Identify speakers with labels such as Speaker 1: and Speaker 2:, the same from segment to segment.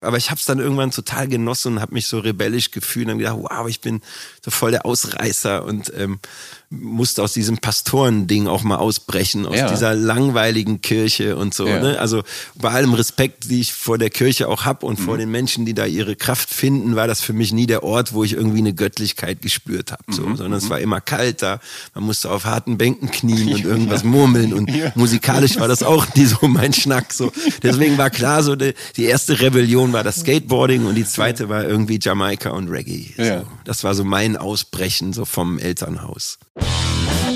Speaker 1: Aber ich habe es dann irgendwann total genossen und habe mich so rebellisch gefühlt und gedacht, wow, ich bin so voll der Ausreißer und ähm, musste aus diesem Pastorending auch mal ausbrechen, aus
Speaker 2: Ja.
Speaker 1: dieser langweiligen Kirche und so.
Speaker 2: Ja.
Speaker 1: Ne? Also bei allem Respekt, die ich vor der Kirche auch hab und
Speaker 2: Mhm.
Speaker 1: vor den Menschen, die da ihre Kraft finden, war das für mich nie der Ort, wo ich irgendwie eine Göttlichkeit gespürt habe. So.
Speaker 2: Mhm.
Speaker 1: Sondern es war immer kalt da, man musste auf harten Bänken knien und irgendwas murmeln und musikalisch war das auch nie so mein Schnack. So. Deswegen war klar, so die, die erste Rebellion war das Skateboarding und die zweite war irgendwie Jamaika und Reggae. So.
Speaker 2: Ja.
Speaker 1: Das war so mein Ausbrechen so vom Elternhaus.
Speaker 2: Música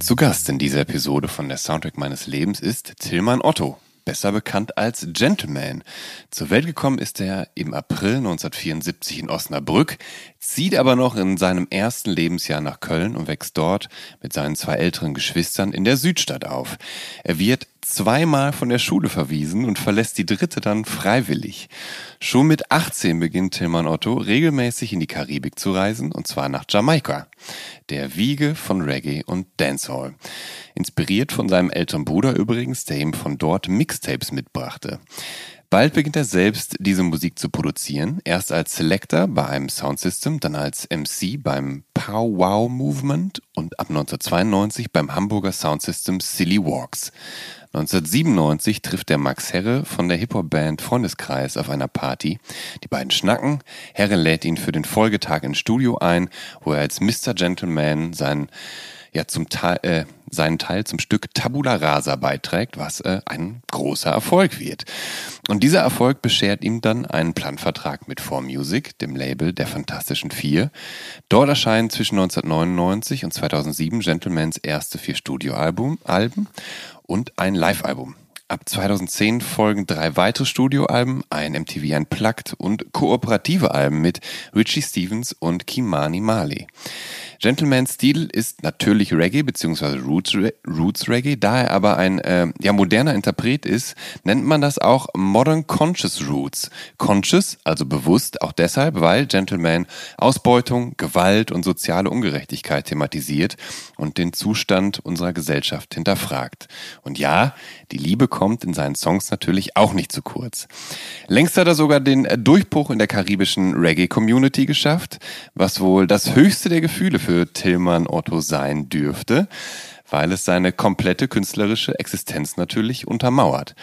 Speaker 2: Zu Gast in dieser Episode von der Soundtrack meines Lebens ist Tillmann Otto, besser bekannt als Gentleman. Zur Welt gekommen ist er im April 1974 in Osnabrück, zieht aber noch in seinem ersten Lebensjahr nach Köln und wächst dort mit seinen zwei älteren Geschwistern in der Südstadt auf. Er wird zweimal von der Schule verwiesen und verlässt die dritte dann freiwillig. Schon mit 18 beginnt Tillmann Otto regelmäßig in die Karibik zu reisen, und zwar nach Jamaika, der Wiege von Reggae und Dancehall. Inspiriert von seinem älteren Bruder übrigens, der ihm von dort Mixtapes mitbrachte. Bald beginnt er selbst, diese Musik zu produzieren. Erst als Selector bei einem Soundsystem, dann als MC beim Pow Wow Movement und ab 1992 beim Hamburger Soundsystem Silly Walks. 1997 trifft der Max Herre von der Hip-Hop-Band Freundeskreis auf einer Party. Die beiden schnacken. Herre lädt ihn für den Folgetag ins Studio ein, wo er als Mr. Gentleman seinen ja zum Teil äh, seinen Teil zum Stück Tabula Rasa beiträgt, was äh, ein großer Erfolg wird. Und dieser Erfolg beschert ihm dann einen Planvertrag mit 4Music, dem Label der Fantastischen Vier. Dort erscheinen zwischen 1999 und 2007 Gentlemans erste vier Studioalben Alben und ein Live-Album. Ab 2010 folgen drei weitere Studioalben, ein MTV Unplugged und kooperative Alben mit Richie Stevens und Kimani Marley. Gentleman's Stil ist natürlich Reggae bzw. Roots, Roots Reggae. Da er aber ein äh, ja, moderner Interpret ist, nennt man das auch Modern Conscious Roots. Conscious, also bewusst, auch deshalb, weil Gentleman Ausbeutung, Gewalt und soziale Ungerechtigkeit thematisiert und den Zustand unserer Gesellschaft hinterfragt. Und ja, die Liebe kommt in seinen Songs natürlich auch nicht zu kurz. Längst hat er sogar den Durchbruch in der karibischen Reggae-Community geschafft, was wohl das höchste der Gefühle für Tillmann Otto sein dürfte, weil es seine komplette künstlerische Existenz natürlich untermauert.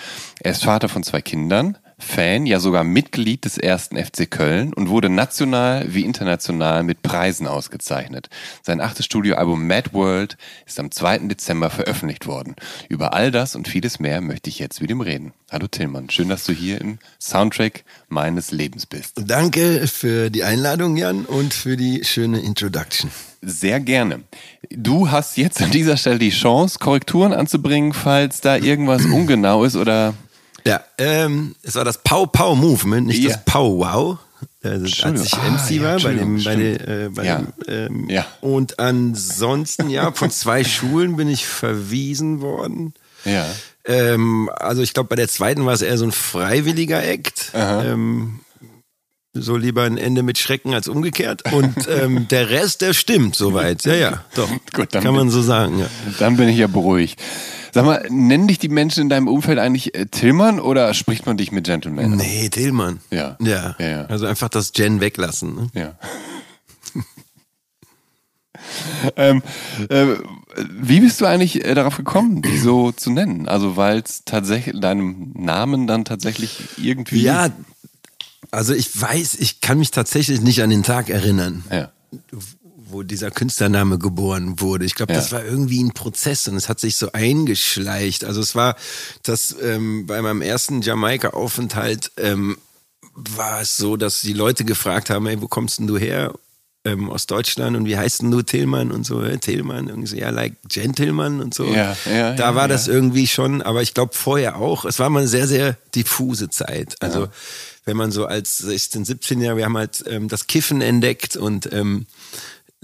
Speaker 2: Er ist Vater von zwei Kindern, Fan, ja sogar Mitglied des ersten FC Köln und wurde national wie international mit Preisen ausgezeichnet. Sein achtes Studioalbum Mad World ist am 2. Dezember veröffentlicht worden. Über all das und vieles mehr möchte ich jetzt mit ihm reden. Hallo Tillmann, schön, dass du hier im Soundtrack meines Lebens bist.
Speaker 1: Danke für die Einladung, Jan, und für die schöne Introduction.
Speaker 2: Sehr gerne. Du hast jetzt an dieser Stelle die Chance, Korrekturen anzubringen, falls da irgendwas ungenau ist oder
Speaker 1: Ja, ähm, es war das Pow Pow Movement, nicht
Speaker 2: Ja.
Speaker 1: das Pow Wow. Also, als ich
Speaker 2: Ah,
Speaker 1: MC
Speaker 2: ja,
Speaker 1: war bei dem, bei der, äh, bei
Speaker 2: Ja.
Speaker 1: dem ähm,
Speaker 2: Ja.
Speaker 1: und ansonsten ja von zwei Schulen bin ich verwiesen worden.
Speaker 2: Ja.
Speaker 1: Ähm, also ich glaube bei der zweiten war es eher so ein freiwilliger Act. Ähm, so lieber ein Ende mit Schrecken als umgekehrt. Und ähm, der Rest, der stimmt soweit. Ja, ja, doch.
Speaker 2: Gut, dann
Speaker 1: Kann man so sagen, ja.
Speaker 2: Dann bin ich ja beruhigt. Sag mal, nennen dich die Menschen in deinem Umfeld eigentlich äh, Tillmann oder spricht man dich mit Gentleman? an?
Speaker 1: Nee, Tillmann.
Speaker 2: Ja.
Speaker 1: ja.
Speaker 2: Ja, ja.
Speaker 1: Also einfach das Gen weglassen. Ne?
Speaker 2: Ja. ähm, äh, wie bist du eigentlich äh, darauf gekommen, die so zu nennen? Also weil es tatsächlich deinem Namen dann tatsächlich irgendwie.
Speaker 1: Ja, also ich weiß, ich kann mich tatsächlich nicht an den Tag erinnern,
Speaker 2: Ja.
Speaker 1: Wo dieser Künstlername geboren wurde. Ich glaube,
Speaker 2: Ja.
Speaker 1: das war irgendwie ein Prozess und es hat sich so eingeschleicht. Also es war das ähm, bei meinem ersten Jamaika-Aufenthalt ähm, war es so, dass die Leute gefragt haben, ey, wo kommst denn du her? Ähm, aus Deutschland und wie heißt denn du Tillmann und so, Tillmann, irgendwie so, ja, like Gentleman und so.
Speaker 2: Ja, ja,
Speaker 1: da
Speaker 2: ja,
Speaker 1: war das irgendwie schon, aber ich glaube vorher auch. Es war mal eine sehr, sehr diffuse Zeit. Also wenn man so als 16, 17-Jähriger, wir haben halt ähm, das Kiffen entdeckt und ähm,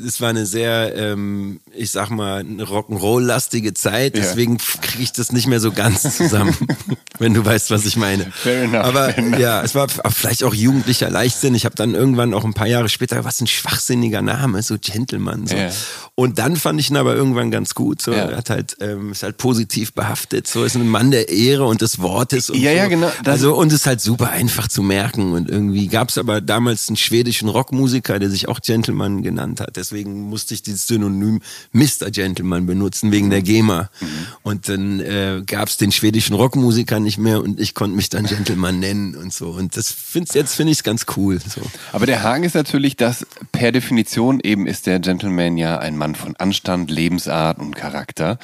Speaker 1: es war eine sehr, ähm, ich sag mal, eine Rock'n'Roll-lastige Zeit,
Speaker 2: Ja.
Speaker 1: deswegen kriege ich das nicht mehr so ganz zusammen, wenn du weißt, was ich meine.
Speaker 2: Fair enough,
Speaker 1: Aber
Speaker 2: fair enough.
Speaker 1: ja, es war vielleicht auch jugendlicher Leichtsinn. Ich habe dann irgendwann auch ein paar Jahre später, was ein schwachsinniger Name, so Gentleman. So.
Speaker 2: Ja.
Speaker 1: Und dann fand ich ihn aber irgendwann ganz gut. So.
Speaker 2: Ja.
Speaker 1: Er hat halt, ähm, ist halt positiv behaftet. So ist ein Mann der Ehre und des Wortes. Und
Speaker 2: Ja,
Speaker 1: so.
Speaker 2: ja, genau. Das-
Speaker 1: also und ist halt super einfach zu merken. Und irgendwie gab es aber damals einen schwedischen Rockmusiker, der sich auch Gentleman genannt hat. Deswegen musste ich dieses Synonym Mr. Gentleman benutzen wegen der GEMA.
Speaker 2: Mhm.
Speaker 1: Und dann äh, gab es den schwedischen Rockmusiker nicht mehr und ich konnte mich dann Gentleman nennen und so. Und das find's, jetzt finde ich es ganz cool. So.
Speaker 2: Aber der Haken ist natürlich, dass per Definition eben ist der Gentleman ja ein Mann von Anstand, Lebensart und Charakter.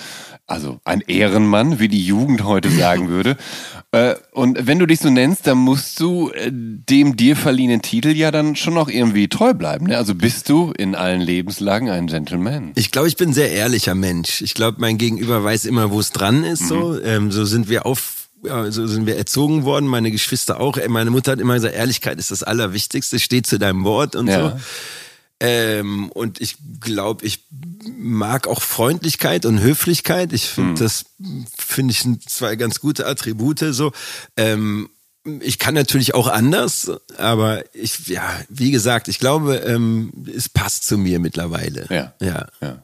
Speaker 2: Also ein Ehrenmann, wie die Jugend heute sagen würde. Äh, Und wenn du dich so nennst, dann musst du äh, dem dir verliehenen Titel ja dann schon noch irgendwie treu bleiben. Ne? Also bist du in allen Lebenslagen ein Gentleman.
Speaker 1: Ich glaube, ich bin ein sehr ehrlicher Mensch. Ich glaube, mein Gegenüber weiß immer, wo es dran ist. So, ähm, so sind wir auf, ja, so sind wir erzogen worden. Meine Geschwister auch. Meine Mutter hat immer gesagt, Ehrlichkeit ist das Allerwichtigste. Steh zu deinem Wort und
Speaker 2: Ja.
Speaker 1: so. Ähm, und ich glaube, ich mag auch Freundlichkeit und Höflichkeit. Ich finde, das finde ich zwei ganz gute Attribute. So. Ähm, ich kann natürlich auch anders, aber ich, ja, wie gesagt, ich glaube, ähm, es passt zu mir mittlerweile.
Speaker 2: Ja.
Speaker 1: Ja.
Speaker 2: Ja.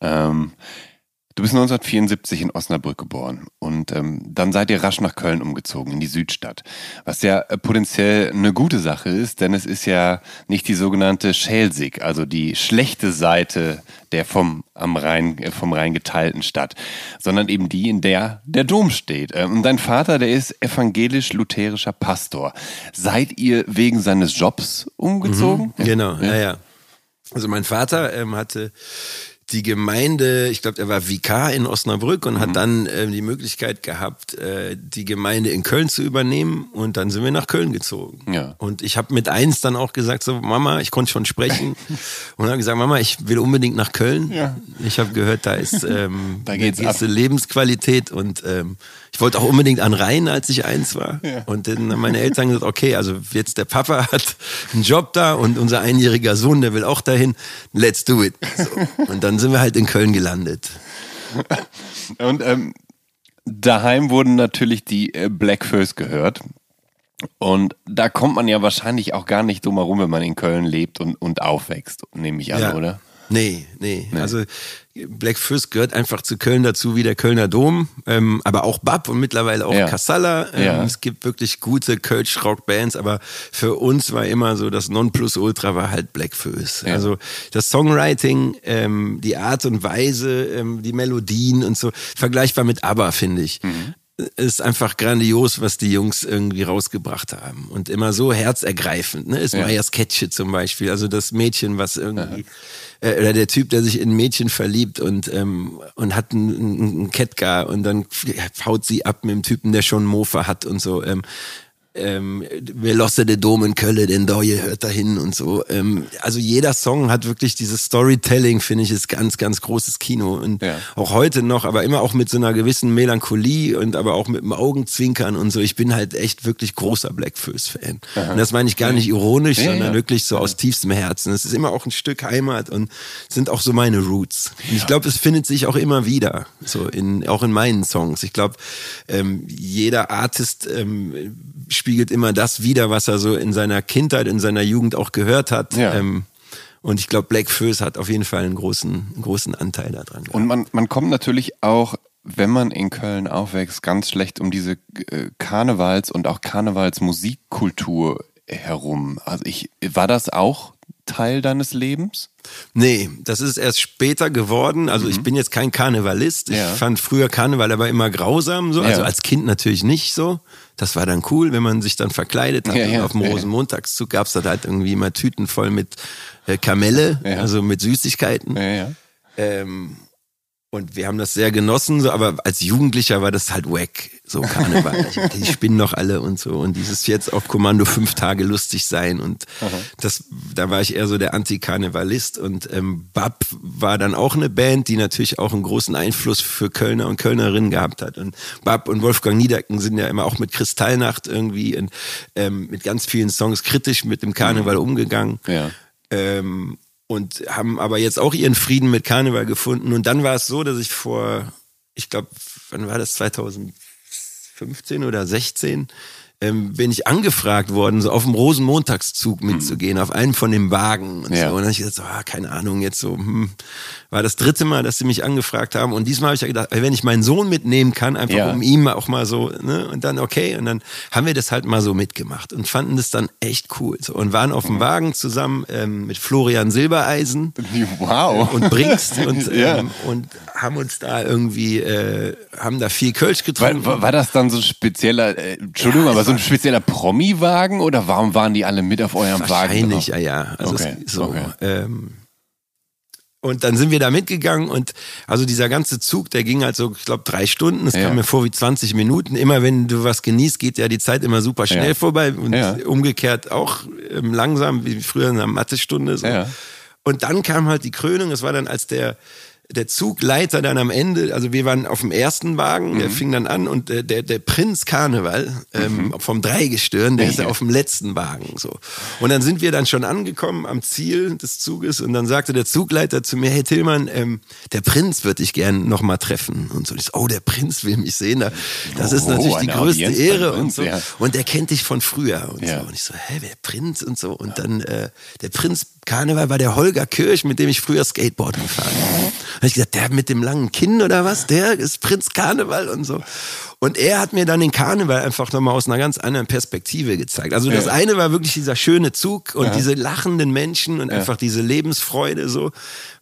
Speaker 2: Ähm, du bist 1974 in Osnabrück geboren und ähm, dann seid ihr rasch nach Köln umgezogen, in die Südstadt. Was ja äh, potenziell eine gute Sache ist, denn es ist ja nicht die sogenannte Schelsig, also die schlechte Seite der vom, am Rhein, äh, vom Rhein geteilten Stadt, sondern eben die, in der der Dom steht. Ähm, Und dein Vater, der ist evangelisch-lutherischer Pastor. Seid ihr wegen seines Jobs umgezogen?
Speaker 1: Genau, ja, ja. Also mein Vater ähm, hatte die Gemeinde, ich glaube, er war Vikar in Osnabrück und
Speaker 2: Mhm.
Speaker 1: hat dann ähm, die Möglichkeit gehabt, äh, die Gemeinde in Köln zu übernehmen und dann sind wir nach Köln gezogen.
Speaker 2: Ja.
Speaker 1: Und ich habe mit eins dann auch gesagt, so Mama, ich konnte schon sprechen und habe gesagt, Mama, ich will unbedingt nach Köln.
Speaker 2: Ja.
Speaker 1: Ich habe gehört, da ist ähm,
Speaker 2: Da geht's
Speaker 1: gewisse
Speaker 2: ab.
Speaker 1: Lebensqualität und ähm, ich wollte auch unbedingt an Rhein, als ich eins war.
Speaker 2: Ja.
Speaker 1: Und dann haben meine Eltern gesagt, okay, also jetzt der Papa hat einen Job da und unser einjähriger Sohn, der will auch dahin. Let's do it. So. Und dann sind wir halt in Köln gelandet.
Speaker 2: Und ähm, daheim wurden natürlich die äh, Black First gehört. Und da kommt man ja wahrscheinlich auch gar nicht drum herum, wenn man in Köln lebt und, und aufwächst, nehme ich an, oder?
Speaker 1: Nee, nee, Also Black Fist gehört einfach zu Köln dazu wie der Kölner Dom, ähm, aber auch Bab und mittlerweile auch
Speaker 2: Ja.
Speaker 1: Kassala. Ähm,
Speaker 2: Ja.
Speaker 1: Es gibt wirklich gute Kölsch-Rock-Bands, aber für uns war immer so, das Nonplusultra war halt Black Fist.
Speaker 2: Ja.
Speaker 1: Also das Songwriting, ähm, die Art und Weise, ähm, die Melodien und so, vergleichbar mit ABBA, finde ich.
Speaker 2: Mhm.
Speaker 1: Ist einfach grandios, was die Jungs irgendwie rausgebracht haben. Und immer so herzergreifend. Ne? Ist
Speaker 2: Ja.
Speaker 1: Maya Sketche zum Beispiel. Also das Mädchen, was irgendwie, äh, oder der Typ, der sich in Mädchen verliebt und, ähm, und hat einen, einen Kettgar und dann haut sie ab mit dem Typen, der schon Mofa hat und so. Ähm, ähm, losse de Dom in Kölle, den Doje hört dahin und so. Ähm, also jeder Song hat wirklich dieses Storytelling, finde ich, ist ganz, ganz großes Kino. Und
Speaker 2: Ja.
Speaker 1: auch heute noch, aber immer auch mit so einer gewissen Melancholie und aber auch mit dem Augenzwinkern und so. Ich bin halt echt wirklich großer Blackfoes-Fan. Und das meine ich gar nicht ironisch,
Speaker 2: Ja,
Speaker 1: sondern
Speaker 2: ja.
Speaker 1: wirklich so aus tiefstem Herzen. Es ist immer auch ein Stück Heimat und sind auch so meine Roots. Und ich glaube, es findet sich auch immer wieder, so in, auch in meinen Songs. Ich glaube, ähm, jeder Artist ähm, spiegelt immer das wider, was er so in seiner Kindheit, in seiner Jugend auch gehört hat.
Speaker 2: Ja.
Speaker 1: Ähm, und ich glaube, Black Föß hat auf jeden Fall einen großen, einen großen Anteil daran. gehabt.
Speaker 2: Und man, man kommt natürlich auch wenn man in Köln aufwächst, ganz schlecht um diese äh, Karnevals- und auch Karnevalsmusikkultur herum. Also ich, war das auch Teil deines Lebens?
Speaker 1: Nee, das ist erst später geworden. Also mhm. ich bin jetzt kein Karnevalist. Ich ja. fand früher Karneval aber immer grausam so. Also ja. als Kind natürlich nicht so. Das war dann cool, wenn man sich dann verkleidet hat. Ja, auf dem Rosenmontagszug gab's da halt irgendwie immer Tüten voll mit äh, Kamelle, also mit Süßigkeiten. Ähm, und wir haben das sehr genossen, so, aber als Jugendlicher war das halt wack, so Karneval. die spinnen doch alle und so. Und dieses jetzt auf Kommando fünf Tage lustig sein. Und das, da war ich eher so der Anti-Karnevalist. Und ähm, Bab war dann auch eine Band, die natürlich auch einen großen Einfluss für Kölner und Kölnerinnen gehabt hat. Und Bab und Wolfgang Niedecken sind ja immer auch mit Kristallnacht irgendwie und, ähm, mit ganz vielen Songs kritisch mit dem Karneval mhm. umgegangen. Ja. Ähm, und haben aber jetzt auch ihren Frieden mit Karneval gefunden. Und dann war es so, dass ich vor, ich glaube, wann war das, 2015 oder 16, ähm, bin ich angefragt worden, so auf dem Rosenmontagszug mitzugehen, mhm. auf einen von den Wagen und ja. so. Und dann habe ich gesagt, so, ah, keine Ahnung, jetzt so, hm, war das dritte Mal, dass sie mich angefragt haben. Und diesmal habe ich ja gedacht, wenn ich meinen Sohn mitnehmen kann, einfach ja. um ihm auch mal so, ne, und dann okay. Und dann haben wir das halt mal so mitgemacht und fanden das dann echt cool. So, und waren auf dem mhm. Wagen zusammen ähm, mit Florian Silbereisen.
Speaker 2: Wow.
Speaker 1: Äh, und Bringst und, ähm, ja. und haben uns da irgendwie, äh, haben da viel Kölsch getrunken.
Speaker 2: War, war das dann so ein spezieller, äh, Entschuldigung, ja, aber so ein spezieller Promi-Wagen oder warum waren die alle mit auf eurem
Speaker 1: wahrscheinlich,
Speaker 2: Wagen?
Speaker 1: Wahrscheinlich, ja, ja. Also okay. so, okay. Ähm, und dann sind wir da mitgegangen und also dieser ganze Zug, der ging halt so, ich glaube, drei Stunden. Es ja. kam mir vor wie 20 Minuten. Immer wenn du was genießt, geht ja die Zeit immer super schnell ja. vorbei und ja. umgekehrt auch ähm, langsam, wie früher in einer Mathestunde. So. Und dann kam halt die Krönung. Es war dann, als der der Zugleiter dann am Ende, also wir waren auf dem ersten Wagen, mhm. der fing dann an und der, der, der Prinz Karneval ähm, mhm. vom Dreigestirn, der ja. ist ja auf dem letzten Wagen so. Und dann sind wir dann schon angekommen am Ziel des Zuges und dann sagte der Zugleiter zu mir, hey Tillmann, ähm, der Prinz würde ich gern noch mal treffen und so. Ich so, oh, der Prinz will mich sehen, das ist oh, natürlich die größte Audienz Ehre und so. Ja. Und der kennt dich von früher und ja. so. Und ich so, hä, wer Prinz und so. Und dann äh, der Prinz Karneval war der Holger Kirch, mit dem ich früher Skateboard gefahren habe habe ich gesagt, der mit dem langen Kinn oder was, der ist Prinz Karneval und so. Und er hat mir dann den Karneval einfach nochmal aus einer ganz anderen Perspektive gezeigt. Also das ja. eine war wirklich dieser schöne Zug und ja. diese lachenden Menschen und ja. einfach diese Lebensfreude so,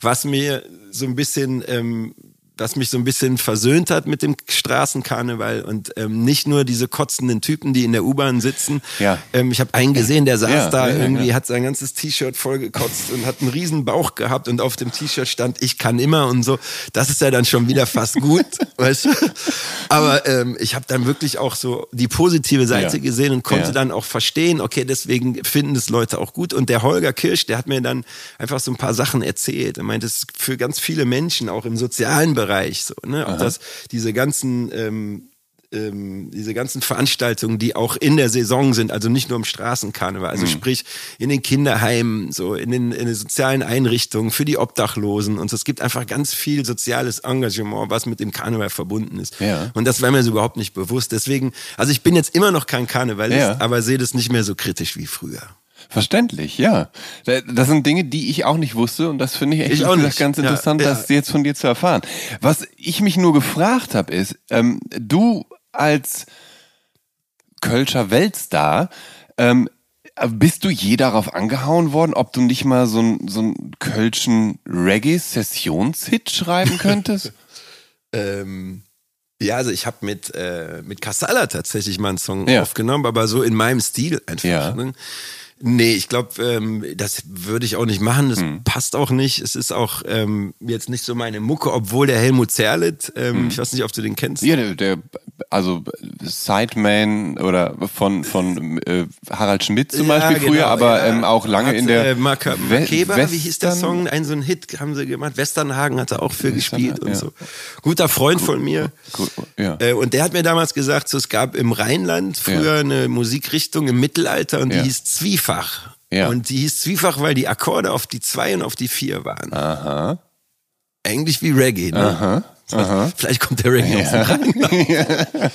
Speaker 1: was mir so ein bisschen ähm, das mich so ein bisschen versöhnt hat mit dem Straßenkarneval und ähm, nicht nur diese kotzenden Typen, die in der U-Bahn sitzen. Ja. Ähm, ich habe einen gesehen, der saß ja, da ja, irgendwie, hat sein ganzes T-Shirt vollgekotzt und hat einen riesen Bauch gehabt und auf dem T-Shirt stand, ich kann immer und so. Das ist ja dann schon wieder fast gut, weißt du? Aber ähm, ich habe dann wirklich auch so die positive Seite gesehen und konnte dann auch verstehen, okay, deswegen finden das Leute auch gut. Und der Holger Kirsch, der hat mir dann einfach so ein paar Sachen erzählt. Er meint, es ist für ganz viele Menschen, auch im sozialen Bereich, Bereich. So, ne? Ob das diese ganzen ähm, ähm, diese ganzen Veranstaltungen, die auch in der Saison sind, also nicht nur im Straßenkarneval, also mhm. sprich in den Kinderheimen, so in den, in den sozialen Einrichtungen, für die Obdachlosen und so. Es gibt einfach ganz viel soziales Engagement, was mit dem Karneval verbunden ist. Ja. Und das war mir so überhaupt nicht bewusst. Deswegen, also ich bin jetzt immer noch kein Karnevalist, ja. aber sehe das nicht mehr so kritisch wie früher.
Speaker 2: Verständlich, ja. Das sind Dinge, die ich auch nicht wusste und das finde ich echt
Speaker 1: ich
Speaker 2: auch nicht. ganz interessant, ja, ja. das jetzt von dir zu erfahren. Was ich mich nur gefragt habe, ist, ähm, du als Kölscher Weltstar, ähm, bist du je darauf angehauen worden, ob du nicht mal so einen so einen Kölschen Reggae-Sessionshit schreiben könntest?
Speaker 1: ähm, ja, also ich habe mit, äh, mit Casala tatsächlich mal einen Song ja. aufgenommen, aber so in meinem Stil einfach. Ja. Ne? Nee, ich glaube, ähm, das würde ich auch nicht machen. Das hm. passt auch nicht. Es ist auch ähm, jetzt nicht so meine Mucke, obwohl der Helmut Zerlett, ähm, hm. ich weiß nicht, ob du den kennst.
Speaker 2: Ja, der, der also Sideman oder von von äh, Harald Schmidt zum ja, Beispiel früher, genau, aber ja. ähm, auch lange hat, in der
Speaker 1: äh, Marke, Markeba, wie hieß der Song? Ein so ein Hit haben sie gemacht. Westernhagen hat er auch für gespielt und ja. so. Guter Freund von mir. Gut, ja. Äh, und der hat mir damals gesagt, so, es gab im Rheinland früher eine Musikrichtung im Mittelalter und die hieß Zwiefach. Und die hieß Zwiefach, weil die Akkorde auf die zwei und auf die vier waren.
Speaker 2: Aha.
Speaker 1: Eigentlich wie Reggae, ne?
Speaker 2: Aha.
Speaker 1: So, vielleicht kommt der aus dem Rheinland. Äh,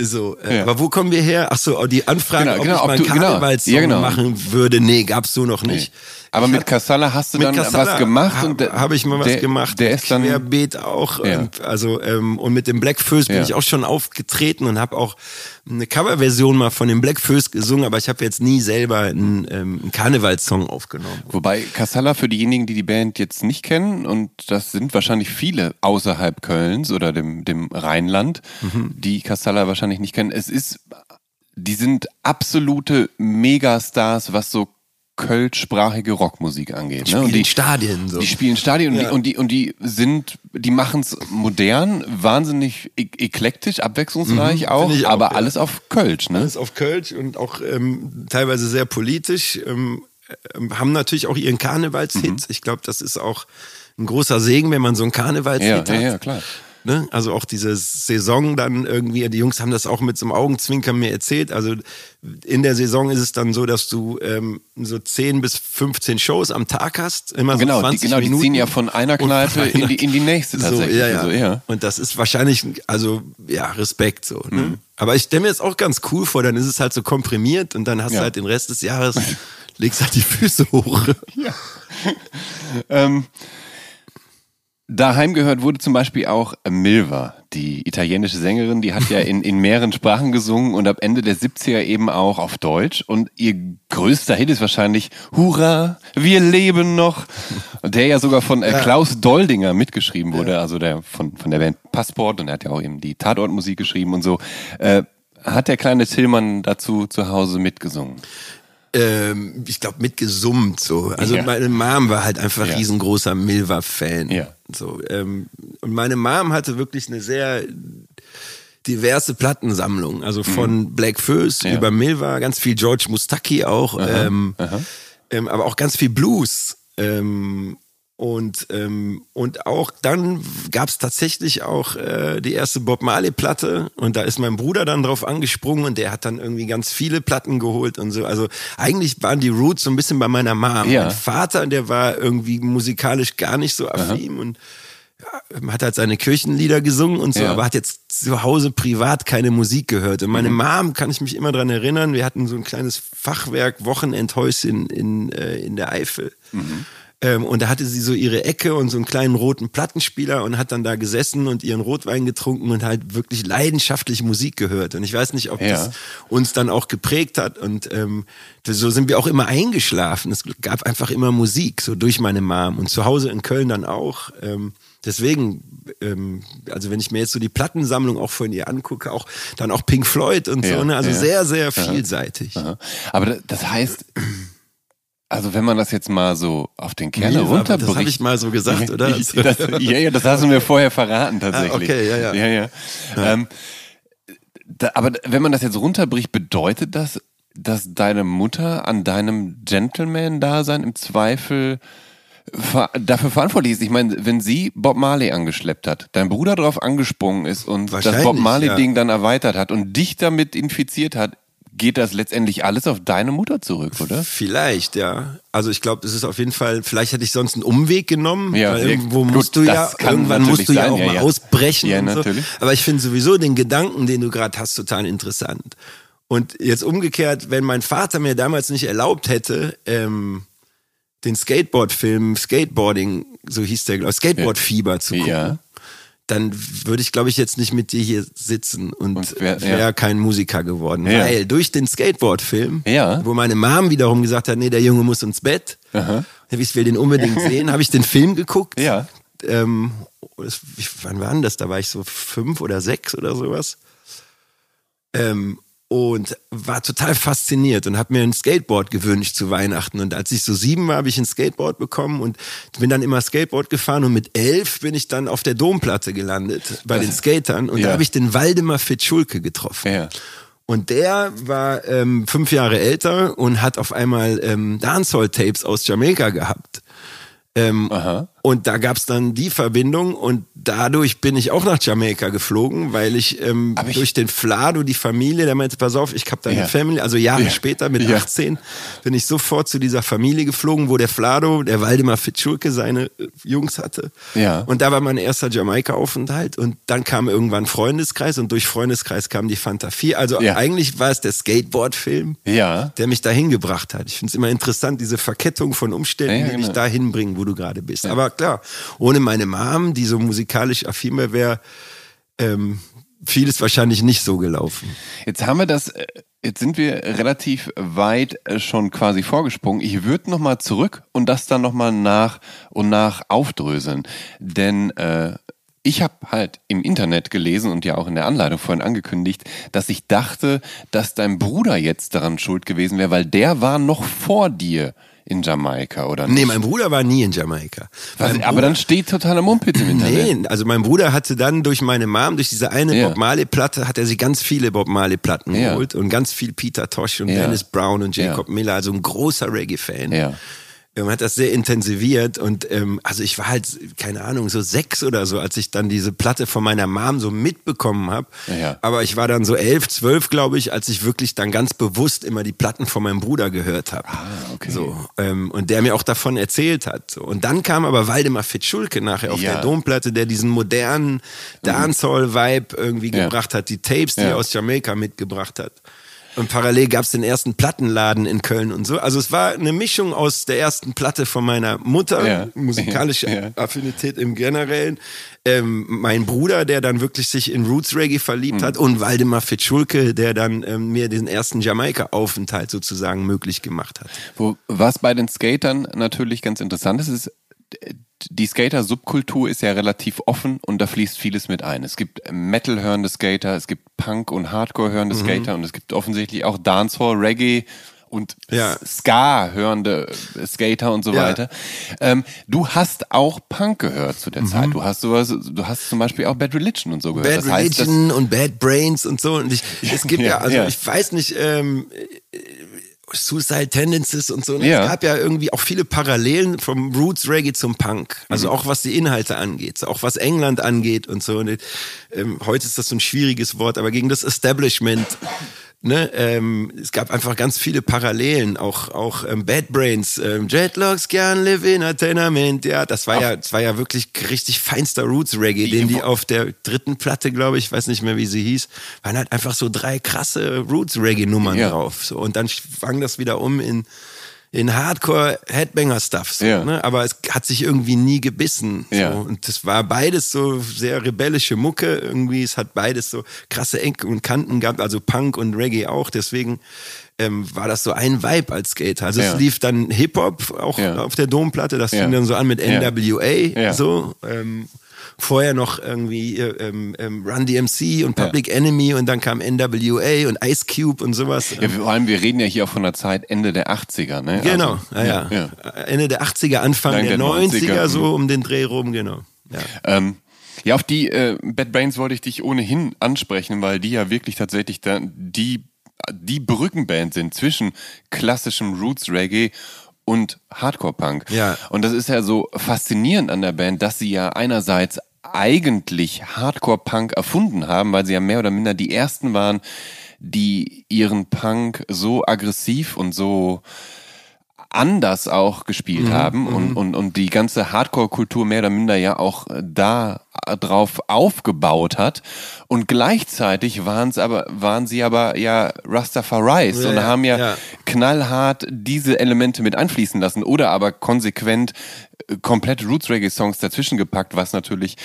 Speaker 1: so, äh,
Speaker 2: Ja.
Speaker 1: aber wo kommen wir her? Ach so, die Anfrage,
Speaker 2: Genau,
Speaker 1: ob
Speaker 2: genau,
Speaker 1: ich mal einen
Speaker 2: genau.
Speaker 1: Karnevalssong
Speaker 2: Ja, genau.
Speaker 1: machen würde. Nee, gab's so noch nicht.
Speaker 2: Aber
Speaker 1: Ich
Speaker 2: mit Kassala hast du
Speaker 1: mit
Speaker 2: dann
Speaker 1: Kassala
Speaker 2: was gemacht
Speaker 1: ha-
Speaker 2: und der-
Speaker 1: habe ich mal was
Speaker 2: der,
Speaker 1: gemacht.
Speaker 2: Der ist dann
Speaker 1: Querbeet auch.
Speaker 2: Ja.
Speaker 1: Und, also ähm, und mit dem Black Föß bin
Speaker 2: Ja.
Speaker 1: ich auch schon aufgetreten und habe auch eine Coverversion mal von dem Black Föß gesungen, aber ich habe jetzt nie selber einen, ähm, einen Karnevalssong aufgenommen.
Speaker 2: Wobei Kassala für diejenigen, die die Band jetzt nicht kennen, und das sind wahrscheinlich viele außerhalb Kölns oder dem, dem Rheinland,
Speaker 1: Mhm.
Speaker 2: die Kassala wahrscheinlich nicht kennen. Es ist, die sind absolute Megastars, was so kölschsprachige Rockmusik angeht. ne? Und
Speaker 1: Spielen in Stadien so.
Speaker 2: Die spielen Stadien
Speaker 1: Ja.
Speaker 2: und, die, und, die, und die sind, die machen es modern, wahnsinnig e eklektisch, abwechslungsreich auch,
Speaker 1: Mhm. ich auch,
Speaker 2: aber
Speaker 1: ja.
Speaker 2: alles auf Kölsch, ne?
Speaker 1: Alles auf Kölsch und auch ähm, teilweise sehr politisch. Ähm, ähm, haben natürlich auch ihren Karnevalshit.
Speaker 2: Mhm.
Speaker 1: Ich glaube, das ist auch ein großer Segen, wenn man so einen Karnevalshit
Speaker 2: Ja,
Speaker 1: hat.
Speaker 2: ja, ja, klar.
Speaker 1: Ne? Also auch diese Saison dann irgendwie, die Jungs haben das auch mit so einem Augenzwinkern mir erzählt. Also in der Saison ist es dann so, dass du ähm, so 10 bis 15 Shows am Tag hast. Immer
Speaker 2: Genau,
Speaker 1: so
Speaker 2: die,
Speaker 1: 20
Speaker 2: genau, die
Speaker 1: Minuten.
Speaker 2: ziehen ja von einer Kneipe
Speaker 1: von
Speaker 2: in die, in die nächste
Speaker 1: so,
Speaker 2: tatsächlich.
Speaker 1: ja, ja.
Speaker 2: Also, ja.
Speaker 1: Und das ist wahrscheinlich, also ja, Respekt so. Ne?
Speaker 2: Mhm.
Speaker 1: Aber ich stelle mir jetzt auch ganz cool vor, dann ist es halt so komprimiert und dann hast
Speaker 2: Ja.
Speaker 1: du halt den Rest des Jahres, legst halt die Füße hoch.
Speaker 2: Ähm, daheim gehört wurde zum Beispiel auch Milva, die italienische Sängerin, die hat ja in, in mehreren Sprachen gesungen und ab Ende der 70er eben auch auf Deutsch. Und ihr größter Hit ist wahrscheinlich Hurra, wir leben noch. Der ja sogar von äh, Klaus Doldinger mitgeschrieben wurde, also der von, von der Band Passport und er hat ja auch eben die Tatortmusik geschrieben und so. Äh, hat der kleine Tillmann dazu zu Hause mitgesungen?
Speaker 1: Ähm, ich glaube, mitgesummt so. Also
Speaker 2: Ja.
Speaker 1: meine Mom war halt einfach
Speaker 2: Ja.
Speaker 1: riesengroßer Milva-Fan.
Speaker 2: Ja.
Speaker 1: So, ähm, und meine Mom hatte wirklich eine sehr diverse Plattensammlung. Also von Black Föß
Speaker 2: Mhm. Ja.
Speaker 1: über Milva, ganz viel George Mustaki auch, ähm, ähm, aber auch ganz viel Blues. Ähm, und, ähm, und auch dann gab es tatsächlich auch äh, die erste Bob Marley-Platte und da ist mein Bruder dann drauf angesprungen und der hat dann irgendwie ganz viele Platten geholt und so. Also eigentlich waren die Roots so ein bisschen bei meiner Mom.
Speaker 2: Ja.
Speaker 1: Mein Vater, der war irgendwie musikalisch gar nicht so affin und ja, hat halt seine Kirchenlieder gesungen und so,
Speaker 2: Ja.
Speaker 1: aber hat jetzt zu Hause privat keine Musik gehört. Und meine
Speaker 2: Mhm.
Speaker 1: Mom kann ich mich immer dran erinnern, wir hatten so ein kleines Fachwerk Wochenendhäuschen in, äh, in der Eifel.
Speaker 2: Mhm.
Speaker 1: Ähm, und da hatte sie so ihre Ecke und so einen kleinen roten Plattenspieler und hat dann da gesessen und ihren Rotwein getrunken und halt wirklich leidenschaftlich Musik gehört. Und ich weiß nicht, ob
Speaker 2: Ja.
Speaker 1: das uns dann auch geprägt hat. Und ähm, so sind wir auch immer eingeschlafen. Es gab einfach immer Musik, so durch meine Mom. Und zu Hause in Köln dann auch. Ähm, deswegen, ähm, also wenn ich mir jetzt so die Plattensammlung auch von ihr angucke, auch dann auch Pink Floyd und
Speaker 2: Ja,
Speaker 1: so, ne? Also
Speaker 2: ja.
Speaker 1: sehr, sehr vielseitig.
Speaker 2: Aha. Aber da- das heißt, also wenn man das jetzt mal so auf den Kern
Speaker 1: Milva, aber das
Speaker 2: runterbricht.
Speaker 1: habe ich mal so gesagt, oder?
Speaker 2: Ich, das, ja, ja, das hast du mir vorher verraten tatsächlich.
Speaker 1: Ah, okay, ja, ja.
Speaker 2: ja, ja. Ähm, da, aber wenn man das jetzt runterbricht, bedeutet das, dass deine Mutter an deinem Gentleman-Dasein im Zweifel ver dafür verantwortlich ist. Ich meine, wenn sie Bob Marley angeschleppt hat, dein Bruder drauf angesprungen ist und das Bob Marley-Ding
Speaker 1: ja.
Speaker 2: dann erweitert hat und dich damit infiziert hat, geht das letztendlich alles auf deine Mutter zurück, oder?
Speaker 1: Vielleicht, ja. Also ich glaube, es ist auf jeden Fall, vielleicht hätte ich sonst einen Umweg genommen,
Speaker 2: Ja,
Speaker 1: weil
Speaker 2: ja,
Speaker 1: irgendwo
Speaker 2: gut,
Speaker 1: musst du ja, irgendwann
Speaker 2: natürlich
Speaker 1: musst du ja
Speaker 2: sein,
Speaker 1: auch
Speaker 2: ja,
Speaker 1: mal
Speaker 2: ja.
Speaker 1: ausbrechen
Speaker 2: Ja,
Speaker 1: und so.
Speaker 2: natürlich.
Speaker 1: Aber ich finde sowieso den Gedanken, den du gerade hast, total interessant. Und jetzt umgekehrt, wenn mein Vater mir damals nicht erlaubt hätte, ähm, den Skateboard-Film Skateboarding, so hieß der, glaube ich, Skateboard-Fieber zu gucken,
Speaker 2: Ja.
Speaker 1: Dann würde ich, glaube ich, jetzt nicht mit dir hier sitzen und,
Speaker 2: Und wär-
Speaker 1: wäre
Speaker 2: ja.
Speaker 1: kein Musiker geworden.
Speaker 2: Ja.
Speaker 1: Weil durch den Skateboard-Film,
Speaker 2: Ja.
Speaker 1: wo meine Mom wiederum gesagt hat, nee, der Junge muss ins Bett,
Speaker 2: Aha.
Speaker 1: ich will den unbedingt sehen, habe ich den Film geguckt.
Speaker 2: Ja.
Speaker 1: Ähm, wann war denn das? Da war ich so fünf oder sechs oder sowas. Ähm, und war total fasziniert und habe mir ein Skateboard gewünscht zu Weihnachten. Und als ich so sieben war, habe ich ein Skateboard bekommen und bin dann immer Skateboard gefahren. Und mit elf bin ich dann auf der Domplatte gelandet bei den Skatern. Und
Speaker 2: Ja.
Speaker 1: da habe ich den Waldemar Fitzschulke getroffen.
Speaker 2: Ja.
Speaker 1: Und der war ähm, fünf Jahre älter und hat auf einmal ähm, Dancehall-Tapes aus Jamaika gehabt. Ähm,
Speaker 2: Aha.
Speaker 1: Und da gab's dann die Verbindung und dadurch bin ich auch nach Jamaika geflogen, weil ich, ähm,
Speaker 2: ich-
Speaker 1: durch den Flado, die Familie, der meinte, pass auf, ich hab deine
Speaker 2: Ja.
Speaker 1: Family, also Jahre
Speaker 2: Ja.
Speaker 1: später mit
Speaker 2: Ja.
Speaker 1: 18 bin ich sofort zu dieser Familie geflogen, wo der Flado, der Waldemar Fitschulke seine äh, Jungs hatte.
Speaker 2: Ja.
Speaker 1: Und da war mein erster Jamaika-Aufenthalt und dann kam irgendwann Freundeskreis und durch Freundeskreis kam die Fanta 4. Also eigentlich war es der Skateboard-Film,
Speaker 2: Ja.
Speaker 1: der mich dahin gebracht hat. Ich finde es immer interessant, diese Verkettung von Umständen, die dich
Speaker 2: genau.
Speaker 1: dahin bringen, wo du gerade bist. Aber klar, ohne meine Mom, die so musikalisch affin wäre, ähm, vieles wahrscheinlich nicht so gelaufen.
Speaker 2: Jetzt haben wir das, äh, jetzt sind wir relativ weit äh, schon quasi vorgesprungen. Ich würde nochmal zurück und das dann nochmal nach und nach aufdröseln. Denn äh, ich habe halt im Internet gelesen und ja auch in der Anleitung vorhin angekündigt, dass ich dachte, dass dein Bruder jetzt daran schuld gewesen wäre, weil der war noch vor dir in Jamaika, oder nicht?
Speaker 1: Nee, mein Bruder war nie in Jamaika.
Speaker 2: Was, aber dann steht totaler Mumpitz im Internet.
Speaker 1: Nee, also mein Bruder hatte dann durch meine Mom, durch diese eine
Speaker 2: Ja.
Speaker 1: Bob Marley Platte, hat er sich ganz viele Bob Marley Platten
Speaker 2: Ja.
Speaker 1: geholt und ganz viel Peter Tosh und
Speaker 2: Ja.
Speaker 1: Dennis Brown und Jacob
Speaker 2: Ja.
Speaker 1: Miller, also ein großer Reggae-Fan.
Speaker 2: Ja.
Speaker 1: Man hat das sehr intensiviert und ähm, also ich war halt, keine Ahnung, so sechs oder so, als ich dann diese Platte von meiner Mom so mitbekommen habe.
Speaker 2: Ja.
Speaker 1: Aber ich war dann so elf, zwölf, glaube ich, als ich wirklich dann ganz bewusst immer die Platten von meinem Bruder gehört habe.
Speaker 2: Ah, okay.
Speaker 1: So, ähm, und der mir auch davon erzählt hat. So. Und dann kam aber Waldemar Fitschulke nachher auf
Speaker 2: Ja.
Speaker 1: der Domplatte, der diesen modernen Dancehall-Vibe irgendwie
Speaker 2: Ja.
Speaker 1: gebracht hat, die Tapes, die er aus Jamaika mitgebracht hat. Und parallel gab es den ersten Plattenladen in Köln und so. Also es war eine Mischung aus der ersten Platte von meiner Mutter,
Speaker 2: Ja.
Speaker 1: musikalische
Speaker 2: Ja.
Speaker 1: Affinität im Generellen, ähm, mein Bruder, der dann wirklich sich in Roots Reggae verliebt
Speaker 2: Mhm.
Speaker 1: hat und Waldemar Fitzschulke, der dann ähm, mir den ersten Jamaika-Aufenthalt sozusagen möglich gemacht hat.
Speaker 2: Wo, was bei den Skatern natürlich ganz interessant ist, ist, die Skater-Subkultur ist ja relativ offen und da fließt vieles mit ein. Es gibt Metal-hörende Skater, es gibt Punk- und Hardcore-hörende Skater und es gibt offensichtlich auch Dancehall, Reggae und
Speaker 1: Ja.
Speaker 2: Ska-hörende Skater und so
Speaker 1: Ja.
Speaker 2: weiter. Ähm, du hast auch Punk gehört zu der Zeit. Du hast sowas, du hast zum Beispiel auch Bad Religion und so gehört.
Speaker 1: Bad
Speaker 2: das heißt,
Speaker 1: Religion und Bad Brains und so. Und ich, es gibt ja,
Speaker 2: Ja,
Speaker 1: also ich weiß nicht, ähm, äh, Suicide Tendencies und so. ne?
Speaker 2: Ja.
Speaker 1: Es gab ja irgendwie auch viele Parallelen vom Roots Reggae zum Punk. Also
Speaker 2: Mhm.
Speaker 1: auch was die Inhalte angeht, auch was England angeht und so. Und, ähm, heute ist das so ein schwieriges Wort, aber gegen das Establishment. Ne, ähm, es gab einfach ganz viele Parallelen, auch auch ähm, Bad Brains, ähm, Jetlocks can live in a tenement, ja, das war ja, das war ja wirklich richtig feinster Roots Reggae, den die auf der dritten Platte, glaube ich, weiß nicht mehr wie sie hieß, waren halt einfach so drei krasse Roots Reggae Nummern
Speaker 2: Ja.
Speaker 1: drauf, so und dann schwang das wieder um in in Hardcore Headbanger Stuff, so,
Speaker 2: Ja.
Speaker 1: ne? aber es hat sich irgendwie nie gebissen. So.
Speaker 2: Ja.
Speaker 1: Und das war beides so sehr rebellische Mucke irgendwie. Es hat beides so krasse Ecken und Kanten gehabt, also Punk und Reggae auch. Deswegen ähm, war das so ein Vibe als Skater. Also
Speaker 2: Ja.
Speaker 1: es lief dann Hip-Hop auch
Speaker 2: Ja.
Speaker 1: auf der Domplatte. Das fing dann so an mit. NWA
Speaker 2: Ja.
Speaker 1: so. Ähm, vorher noch irgendwie äh, ähm, ähm, Run DMC und Public Enemy und dann kam NWA und Ice Cube und sowas.
Speaker 2: ja, vor allem, wir reden ja hier auch von der Zeit Ende der 80er, ne?
Speaker 1: Genau,
Speaker 2: Also,
Speaker 1: ja, ja. Ende der 80er, Anfang der,
Speaker 2: der
Speaker 1: 90er,
Speaker 2: 90er,
Speaker 1: so um den Dreh rum, genau. Ja.
Speaker 2: Ähm, ja, auf die äh, Bad Brains wollte ich dich ohnehin ansprechen, weil die ja wirklich tatsächlich dann die, die Brückenband sind zwischen klassischem Roots Reggae und Hardcore Punk.
Speaker 1: Ja.
Speaker 2: Und das ist ja so faszinierend an der Band, dass sie ja einerseits eigentlich Hardcore Punk erfunden haben, weil sie ja mehr oder minder die ersten waren, die ihren Punk so aggressiv und so anders auch gespielt
Speaker 1: Mhm,
Speaker 2: haben und, und, und die ganze Hardcore-Kultur mehr oder minder ja auch äh, da drauf aufgebaut hat. Und gleichzeitig waren es aber, waren sie aber ja Rastafaris
Speaker 1: Ja,
Speaker 2: und haben ja,
Speaker 1: ja.
Speaker 2: knallhart diese Elemente mit einfließen lassen oder aber konsequent äh, komplett Roots Reggae Songs dazwischen gepackt, was natürlich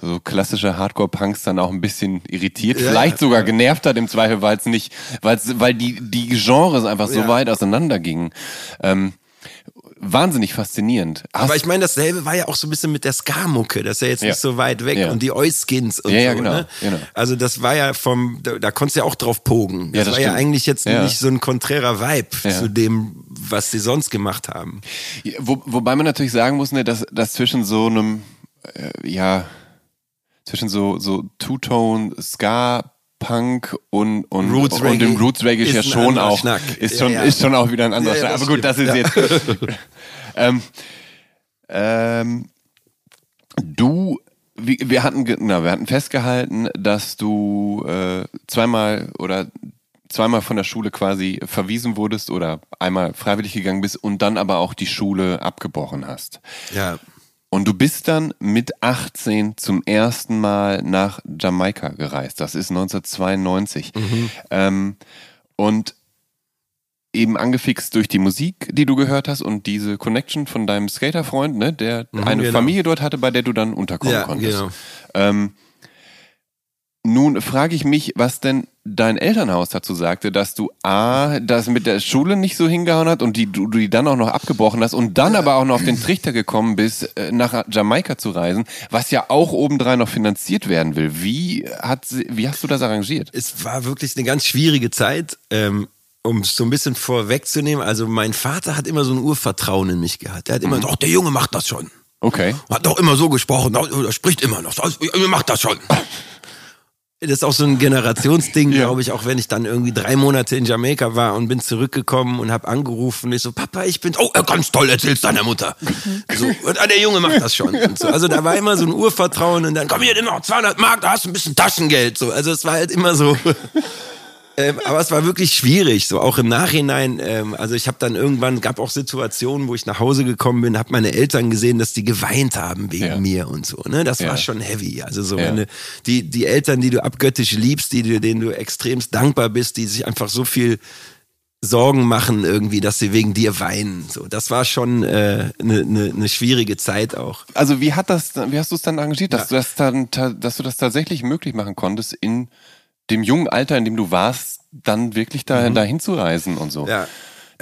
Speaker 2: so klassische Hardcore Punks dann auch ein bisschen irritiert,
Speaker 1: Ja,
Speaker 2: vielleicht sogar genervt hat im Zweifel, weil es nicht, weil's, weil die die Genres einfach so weit auseinander gingen. Ähm, wahnsinnig faszinierend. Hast-
Speaker 1: Aber ich meine, dasselbe war ja auch so ein bisschen mit der Ska-Mucke, das ist ja jetzt
Speaker 2: Ja.
Speaker 1: nicht so weit weg
Speaker 2: Ja.
Speaker 1: und die Oiskins und
Speaker 2: Ja,
Speaker 1: so.
Speaker 2: ja, genau,
Speaker 1: ne?
Speaker 2: genau.
Speaker 1: Also das war ja vom, da, da konntest du ja auch drauf pogen. Das,
Speaker 2: Ja, das
Speaker 1: war ja
Speaker 2: stimmt.
Speaker 1: eigentlich jetzt
Speaker 2: Ja.
Speaker 1: nicht so ein konträrer Vibe
Speaker 2: Ja.
Speaker 1: zu dem, was sie sonst gemacht haben.
Speaker 2: Wo, wobei man natürlich sagen muss, ne, dass, dass zwischen so einem, äh, ja, zwischen so, so Two-Tone, Ska, Punk und, und,
Speaker 1: Roots
Speaker 2: und dem Roots Reggae
Speaker 1: ist
Speaker 2: ja schon auch,
Speaker 1: Schnack.
Speaker 2: ist schon,
Speaker 1: ja.
Speaker 2: ist schon auch wieder ein anderer
Speaker 1: Ja,
Speaker 2: Schnack. Aber gut, das ist jetzt, ähm, ähm, Du, wir, wir hatten, na, wir hatten festgehalten, dass du äh, zweimal oder zweimal von der Schule quasi verwiesen wurdest oder einmal freiwillig gegangen bist und dann aber auch die Schule abgebrochen hast.
Speaker 1: Ja.
Speaker 2: Und du bist dann mit 18 zum ersten Mal nach Jamaika gereist. Das ist 1992.
Speaker 1: Mhm.
Speaker 2: Ähm, und eben angefixt durch die Musik, die du gehört hast und diese Connection von deinem Skaterfreund, ne, der
Speaker 1: Mhm,
Speaker 2: eine
Speaker 1: genau.
Speaker 2: Familie dort hatte, bei der du dann unterkommen
Speaker 1: Ja,
Speaker 2: konntest.
Speaker 1: genau.
Speaker 2: Ähm, nun frage ich mich, was denn dein Elternhaus dazu sagte, dass du A, das mit der Schule nicht so hingehauen hat und die, du, die dann auch noch abgebrochen hast und dann aber auch noch auf den Trichter gekommen bist, äh, nach Jamaika zu reisen, was ja auch obendrein noch finanziert werden will. Wie, hat, wie hast du das arrangiert?
Speaker 1: Es war wirklich eine ganz schwierige Zeit. Ähm, um es so ein bisschen vorwegzunehmen, also mein Vater hat immer so ein Urvertrauen in mich gehabt. Der hat immer, doch, der Junge macht das schon.
Speaker 2: Okay.
Speaker 1: Hat doch immer so gesprochen, er spricht immer noch. Also, Ihr macht das schon. Das ist auch so ein Generationsding,
Speaker 2: Ja.
Speaker 1: glaube ich, auch wenn ich dann irgendwie drei Monate in Jamaika war und bin zurückgekommen und habe angerufen. Ich so, Papa, ich bin, oh, ganz toll, erzähl's deiner Mutter. So, und, ah, der Junge macht das schon. So. Also da war immer so ein Urvertrauen und dann, komm hier, nimm noch 200 Mark, da hast du ein bisschen Taschengeld. So. Also es war halt immer so... Ähm, aber es war wirklich schwierig, so auch im Nachhinein. Ähm, also ich habe dann irgendwann, gab auch Situationen, wo ich nach Hause gekommen bin, habe meine Eltern gesehen, dass die geweint haben wegen
Speaker 2: Ja.
Speaker 1: mir und so. Ne, das
Speaker 2: Ja.
Speaker 1: war schon heavy. Also so
Speaker 2: Ja.
Speaker 1: wenn du, die die Eltern, die du abgöttisch liebst, die du, denen du extremst dankbar bist, die sich einfach so viel Sorgen machen irgendwie, dass sie wegen dir weinen. So, das war schon eine äh, ne, ne, ne schwierige Zeit auch.
Speaker 2: Also wie hat das, wie hast du es dann arrangiert, dass, du das dann, dass du das tatsächlich möglich machen konntest, in dem jungen Alter, in dem du warst, dann wirklich da, dahin zu reisen und so?
Speaker 1: Mhm. Ja.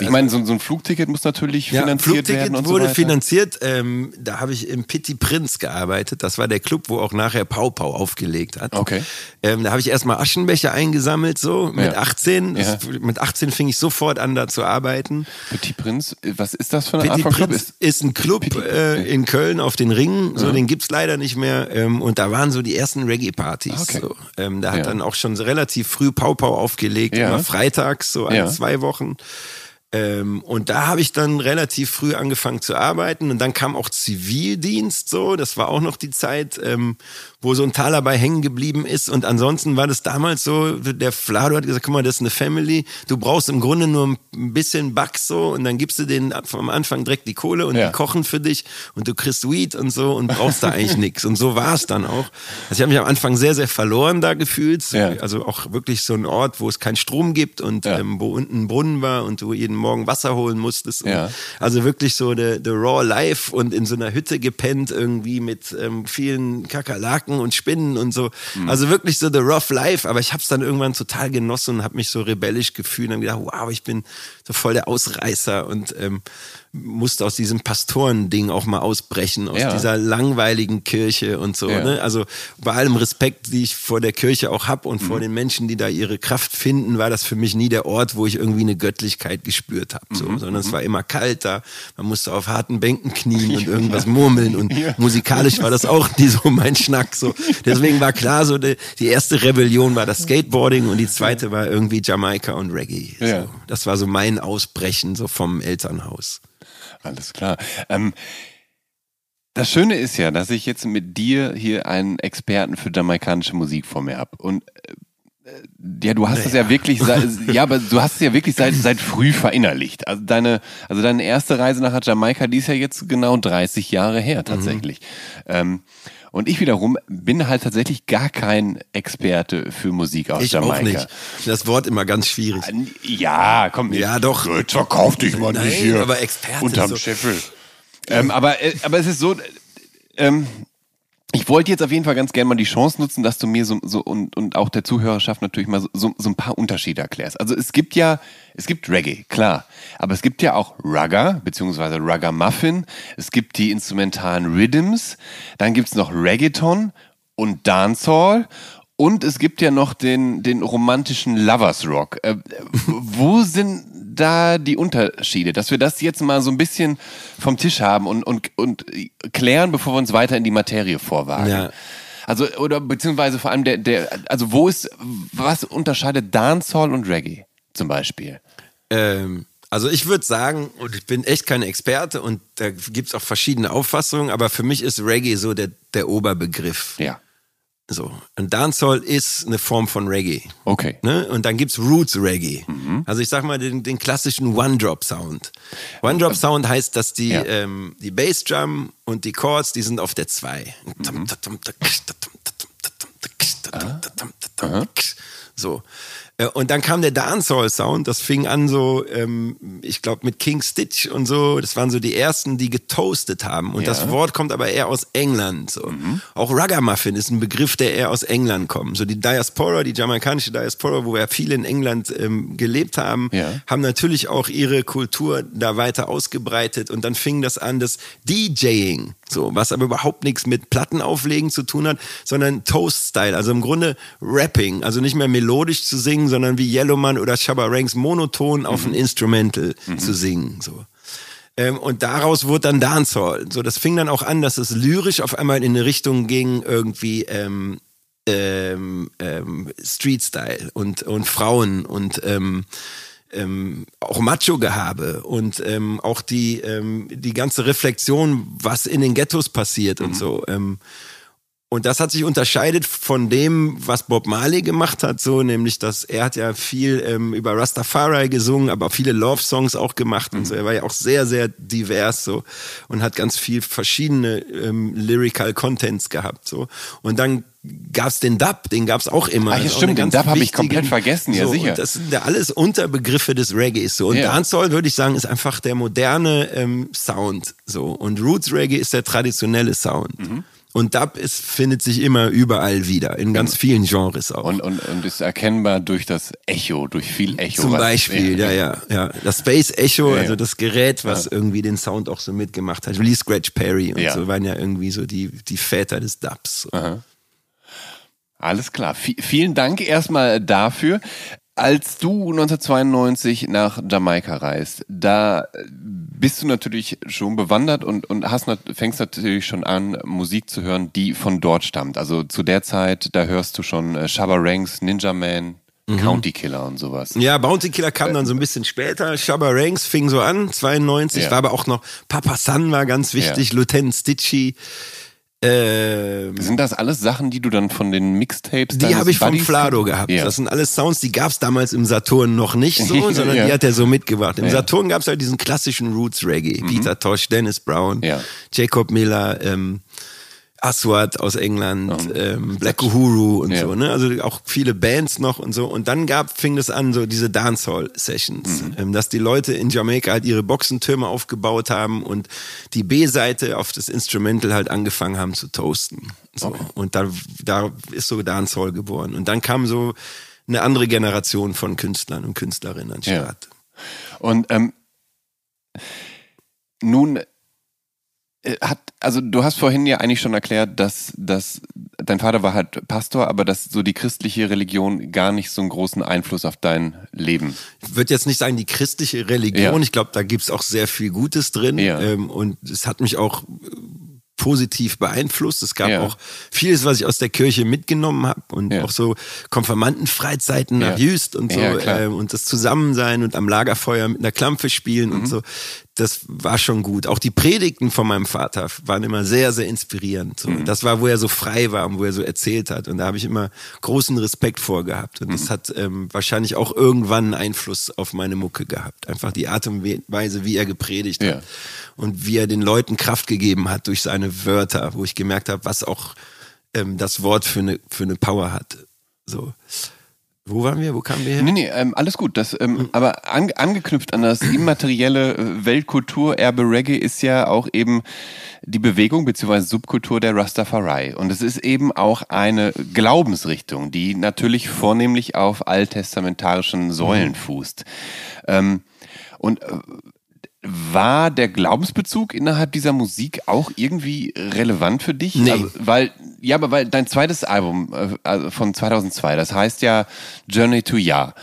Speaker 2: Ich meine, so, so ein Flugticket muss natürlich finanziert
Speaker 1: Flugticket
Speaker 2: werden und
Speaker 1: wurde
Speaker 2: so
Speaker 1: finanziert. Ähm, da habe ich im Pitti Prinz gearbeitet. Das war der Club, wo auch nachher Pau Pau aufgelegt hat.
Speaker 2: Okay.
Speaker 1: Ähm, da habe ich erstmal Aschenbecher eingesammelt, so mit
Speaker 2: Ja.
Speaker 1: 18.
Speaker 2: Ja.
Speaker 1: Das, mit 18 fing ich sofort an, da zu arbeiten.
Speaker 2: Petit Prinz, was ist das für eine Art
Speaker 1: Pitti
Speaker 2: von Club?
Speaker 1: Prinz
Speaker 2: Ist,
Speaker 1: ist ein Club
Speaker 2: Pitti-
Speaker 1: äh, in Köln auf den Ringen. So, den gibt's leider nicht mehr. Ähm, und da waren so die ersten Reggae-Partys.
Speaker 2: Ah, okay.
Speaker 1: So. Ähm, da hat
Speaker 2: Ja.
Speaker 1: dann auch schon relativ früh Pau Pau aufgelegt,
Speaker 2: Ja.
Speaker 1: immer freitags, so alle
Speaker 2: Ja.
Speaker 1: zwei Wochen. Ähm, und da habe ich dann relativ früh angefangen zu arbeiten und dann kam auch Zivildienst so, das war auch noch die Zeit, ähm, wo so ein Taler bei hängen geblieben ist und ansonsten war das damals so, der Flado hat gesagt, guck mal, das ist eine Family, du brauchst im Grunde nur ein bisschen Bucks so und dann gibst du denen am Anfang direkt die Kohle und
Speaker 2: Ja.
Speaker 1: die kochen für dich und du kriegst Weed und so und brauchst da eigentlich nichts und so war es dann auch. Also ich habe mich am Anfang sehr, sehr verloren da gefühlt,
Speaker 2: Ja.
Speaker 1: also auch wirklich so ein Ort, wo es keinen Strom gibt und
Speaker 2: Ja.
Speaker 1: ähm, wo unten ein Brunnen war und du jeden Morgen Wasser holen musstest. Also wirklich so the, the raw life und in so einer Hütte gepennt irgendwie mit ähm, vielen Kakerlaken und Spinnen und so.
Speaker 2: Mhm.
Speaker 1: Also wirklich so the rough life. Aber ich habe es dann irgendwann total genossen und habe mich so rebellisch gefühlt und gedacht, wow, ich bin so voll der Ausreißer und ähm, musste aus diesem Pastorending auch mal ausbrechen, aus
Speaker 2: Ja.
Speaker 1: dieser langweiligen Kirche und so.
Speaker 2: Ja.
Speaker 1: Ne? Also bei allem Respekt, die ich vor der Kirche auch hab und
Speaker 2: Mhm.
Speaker 1: vor den Menschen, die da ihre Kraft finden, war das für mich nie der Ort, wo ich irgendwie eine Göttlichkeit gespürt habe.
Speaker 2: Mhm.
Speaker 1: So. Sondern es war immer kalt da, man musste auf harten Bänken knien und irgendwas murmeln und musikalisch war das auch nie so mein Schnack. So. Deswegen war klar, so die, die erste Rebellion war das Skateboarding und die zweite war irgendwie Jamaika und Reggae.
Speaker 2: Ja.
Speaker 1: So. Das war so mein Ausbrechen so vom Elternhaus.
Speaker 2: Alles klar. Ähm, das Schöne ist ja, dass ich jetzt mit dir hier einen Experten für jamaikanische Musik vor mir habe. Und äh, ja, du hast es ja wirklich, ja, aber du hast es ja wirklich seit, seit früh verinnerlicht. Also deine, also deine erste Reise nach Jamaika, die ist ja jetzt genau 30 Jahre her tatsächlich. Ähm, und ich wiederum bin halt tatsächlich gar kein Experte für Musik aus
Speaker 1: Ich
Speaker 2: Jamaika.
Speaker 1: auch nicht. Das Wort immer ganz schwierig.
Speaker 2: Ja, komm.
Speaker 1: Ja, doch.
Speaker 2: Jetzt verkauf dich mal
Speaker 1: Nein,
Speaker 2: nicht hier.
Speaker 1: aber Experte
Speaker 2: Unterm
Speaker 1: so.
Speaker 2: Scheffel. Ähm, aber, äh, aber es ist so, ähm, ich wollte jetzt auf jeden Fall ganz gerne mal die Chance nutzen, dass du mir so, so und, und auch der Zuhörerschaft natürlich mal so, so, ein paar Unterschiede erklärst. Also es gibt ja, es gibt Reggae, klar. Aber es gibt ja auch Rugger, beziehungsweise Rugger Muffin. Es gibt die instrumentalen Rhythms. Dann gibt's noch Reggaeton und Dancehall. Und es gibt ja noch den, den romantischen Lovers Rock. Äh, wo sind da die Unterschiede? Dass wir das jetzt mal so ein bisschen vom Tisch haben und, und, und klären, bevor wir uns weiter in die Materie vorwagen.
Speaker 1: Ja.
Speaker 2: Also, oder beziehungsweise vor allem der, der, also wo ist, was unterscheidet Dancehall und Reggae zum Beispiel?
Speaker 1: Ähm, Also ich würde sagen, und ich bin echt kein Experte und da gibt es auch verschiedene Auffassungen, aber für mich ist Reggae so der, der Oberbegriff.
Speaker 2: Ja.
Speaker 1: So. Und Dancehall ist eine Form von Reggae.
Speaker 2: Okay.
Speaker 1: Ne? Und dann gibt's Roots Reggae. Also ich sag mal den, den klassischen One-Drop-Sound. One-Drop-Sound heißt, dass die,
Speaker 2: Ja.
Speaker 1: ähm, die Bassdrum und die Chords, die sind auf der 2. So. Äh, Und dann kam der Dancehall-Sound, das fing an so, ähm, ich glaube mit King Stitch und so, das waren so die ersten, die getoastet haben. Und
Speaker 2: Ja.
Speaker 1: das Wort kommt aber eher aus England. So. Auch Ragamuffin ist ein Begriff, der eher aus England kommt. So die Diaspora, die jamaikanische Diaspora, wo ja viele in England ähm, gelebt haben,
Speaker 2: Ja.
Speaker 1: haben natürlich auch ihre Kultur da weiter ausgebreitet. Und dann fing das an, das DJing, so, was aber überhaupt nichts mit Plattenauflegen zu tun hat, sondern Toast-Style. Also im Grunde Rapping, also nicht mehr melodisch zu singen, sondern wie Yellowman oder Shabba Ranks monoton auf ein Instrumental zu singen. So. Ähm, und daraus wurde dann Dancehall. So, das fing dann auch an, dass es lyrisch auf einmal in eine Richtung ging, irgendwie ähm, ähm, ähm, Street-Style und, und Frauen und ähm, ähm, auch Macho-Gehabe und ähm, auch die, ähm, die ganze Reflexion, was in den Ghettos passiert und so. Ähm, und das hat sich unterscheidet von dem, was Bob Marley gemacht hat, so nämlich, dass er hat ja viel ähm, über Rastafari gesungen, aber viele Love-Songs auch gemacht und so. Er war ja auch sehr, sehr divers so und hat ganz viel verschiedene ähm, lyrical Contents gehabt so. Und dann gab's den Dub, den gab's auch immer.
Speaker 2: Ah, ja, stimmt, den Dub hab ich komplett vergessen, ja,
Speaker 1: so,
Speaker 2: sicher.
Speaker 1: Das sind ja alles Unterbegriffe des Reggaes so. Und
Speaker 2: Ja.
Speaker 1: Dancehall würde ich sagen ist einfach der moderne ähm, Sound so und Roots Reggae ist der traditionelle Sound.
Speaker 2: Mhm.
Speaker 1: Und Dub ist, findet sich immer überall wieder, in ganz vielen Genres auch.
Speaker 2: Und, und, und ist erkennbar durch das Echo, durch viel Echo.
Speaker 1: Zum Beispiel, ja, ja, ja. Das Space Echo,
Speaker 2: Ja, ja.
Speaker 1: also das Gerät, was irgendwie den Sound auch so mitgemacht hat. Lee Scratch Perry und
Speaker 2: Ja.
Speaker 1: so waren ja irgendwie so die, die Väter des Dubs.
Speaker 2: Alles klar. V vielen Dank erstmal dafür. Als du 1992 nach Jamaika reist, da bist du natürlich schon bewandert und, und hast, fängst natürlich schon an, Musik zu hören, die von dort stammt. Also zu der Zeit, da hörst du schon äh, Shabba Ranks, Ninja Man,
Speaker 1: Mhm.
Speaker 2: County Killer und sowas.
Speaker 1: Ja, Bounty Killer kam dann so ein bisschen später. Shabba Ranks fing so an, 92.
Speaker 2: Ja.
Speaker 1: War aber auch noch Papa San war ganz wichtig,
Speaker 2: Ja.
Speaker 1: Lieutenant Stitchy. Ähm,
Speaker 2: Sind das alles Sachen, die du dann von den Mixtapes
Speaker 1: die habe ich vom
Speaker 2: Buddies-
Speaker 1: Flado gehabt.
Speaker 2: Ja.
Speaker 1: Das sind alles Sounds, die gab's damals im Saturn noch nicht so, sondern
Speaker 2: Ja.
Speaker 1: die hat er so mitgebracht. Im
Speaker 2: Ja. Mhm.
Speaker 1: Saturn gab's halt diesen klassischen Roots Reggae. Peter Tosh, Dennis Brown,
Speaker 2: Ja.
Speaker 1: Jacob Miller, ähm, Aswad aus England, ähm, Black Uhuru und
Speaker 2: Ja.
Speaker 1: so, ne? Also auch viele Bands noch und so. Und dann gab, fing es an, so diese Dancehall-Sessions,
Speaker 2: Mhm.
Speaker 1: ähm, dass die Leute in Jamaika halt ihre Boxentürme aufgebaut haben und die B-Seite auf das Instrumental halt angefangen haben zu toasten. So. Und da, da ist so Dancehall geboren. Und dann kam so eine andere Generation von Künstlern und Künstlerinnen an den
Speaker 2: Ja.
Speaker 1: Start.
Speaker 2: Und ähm, nun hat, also du hast vorhin ja eigentlich schon erklärt, dass, dass dein Vater war halt Pastor, aber dass so die christliche Religion gar nicht so einen großen Einfluss auf dein Leben.
Speaker 1: Ich würde jetzt nicht sagen, die christliche Religion,
Speaker 2: Ja.
Speaker 1: ich glaube, da gibt's auch sehr viel Gutes drin.
Speaker 2: Ja.
Speaker 1: Ähm, und es hat mich auch äh, positiv beeinflusst. Es gab
Speaker 2: Ja.
Speaker 1: auch vieles, was ich aus der Kirche mitgenommen habe und
Speaker 2: Ja.
Speaker 1: auch so Konfirmandenfreizeiten nach
Speaker 2: Ja.
Speaker 1: Jüst und so ähm, und das Zusammensein und am Lagerfeuer mit einer Klampe spielen
Speaker 2: Mhm.
Speaker 1: und so. Das war schon gut. Auch die Predigten von meinem Vater waren immer sehr, sehr inspirierend. So.
Speaker 2: Mhm.
Speaker 1: Das war, wo er so frei war und wo er so erzählt hat. Und da habe ich immer großen Respekt vor gehabt. Und
Speaker 2: Mhm.
Speaker 1: das hat ähm, wahrscheinlich auch irgendwann einen Einfluss auf meine Mucke gehabt. Einfach die Art und Weise, wie er gepredigt
Speaker 2: Ja.
Speaker 1: hat. Und wie er den Leuten Kraft gegeben hat durch seine Wörter, wo ich gemerkt habe, was auch ähm, das Wort für eine, für eine Power hat. So. Wo waren wir? Wo kamen wir her?
Speaker 2: Nee, nee, ähm, alles gut. Das, ähm, aber an, angeknüpft an das immaterielle äh, Weltkulturerbe Reggae ist ja auch eben die Bewegung bzw. Subkultur der Rastafari. Und es ist eben auch eine Glaubensrichtung, die natürlich vornehmlich auf alttestamentarischen Säulen fußt. Ähm, und äh, war der Glaubensbezug innerhalb dieser Musik auch irgendwie relevant für dich?
Speaker 1: Nee.
Speaker 2: Also, weil, ja, aber weil dein zweites Album äh, also von 2002, das heißt ja Journey to Yah.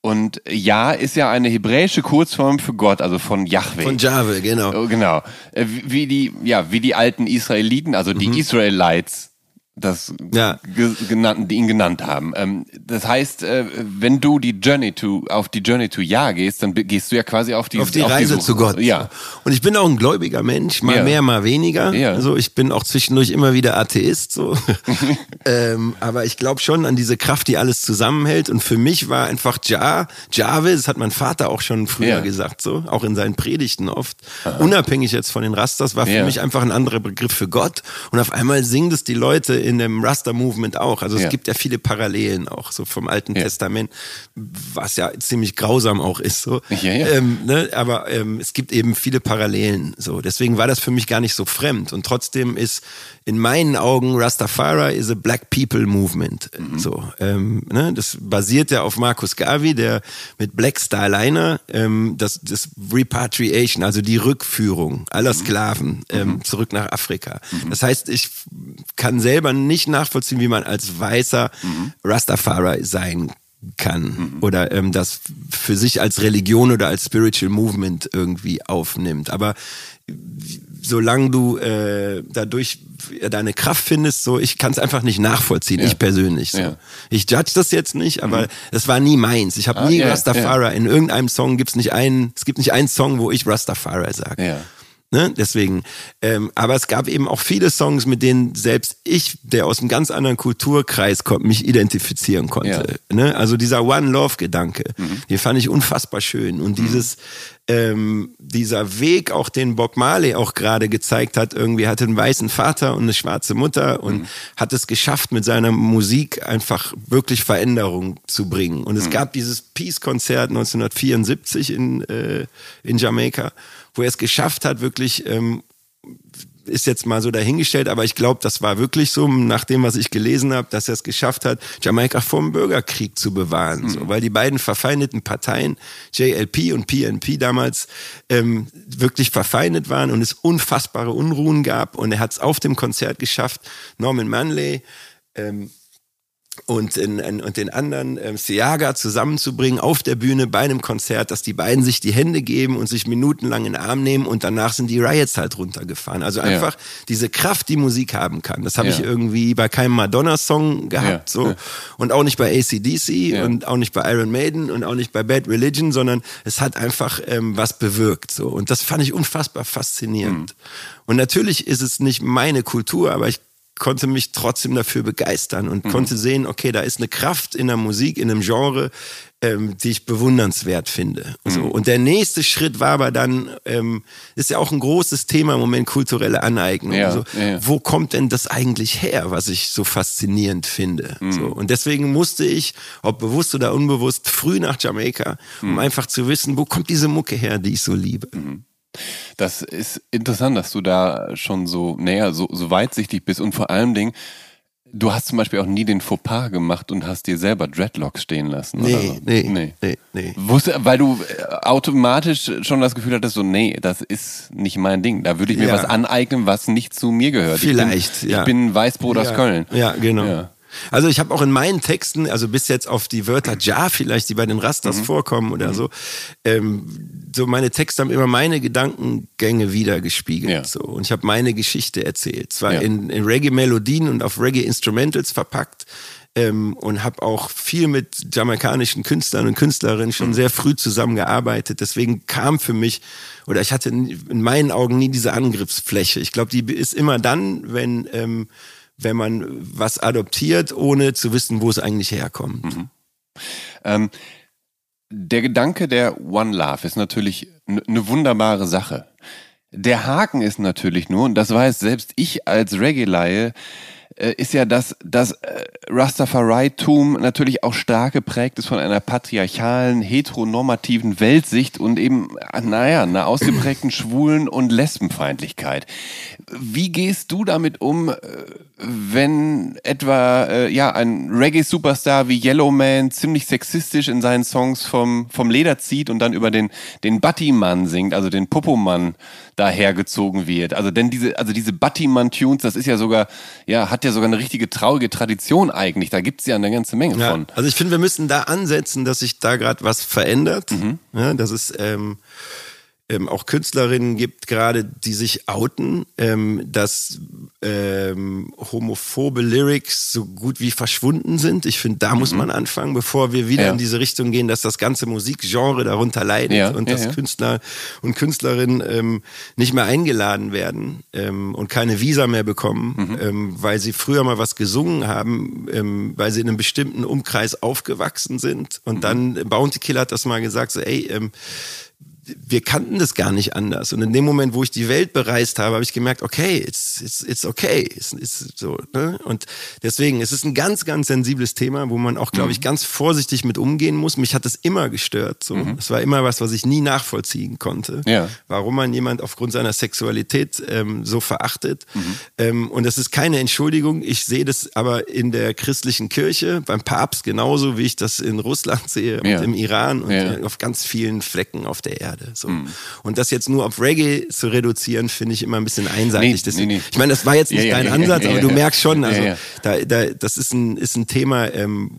Speaker 2: Und Yah ist ja eine hebräische Kurzform für Gott, also von Yahweh.
Speaker 1: Von Jave, genau.
Speaker 2: Oh, Genau. Äh, wie- die, ja, wie die alten Israeliten, also
Speaker 1: Mhm.
Speaker 2: die Israelites das ja. genannt, die ihn genannt haben. Ähm, das heißt, äh, wenn du die Journey to auf die Journey to Ja gehst, dann gehst du ja quasi auf die
Speaker 1: auf die auf Reise die zu Gott.
Speaker 2: Ja.
Speaker 1: Und ich bin auch ein gläubiger Mensch, mal ja. mehr, mal weniger. Ja. Also ich bin auch zwischendurch immer wieder Atheist so. ähm, aber ich glaube schon an diese Kraft, die alles zusammenhält. Und für mich war einfach Ja, das hat mein Vater auch schon früher ja. gesagt, so auch in seinen Predigten oft. Aha. Unabhängig jetzt von den Rastas war für mich einfach ein anderer Begriff für Gott. Und auf einmal singen es die Leute in dem Raster-Movement auch. Also es ja. gibt ja viele Parallelen auch, so vom Alten ja. Testament, was ja ziemlich grausam auch ist. So. Ja, ja. Ähm, ne? Aber ähm, es gibt eben viele Parallelen. So. Deswegen war das für mich gar nicht so fremd. Und trotzdem ist in meinen Augen Rastafari is a Black People Movement. Mhm. So, ähm, ne? Das basiert ja auf Markus Garvey, der mit Black Starliner ähm, das, das Repatriation, also die Rückführung aller mhm. Sklaven ähm, mhm. zurück nach Afrika. Mhm. Das heißt, ich kann selber nicht nachvollziehen, wie man als weißer mhm. Rastafari sein kann mhm. oder ähm, das für sich als Religion oder als Spiritual Movement irgendwie aufnimmt. Aber solange du äh, dadurch deine Kraft findest, so ich kann es einfach nicht nachvollziehen, ja. ich persönlich. So. Ja. Ich judge das jetzt nicht, aber mhm. das war nie meins. Ich habe ah, nie yeah, Rastafari. Yeah. In irgendeinem Song gibt's nicht einen, es gibt nicht einen Song, wo ich Rastafari sage. Ja. Ne? Deswegen. Ähm, aber es gab eben auch viele Songs, mit denen selbst ich, der aus einem ganz anderen Kulturkreis kommt, mich identifizieren konnte. Ja. Ne? Also dieser One Love Gedanke, mhm. den fand ich unfassbar schön. Und mhm. dieses, ähm, dieser Weg, auch den Bob Marley auch gerade gezeigt hat, irgendwie hatte einen weißen Vater und eine schwarze Mutter und mhm. hat es geschafft, mit seiner Musik einfach wirklich Veränderung zu bringen. Und es mhm. gab dieses Peace-Konzert 1974 in, äh, in Jamaika wo er es geschafft hat, wirklich, ähm, ist jetzt mal so dahingestellt, aber ich glaube, das war wirklich so, nach dem, was ich gelesen habe, dass er es geschafft hat, Jamaika vom Bürgerkrieg zu bewahren. Mhm. So, weil die beiden verfeindeten Parteien, JLP und PNP damals, ähm, wirklich verfeindet waren und es unfassbare Unruhen gab. Und er hat es auf dem Konzert geschafft, Norman Manley, ähm, und, in, in, und den anderen ähm, Siaga zusammenzubringen auf der Bühne bei einem Konzert, dass die beiden sich die Hände geben und sich minutenlang in den Arm nehmen und danach sind die Riots halt runtergefahren. Also einfach ja. diese Kraft, die Musik haben kann. Das habe ja. ich irgendwie bei keinem Madonna-Song gehabt ja. so und auch nicht bei ACDC und auch nicht bei Iron Maiden und auch nicht bei Bad Religion, sondern es hat einfach ähm, was bewirkt so und das fand ich unfassbar faszinierend. Mhm. Und natürlich ist es nicht meine Kultur, aber ich konnte mich trotzdem dafür begeistern und mhm. konnte sehen, okay, da ist eine Kraft in der Musik, in einem Genre, ähm, die ich bewundernswert finde. Mhm. So. Und der nächste Schritt war aber dann, ähm, ist ja auch ein großes Thema im Moment, kulturelle Aneignung. Ja, so, ja. Wo kommt denn das eigentlich her, was ich so faszinierend finde? Mhm. So. Und deswegen musste ich, ob bewusst oder unbewusst, früh nach Jamaika, um mhm. einfach zu wissen, wo kommt diese Mucke her, die ich so liebe.
Speaker 2: Das ist interessant, dass du da schon so näher, so, so weitsichtig bist und vor allem Dingen, Du hast zum Beispiel auch nie den Fauxpas gemacht und hast dir selber Dreadlocks stehen lassen.
Speaker 1: Nee, so. nee, nee, nee,
Speaker 2: nee. Wusste, weil du äh, automatisch schon das Gefühl hattest, so, nee, das ist nicht mein Ding. Da würde ich mir ja. was aneignen, was nicht zu mir gehört.
Speaker 1: Vielleicht,
Speaker 2: ich bin,
Speaker 1: ja.
Speaker 2: Ich bin Weißbrot aus
Speaker 1: ja.
Speaker 2: Köln.
Speaker 1: Ja, genau. Ja. Also ich habe auch in meinen Texten, also bis jetzt auf die Wörter Ja vielleicht, die bei den Rasters mhm. vorkommen oder mhm. so, ähm, so meine Texte haben immer meine Gedankengänge wiedergespiegelt. Ja. So. Und ich habe meine Geschichte erzählt. Zwar ja. in, in Reggae-Melodien und auf Reggae-Instrumentals verpackt. Ähm, und habe auch viel mit jamaikanischen Künstlern und Künstlerinnen schon mhm. sehr früh zusammengearbeitet. Deswegen kam für mich, oder ich hatte in meinen Augen nie diese Angriffsfläche. Ich glaube, die ist immer dann, wenn... Ähm, wenn man was adoptiert, ohne zu wissen, wo es eigentlich herkommt. Mhm.
Speaker 2: Ähm, der Gedanke der One Love ist natürlich eine wunderbare Sache. Der Haken ist natürlich nur, und das weiß selbst ich als Reggae-Laie, äh, ist ja, dass das äh, Rastafari-Tum natürlich auch stark geprägt ist von einer patriarchalen, heteronormativen Weltsicht und eben, naja, einer ausgeprägten Schwulen- und Lesbenfeindlichkeit. Wie gehst du damit um, äh, wenn etwa äh, ja ein Reggae-Superstar wie Yellowman ziemlich sexistisch in seinen Songs vom, vom Leder zieht und dann über den, den Batty-Mann singt, also den Popomann dahergezogen wird? Also denn diese, also diese Batty-Mann-Tunes, das ist ja sogar, ja, hat ja sogar eine richtige traurige Tradition eigentlich. Da gibt's ja eine ganze Menge ja, von.
Speaker 1: Also ich finde, wir müssen da ansetzen, dass sich da gerade was verändert. Mhm. Ja, das ist ähm, ähm, auch Künstlerinnen gibt, gerade die sich outen, ähm, dass ähm, homophobe Lyrics so gut wie verschwunden sind. Ich finde, da mhm. muss man anfangen, bevor wir wieder ja. in diese Richtung gehen, dass das ganze Musikgenre darunter leidet ja. und ja, dass Künstler und Künstlerinnen ähm, nicht mehr eingeladen werden ähm, und keine Visa mehr bekommen, mhm. Ähm, weil sie früher mal was gesungen haben, weil sie in einem bestimmten Umkreis aufgewachsen sind. Und mhm. dann Bounty Killer hat das mal gesagt, so ey, wir kannten das gar nicht anders. Und in dem Moment, wo ich die Welt bereist habe, habe ich gemerkt, okay, it's, it's, it's okay. It's, it's so, ne? Und deswegen, es ist ein ganz, ganz sensibles Thema, wo man auch, glaube ich, mhm. ganz vorsichtig mit umgehen muss. Mich hat es immer gestört. So. Mhm. Es war immer was, was ich nie nachvollziehen konnte. Ja. Warum man jemand aufgrund seiner Sexualität ähm, so verachtet. Mhm. Ähm, und das ist keine Entschuldigung. Ich sehe das aber in der christlichen Kirche, beim Papst genauso, wie ich das in Russland sehe ja. und im Iran und ja. auf ganz vielen Flecken auf der Erde werde. So. Mhm. Und das jetzt nur auf Reggae zu reduzieren, finde ich immer ein bisschen einseitig. Nee, nee, nee. Ich meine, das war jetzt nicht ja, dein ja, Ansatz, ja, aber du merkst schon, also Da, da, das ist ein, ist ein Thema, ähm,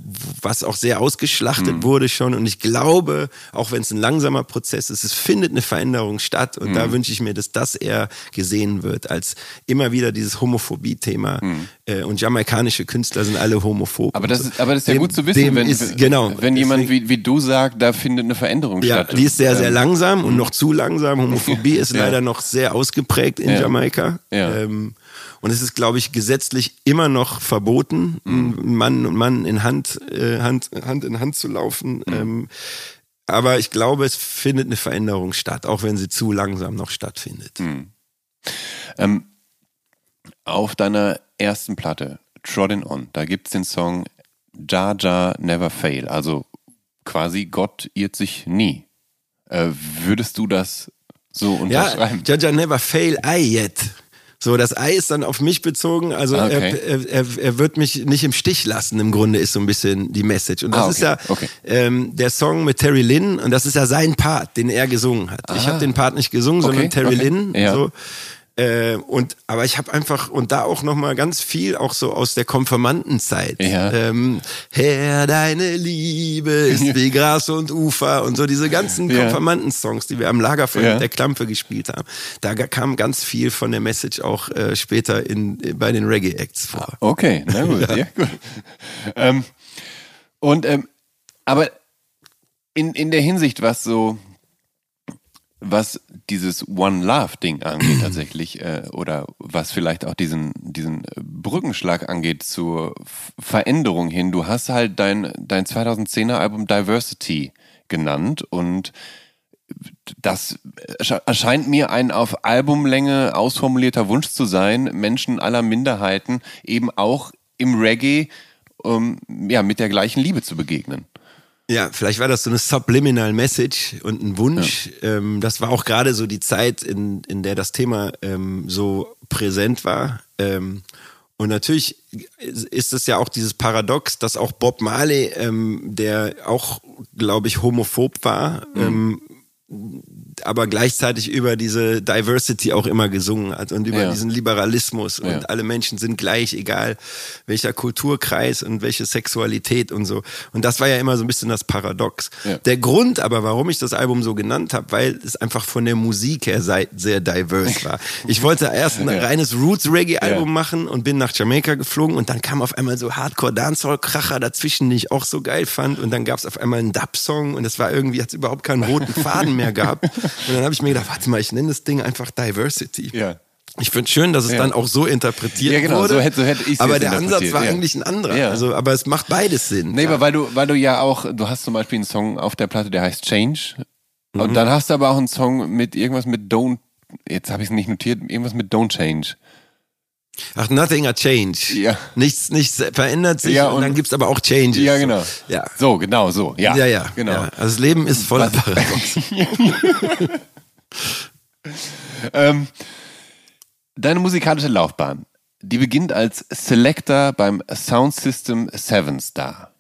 Speaker 1: was auch sehr ausgeschlachtet mhm. wurde schon. Und ich glaube, auch wenn es ein langsamer Prozess ist, es findet eine Veränderung statt. Und mhm. da wünsche ich mir, dass das eher gesehen wird, als immer wieder dieses Homophobie-Thema. Mhm. Äh, und jamaikanische Künstler sind alle homophob.
Speaker 2: Aber das ist, aber das ist ja dem, gut zu wissen, wenn, ist, genau, wenn jemand wie, wie du sagt, da findet eine Veränderung statt.
Speaker 1: Ja, die ist sehr, sehr ähm, langsam langsam und noch zu langsam. Homophobie ist ja. leider noch sehr ausgeprägt in ja. Jamaika. Ja. Ähm, und es ist, glaube ich, gesetzlich immer noch verboten, mhm. Mann und Mann in Hand, äh, Hand, Hand in Hand zu laufen. Mhm. Ähm, aber ich glaube, es findet eine Veränderung statt, auch wenn sie zu langsam noch stattfindet. Mhm.
Speaker 2: Ähm, auf deiner ersten Platte, Trodden On, da gibt es den Song Jar Jar Never Fail, also quasi Gott irrt sich nie. Äh, würdest du das so unterschreiben?
Speaker 1: Ja, Jaja never fail I yet. So, das Ei ist dann auf mich bezogen. Also okay. er, er, er wird mich nicht im Stich lassen, im Grunde ist so ein bisschen die Message. Und das ah, okay. ist ja okay. ähm, der Song mit Terry Lynn und das ist ja sein Part, den er gesungen hat. Ah. Ich habe den Part nicht gesungen, sondern Terry Lynn. Ja. So. Äh, und aber ich habe einfach und da auch noch mal ganz viel auch so aus der Konfirmandenzeit. Ja. Ähm, Herr, deine Liebe ist wie Gras und Ufer und so diese ganzen ja. Konfirmandensongs, die wir am Lagerfeuer ja. mit der Klampe gespielt haben. Da kam ganz viel von der Message auch äh, später in, bei den Reggae Acts vor.
Speaker 2: Okay, na gut, ja, gut. Ähm, und ähm, aber in, in der Hinsicht, was so was dieses One Love Ding angeht tatsächlich äh, oder was vielleicht auch diesen diesen Brückenschlag angeht zur Veränderung hin. Du hast halt dein dein 2010er Album Diversity genannt und das erscheint mir ein auf Albumlänge ausformulierter Wunsch zu sein, Menschen aller Minderheiten eben auch im Reggae ähm, ja mit der gleichen Liebe zu begegnen.
Speaker 1: Ja, vielleicht war das so eine Subliminal Message und ein Wunsch. Ja. Ähm, das war auch gerade so die Zeit, in, in der das Thema ähm, so präsent war. Ähm, und natürlich ist es ja auch dieses Paradox, dass auch Bob Marley, ähm, der auch, glaube ich, homophob war, mhm. Aber gleichzeitig über diese Diversity auch immer gesungen hat und über ja. diesen Liberalismus und ja. alle Menschen sind gleich, egal welcher Kulturkreis und welche Sexualität und so. Und das war ja immer so ein bisschen das Paradox. Ja. Der Grund aber, warum ich das Album so genannt habe, weil es einfach von der Musik her sehr diverse war. Ich wollte erst ein reines Roots-Reggae-Album machen und bin nach Jamaika geflogen und dann kam auf einmal so Hardcore-Dancehall-Kracher dazwischen, den ich auch so geil fand und dann gab es auf einmal einen Dub-Song und das war irgendwie, hat es überhaupt keinen roten Faden mehr gehabt. Und dann habe ich mir gedacht, warte mal, ich nenne das Ding einfach Diversity. Ja. Ich finde schön, dass es ja. dann auch so interpretiert ja, genau, wurde. So hätte, so hätte ich aber der Ansatz war ja. eigentlich ein anderer. Ja. Also, aber es macht beides Sinn.
Speaker 2: Nee, aber weil du, weil du ja auch, du hast zum Beispiel einen Song auf der Platte, der heißt Change. Mhm. Und dann hast du aber auch einen Song mit irgendwas mit Don't, jetzt habe ich es nicht notiert, irgendwas mit Don't Change.
Speaker 1: Ach, nothing a change. Ja. Nichts, nichts verändert sich ja, und, und dann gibt's aber auch Changes.
Speaker 2: Ja, genau. Ja. So, genau so. Ja,
Speaker 1: ja, ja genau. Ja. Also das Leben ist voller Paradox.
Speaker 2: ähm, deine musikalische Laufbahn, die beginnt als Selector beim Sound System Seven Star.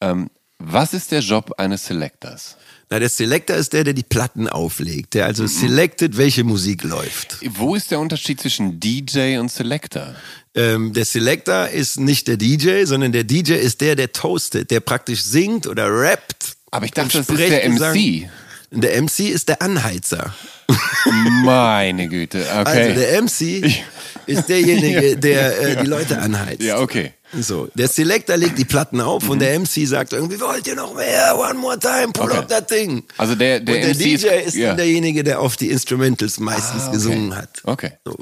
Speaker 2: Ähm, was ist der Job eines Selectors?
Speaker 1: Na, der Selector ist der, der die Platten auflegt, der also mhm. selected, welche Musik läuft.
Speaker 2: Wo ist der Unterschied zwischen DJ und Selector?
Speaker 1: Ähm, der Selector ist nicht der DJ, sondern der DJ ist der, der toastet, der praktisch singt oder rappt.
Speaker 2: Aber ich dachte, das ist der MC.
Speaker 1: Der MC ist der Anheizer.
Speaker 2: Meine Güte, okay.
Speaker 1: Also der MC ist derjenige, der äh, die Leute anheizt.
Speaker 2: ja, okay.
Speaker 1: So, der Selector legt die Platten auf
Speaker 2: Mhm.
Speaker 1: und der MC sagt irgendwie, wollt ihr noch mehr? One more time, pull
Speaker 2: Okay.
Speaker 1: up that thing.
Speaker 2: Also der- der
Speaker 1: und der
Speaker 2: MC
Speaker 1: DJ
Speaker 2: ist-
Speaker 1: ist, dann derjenige, der auf die Instrumentals meistens
Speaker 2: Ah, okay.
Speaker 1: gesungen hat.
Speaker 2: Okay.
Speaker 1: So.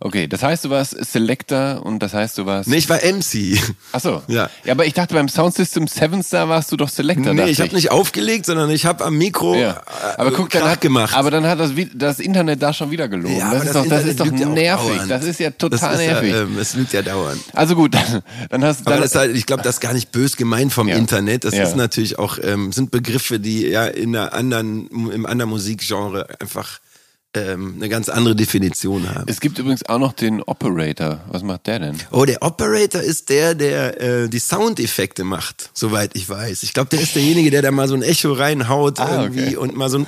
Speaker 2: Okay, das heißt, du warst Selector und das heißt, du warst.
Speaker 1: Nee, ich war MC.
Speaker 2: Ach so.
Speaker 1: Ja.
Speaker 2: Ja, aber ich dachte, beim Soundsystem Seven Star warst du doch Selector.
Speaker 1: Nee, ich habe nicht aufgelegt, sondern ich habe am Mikro
Speaker 2: Ja.
Speaker 1: äh,
Speaker 2: Aber guck, dann hat,
Speaker 1: gemacht.
Speaker 2: aber dann hat das, das Internet da schon wieder gelogen.
Speaker 1: Ja,
Speaker 2: das,
Speaker 1: aber
Speaker 2: ist doch, das ist doch
Speaker 1: ja
Speaker 2: nervig. Das ist ja
Speaker 1: Das
Speaker 2: total
Speaker 1: ist
Speaker 2: nervig.
Speaker 1: Ja, ähm, es lügt ja dauernd.
Speaker 2: also gut, dann, dann hast
Speaker 1: Aber
Speaker 2: dann,
Speaker 1: das halt, ich glaube, das ist gar nicht bös gemeint vom. Internet. Das ist natürlich auch, ähm, sind Begriffe, die ja in einer anderen, im anderen Musikgenre einfach ähm, eine ganz andere Definition haben.
Speaker 2: es gibt übrigens auch noch den Operator. Was macht der denn?
Speaker 1: Oh, der Operator ist der, der äh, die Soundeffekte macht, soweit ich weiß. Ich glaube, der ist derjenige, der da mal so ein Echo reinhaut
Speaker 2: Ah,
Speaker 1: irgendwie
Speaker 2: okay.
Speaker 1: und mal so ein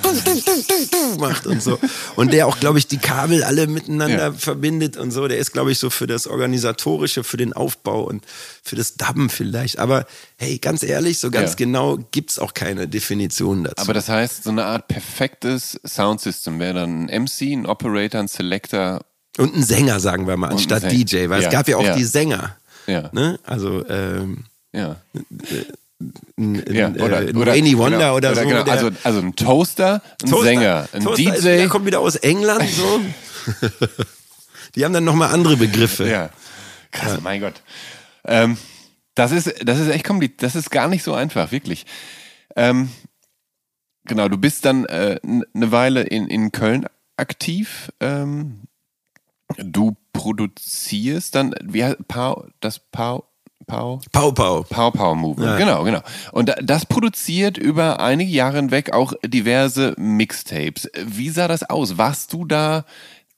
Speaker 1: macht und so. Und der auch, glaube ich, die Kabel alle miteinander
Speaker 2: Ja.
Speaker 1: verbindet und so. Der ist, glaube ich, so für das Organisatorische, für den Aufbau und für das Dubben vielleicht. Aber hey, ganz ehrlich, so ganz
Speaker 2: Ja.
Speaker 1: genau gibt's auch keine Definition dazu.
Speaker 2: Aber das heißt, so eine Art perfektes Soundsystem wäre dann ein MC, ein Operator, ein Selector.
Speaker 1: und ein Sänger, sagen wir mal, anstatt. DJ, weil
Speaker 2: Ja,
Speaker 1: es gab ja auch
Speaker 2: ja.
Speaker 1: die Sänger.
Speaker 2: Ja.
Speaker 1: Ne? Also ähm,
Speaker 2: Ja.
Speaker 1: ein,
Speaker 2: ja.
Speaker 1: ein,
Speaker 2: Oder,
Speaker 1: äh, ein
Speaker 2: oder,
Speaker 1: Rainy Wonder
Speaker 2: genau,
Speaker 1: oder, so.
Speaker 2: Genau. Also, also ein Toaster, ein
Speaker 1: Toaster-
Speaker 2: Sänger, ein
Speaker 1: Toaster
Speaker 2: DJ.
Speaker 1: der kommt wieder aus England, so. Die haben dann nochmal andere Begriffe.
Speaker 2: Ja. Krass, mein Gott. Ähm, das ist, das ist echt kompliziert. Das ist gar nicht so einfach, wirklich. Ähm, genau, du bist dann äh, eine Weile in, in Köln aktiv. Ähm, du produzierst dann, wie heißt, Pau, das Pau, Pau,
Speaker 1: Pau Pau.
Speaker 2: Power Power Movement, genau, genau. Und da- das produziert über einige Jahre hinweg auch diverse Mixtapes. Wie sah das aus? Warst du da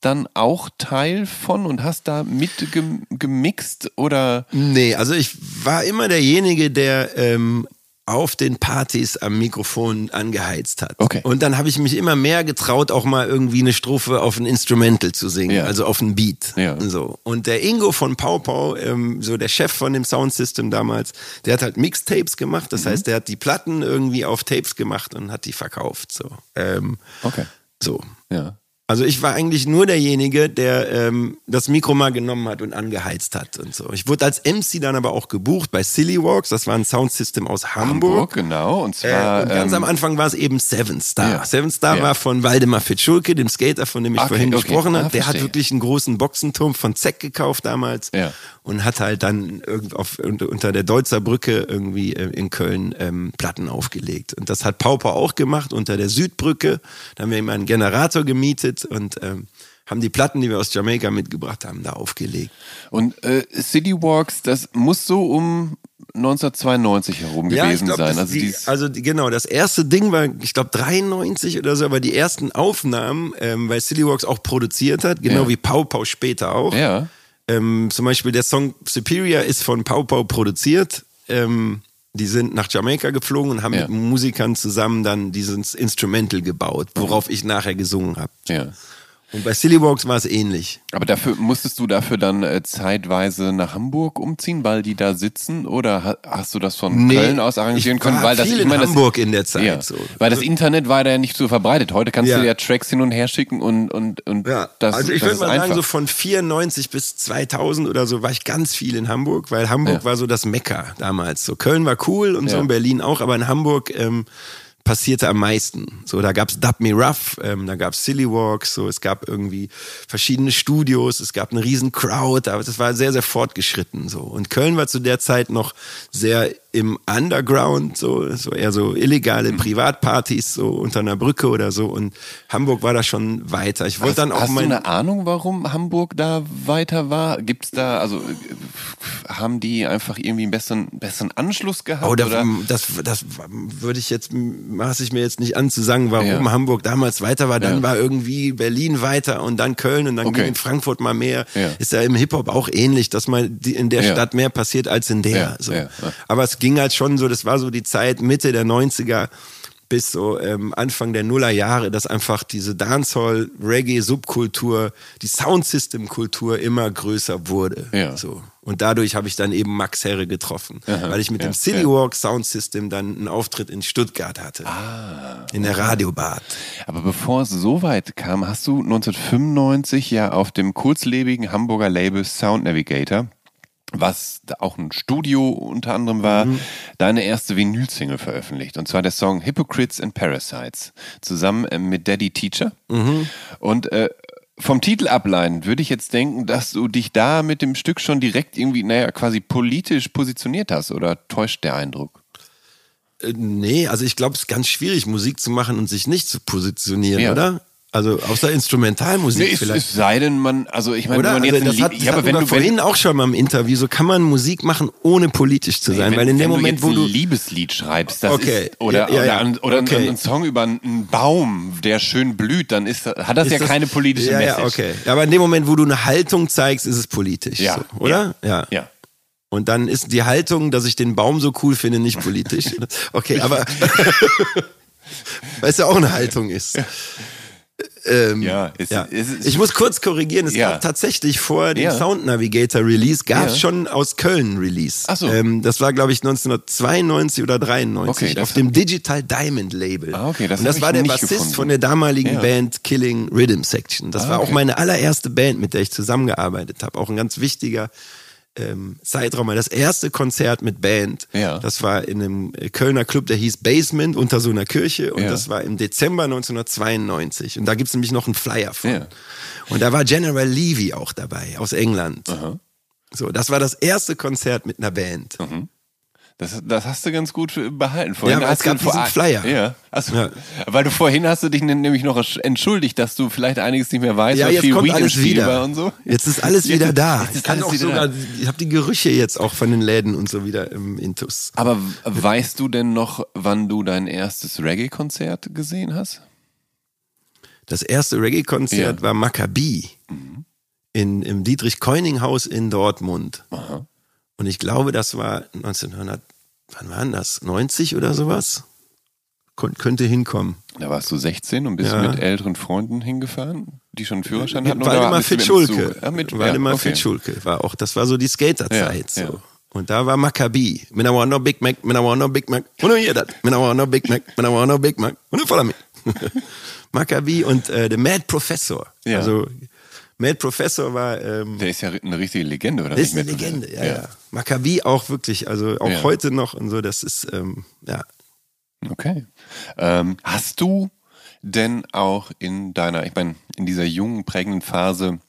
Speaker 2: dann auch Teil von und hast da mitgemixt oder?
Speaker 1: Nee, also ich war immer derjenige, der ähm, auf den Partys am Mikrofon angeheizt hat.
Speaker 2: Okay.
Speaker 1: Und dann habe ich mich immer mehr getraut, auch mal irgendwie eine Strophe auf ein Instrumental zu singen,
Speaker 2: Ja.
Speaker 1: also auf ein Beat.
Speaker 2: Ja.
Speaker 1: So. Und der Ingo von Pau Pau, ähm, so der Chef von dem Soundsystem damals, der hat halt Mixtapes gemacht.
Speaker 2: Mhm.
Speaker 1: Das heißt, der hat die Platten irgendwie auf Tapes gemacht und hat die verkauft. So. Ähm,
Speaker 2: Okay.
Speaker 1: so.
Speaker 2: Ja.
Speaker 1: Also ich war eigentlich nur derjenige, der ähm, das Mikro mal genommen hat und angeheizt hat und so. Ich wurde als MC dann aber auch gebucht bei Silly Walks. Das war ein Soundsystem aus
Speaker 2: Hamburg,
Speaker 1: Hamburg.
Speaker 2: genau. Und
Speaker 1: Äh,
Speaker 2: zwar
Speaker 1: und ganz
Speaker 2: ähm,
Speaker 1: am Anfang war es eben Seven Star.
Speaker 2: Ja.
Speaker 1: Seven Star
Speaker 2: Ja.
Speaker 1: war von Waldemar Fitschulke, dem Skater, von dem ich
Speaker 2: Okay,
Speaker 1: vorhin
Speaker 2: okay.
Speaker 1: gesprochen habe.
Speaker 2: Ah,
Speaker 1: Der hat
Speaker 2: verstehe.
Speaker 1: wirklich einen großen Boxenturm von Zeck gekauft damals
Speaker 2: Ja.
Speaker 1: Und hat halt dann irgend auf, unter, der Deutzer Brücke irgendwie äh, in Köln ähm, Platten aufgelegt. Und das hat Pauper auch gemacht unter der Südbrücke. Da haben wir ihm einen Generator gemietet und ähm, haben die Platten, die wir aus Jamaika mitgebracht haben, da aufgelegt.
Speaker 2: und äh, City Walks, das muss so um 1992 herum gewesen
Speaker 1: glaub,
Speaker 2: sein. Also,
Speaker 1: die, also genau, das erste Ding war, ich glaube 93 oder so, aber die ersten Aufnahmen, ähm, weil Silly Walks auch produziert hat, genau
Speaker 2: Ja.
Speaker 1: wie Pau Pau später auch.
Speaker 2: ja.
Speaker 1: Ähm, zum Beispiel der Song Superior ist von Pau Pau produziert. Ähm, die sind nach Jamaika geflogen und haben
Speaker 2: Ja.
Speaker 1: mit Musikern zusammen dann dieses Instrumental gebaut, worauf ich nachher gesungen habe.
Speaker 2: ja.
Speaker 1: Und bei Silly Walks war es ähnlich.
Speaker 2: Aber dafür musstest du dafür dann äh, zeitweise nach Hamburg umziehen, weil die da sitzen? Oder ha hast du das von
Speaker 1: Nee,
Speaker 2: Köln aus arrangieren
Speaker 1: ich
Speaker 2: können?
Speaker 1: war
Speaker 2: weil das,
Speaker 1: viel
Speaker 2: ich
Speaker 1: in
Speaker 2: meine,
Speaker 1: Hamburg in der Zeit,
Speaker 2: Ja,
Speaker 1: so.
Speaker 2: Weil das Internet war da ja nicht so verbreitet. Heute kannst
Speaker 1: Ja.
Speaker 2: du ja Tracks hin und her schicken und und und
Speaker 1: Ja,
Speaker 2: das.
Speaker 1: also ich
Speaker 2: das
Speaker 1: würde mal sagen,
Speaker 2: einfach.
Speaker 1: so von 94 bis 2000 oder so war ich ganz viel in Hamburg, weil Hamburg war so das Mekka damals. So Köln war cool und so in Berlin auch, aber in Hamburg ähm, passierte am meisten. So, da gab's Dub Me Rough, ähm, da gab's Silly Walks, so es gab irgendwie verschiedene Studios, es gab eine riesen Crowd, aber das war sehr, sehr fortgeschritten. So. Und Köln war zu der Zeit noch sehr im Underground, so, so eher so
Speaker 2: Mhm.
Speaker 1: illegale Privatpartys, so unter einer Brücke oder so. Und Hamburg war da schon weiter. Ich wollte dann auch
Speaker 2: Hast du eine Ahnung, warum Hamburg da weiter war? Gibt's da, also äh, haben die einfach irgendwie einen besseren, besseren Anschluss gehabt?
Speaker 1: Oh, da,
Speaker 2: oder?
Speaker 1: das, das würde ich jetzt, maße ich mir jetzt nicht an zu sagen, warum
Speaker 2: Ja.
Speaker 1: Hamburg damals weiter war. Dann
Speaker 2: Ja.
Speaker 1: war irgendwie Berlin weiter und dann Köln und dann
Speaker 2: Okay.
Speaker 1: ging in Frankfurt mal mehr.
Speaker 2: Ja.
Speaker 1: Ist ja im Hip-Hop auch ähnlich, dass mal in der. Stadt mehr passiert als in der. So. Aber es ging halt schon so, das war so die Zeit Mitte der 90er bis so ähm, Anfang der Nullerjahre, dass einfach diese Dancehall-Reggae-Subkultur, die Soundsystem-Kultur immer größer wurde.
Speaker 2: Ja.
Speaker 1: So. Und dadurch habe ich dann eben Max Herre getroffen, weil ich mit dem City Walk Sound System dann einen Auftritt in Stuttgart hatte.
Speaker 2: Ah.
Speaker 1: In der Radiobad.
Speaker 2: Aber bevor es so weit kam, hast du 1995 ja auf dem kurzlebigen Hamburger Label Sound Navigator, was auch ein Studio unter anderem war, deine erste Vinyl-Single veröffentlicht. Und zwar der Song Hypocrites and Parasites, zusammen äh, mit Daddy Teacher. Und äh, vom Titel ableiten würde ich jetzt denken, dass du dich da mit dem Stück schon direkt irgendwie, naja, quasi politisch positioniert hast. Oder täuscht der Eindruck?
Speaker 1: Äh, nee, also ich glaube, es ist ganz schwierig, Musik zu machen und sich nicht zu positionieren,
Speaker 2: Ja.
Speaker 1: oder? Also außer Instrumentalmusik
Speaker 2: Nee,
Speaker 1: vielleicht.
Speaker 2: es sei denn, man, also ich meine, wenn man
Speaker 1: Also
Speaker 2: jetzt ein
Speaker 1: das hat, das
Speaker 2: ja, aber
Speaker 1: hatten
Speaker 2: wenn
Speaker 1: wir
Speaker 2: du
Speaker 1: vorhin auch schon mal im Interview, so kann man Musik machen, ohne politisch zu sein.
Speaker 2: wenn,
Speaker 1: weil in dem Moment,
Speaker 2: du
Speaker 1: wo du.
Speaker 2: ein Liebeslied schreibst, das
Speaker 1: Okay.
Speaker 2: ist, oder,
Speaker 1: Ja, ja,
Speaker 2: oder,
Speaker 1: ja.
Speaker 2: ein- oder
Speaker 1: Okay.
Speaker 2: ein Song über einen Baum, der schön blüht, dann ist, hat das
Speaker 1: ist
Speaker 2: ja
Speaker 1: das-
Speaker 2: keine politische
Speaker 1: ja,
Speaker 2: Message.
Speaker 1: Ja, okay. Aber in dem Moment, wo du eine Haltung zeigst, ist es politisch.
Speaker 2: Ja,
Speaker 1: So, oder? Ja.
Speaker 2: Ja.
Speaker 1: Und dann ist die Haltung, dass ich den Baum so cool finde, nicht politisch. Okay, aber weil es ja auch eine Haltung ist. Ähm,
Speaker 2: Ja, es-
Speaker 1: ja.
Speaker 2: es ist-
Speaker 1: ich muss kurz korrigieren, es
Speaker 2: Ja.
Speaker 1: gab tatsächlich vor dem
Speaker 2: Ja.
Speaker 1: Sound Navigator Release, gab es schon aus Köln Release.
Speaker 2: Ach so.
Speaker 1: Ähm, das war, glaube ich, 1992 oder 93
Speaker 2: Okay,
Speaker 1: auf dem Digital Diamond Label.
Speaker 2: Ah, okay, das
Speaker 1: Und das war der Bassist
Speaker 2: gefunden.
Speaker 1: von der damaligen. Band Killing Rhythm Section. Das
Speaker 2: Ah,
Speaker 1: war auch
Speaker 2: okay.
Speaker 1: meine allererste Band, mit der ich zusammengearbeitet habe. Auch ein ganz wichtiger ähm, Zeitraum. Das erste Konzert mit Band,
Speaker 2: Ja.
Speaker 1: das war in einem Kölner Club, der hieß Basement unter so einer Kirche und
Speaker 2: Ja.
Speaker 1: das war im Dezember 1992. Und da gibt's nämlich noch einen Flyer von.
Speaker 2: Ja.
Speaker 1: Und da war General Levy auch dabei, aus England. So, das war das erste Konzert mit einer Band.
Speaker 2: Das, das hast du ganz gut behalten. Vorhin
Speaker 1: Ja,
Speaker 2: hast
Speaker 1: es gab diesen Flyer.
Speaker 2: Ja. Also,
Speaker 1: Ja.
Speaker 2: Weil du vorhin hast du dich nämlich noch entschuldigt, dass du vielleicht einiges nicht mehr weißt,
Speaker 1: Ja, jetzt
Speaker 2: viel
Speaker 1: kommt
Speaker 2: Weed im
Speaker 1: alles wieder.
Speaker 2: so.
Speaker 1: Jetzt ist alles
Speaker 2: Jetzt-
Speaker 1: wieder da. ich kann auch sogar,
Speaker 2: da.
Speaker 1: ich habe die Gerüche jetzt auch von den Läden und so wieder im Intus.
Speaker 2: Aber weißt du denn noch, wann du dein erstes Reggae-Konzert gesehen hast?
Speaker 1: Das erste Reggae-Konzert
Speaker 2: Ja. Mhm.
Speaker 1: war Maccabi in, im Dietrich-Keuning-Haus in Dortmund. Und ich glaube, das war 1900, wann war denn das? 90 oder sowas? Kon könnte hinkommen.
Speaker 2: Da warst du 16 und bist
Speaker 1: Ja.
Speaker 2: mit älteren Freunden hingefahren, die schon einen Führerschein hatten?
Speaker 1: Mit Waldemar
Speaker 2: mit
Speaker 1: Fitzschulke.
Speaker 2: Ah, mit,
Speaker 1: Waldemar
Speaker 2: ja, okay.
Speaker 1: Fitzschulke war auch, das war so die Skaterzeit.
Speaker 2: Ja,
Speaker 1: so. Und da war Maccabi. I want no Big Mac, I want no Big Mac. Hear that? When I want no Big Mac, I want no Big Mac. Wanna follow me? Maccabi und äh, der Mad Professor.
Speaker 2: Ja.
Speaker 1: Also Mad Professor war ähm,
Speaker 2: Der ist ja eine richtige Legende, oder?
Speaker 1: das ist eine Legende, ja, ja. Maccabi auch wirklich, also auch
Speaker 2: Ja.
Speaker 1: heute noch und so, das ist, ähm, ja.
Speaker 2: Okay. Ähm, hast du denn auch in deiner, ich meine, in dieser jungen, prägenden Phase,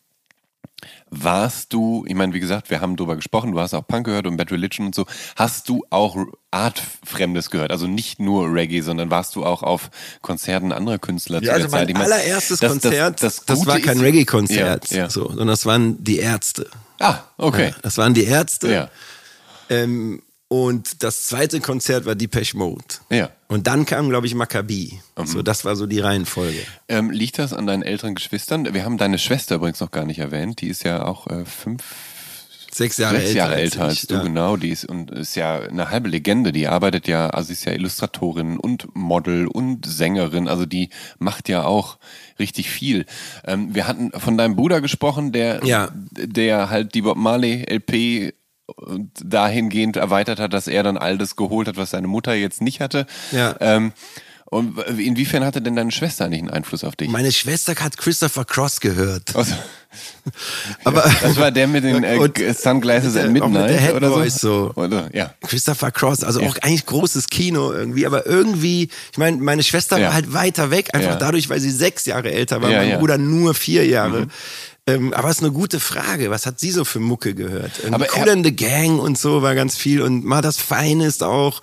Speaker 2: warst du, ich meine, wie gesagt, wir haben drüber gesprochen, du hast auch Punk gehört und Bad Religion und so, hast du auch Artfremdes gehört? Also nicht nur Reggae, sondern warst du auch auf Konzerten anderer Künstler
Speaker 1: Ja,
Speaker 2: zu
Speaker 1: also
Speaker 2: der Zeit?
Speaker 1: mein
Speaker 2: Ich meine,
Speaker 1: allererstes
Speaker 2: das- das-
Speaker 1: Konzert,
Speaker 2: das,
Speaker 1: das,
Speaker 2: Gute
Speaker 1: war kein Reggae-Konzert,
Speaker 2: Ja, ja.
Speaker 1: so, sondern das waren die Ärzte.
Speaker 2: Ah, okay.
Speaker 1: Ja, das waren die Ärzte.
Speaker 2: Ja.
Speaker 1: Ähm, und das zweite Konzert war Depeche Mode.
Speaker 2: Ja.
Speaker 1: Und dann kam, glaube ich, Maccabi.
Speaker 2: Mhm.
Speaker 1: So, das war so die Reihenfolge.
Speaker 2: Ähm, liegt das an deinen älteren Geschwistern? Wir haben deine Schwester übrigens noch gar nicht erwähnt. Die ist ja auch äh, fünf,
Speaker 1: Sechs Jahre
Speaker 2: sechs
Speaker 1: älter.
Speaker 2: Jahre
Speaker 1: als
Speaker 2: älter als
Speaker 1: ich,
Speaker 2: du,
Speaker 1: ja.
Speaker 2: genau. Die ist und ist ja eine halbe Legende. Die arbeitet ja, also sie ist ja Illustratorin und Model und Sängerin. Also die macht ja auch richtig viel. Ähm, wir hatten von deinem Bruder gesprochen, der,
Speaker 1: Ja.
Speaker 2: der halt die Bob Marley LP dahingehend erweitert hat, dass er dann all das geholt hat, was seine Mutter jetzt nicht hatte.
Speaker 1: Ja.
Speaker 2: Ähm, und inwiefern hatte denn deine Schwester nicht einen Einfluss auf dich?
Speaker 1: Meine Schwester hat Christopher Cross gehört.
Speaker 2: Also,
Speaker 1: Aber
Speaker 2: das war der mit den äh,
Speaker 1: Und
Speaker 2: Sunglasses at Midnight
Speaker 1: der Head
Speaker 2: oder so?
Speaker 1: So.
Speaker 2: Oder, ja.
Speaker 1: Christopher Cross, also auch eigentlich großes Kino irgendwie, aber irgendwie, ich meine, meine Schwester
Speaker 2: Ja.
Speaker 1: war halt weiter weg, einfach
Speaker 2: Ja.
Speaker 1: dadurch, weil sie sechs Jahre älter war,
Speaker 2: Ja,
Speaker 1: mein
Speaker 2: ja. Mhm.
Speaker 1: Bruder nur vier Jahre. Ähm, aber es ist eine gute Frage. Was hat sie so für Mucke gehört? Irgendwie
Speaker 2: Aber
Speaker 1: cool in the Gang und so war ganz viel und mal das Finest auch.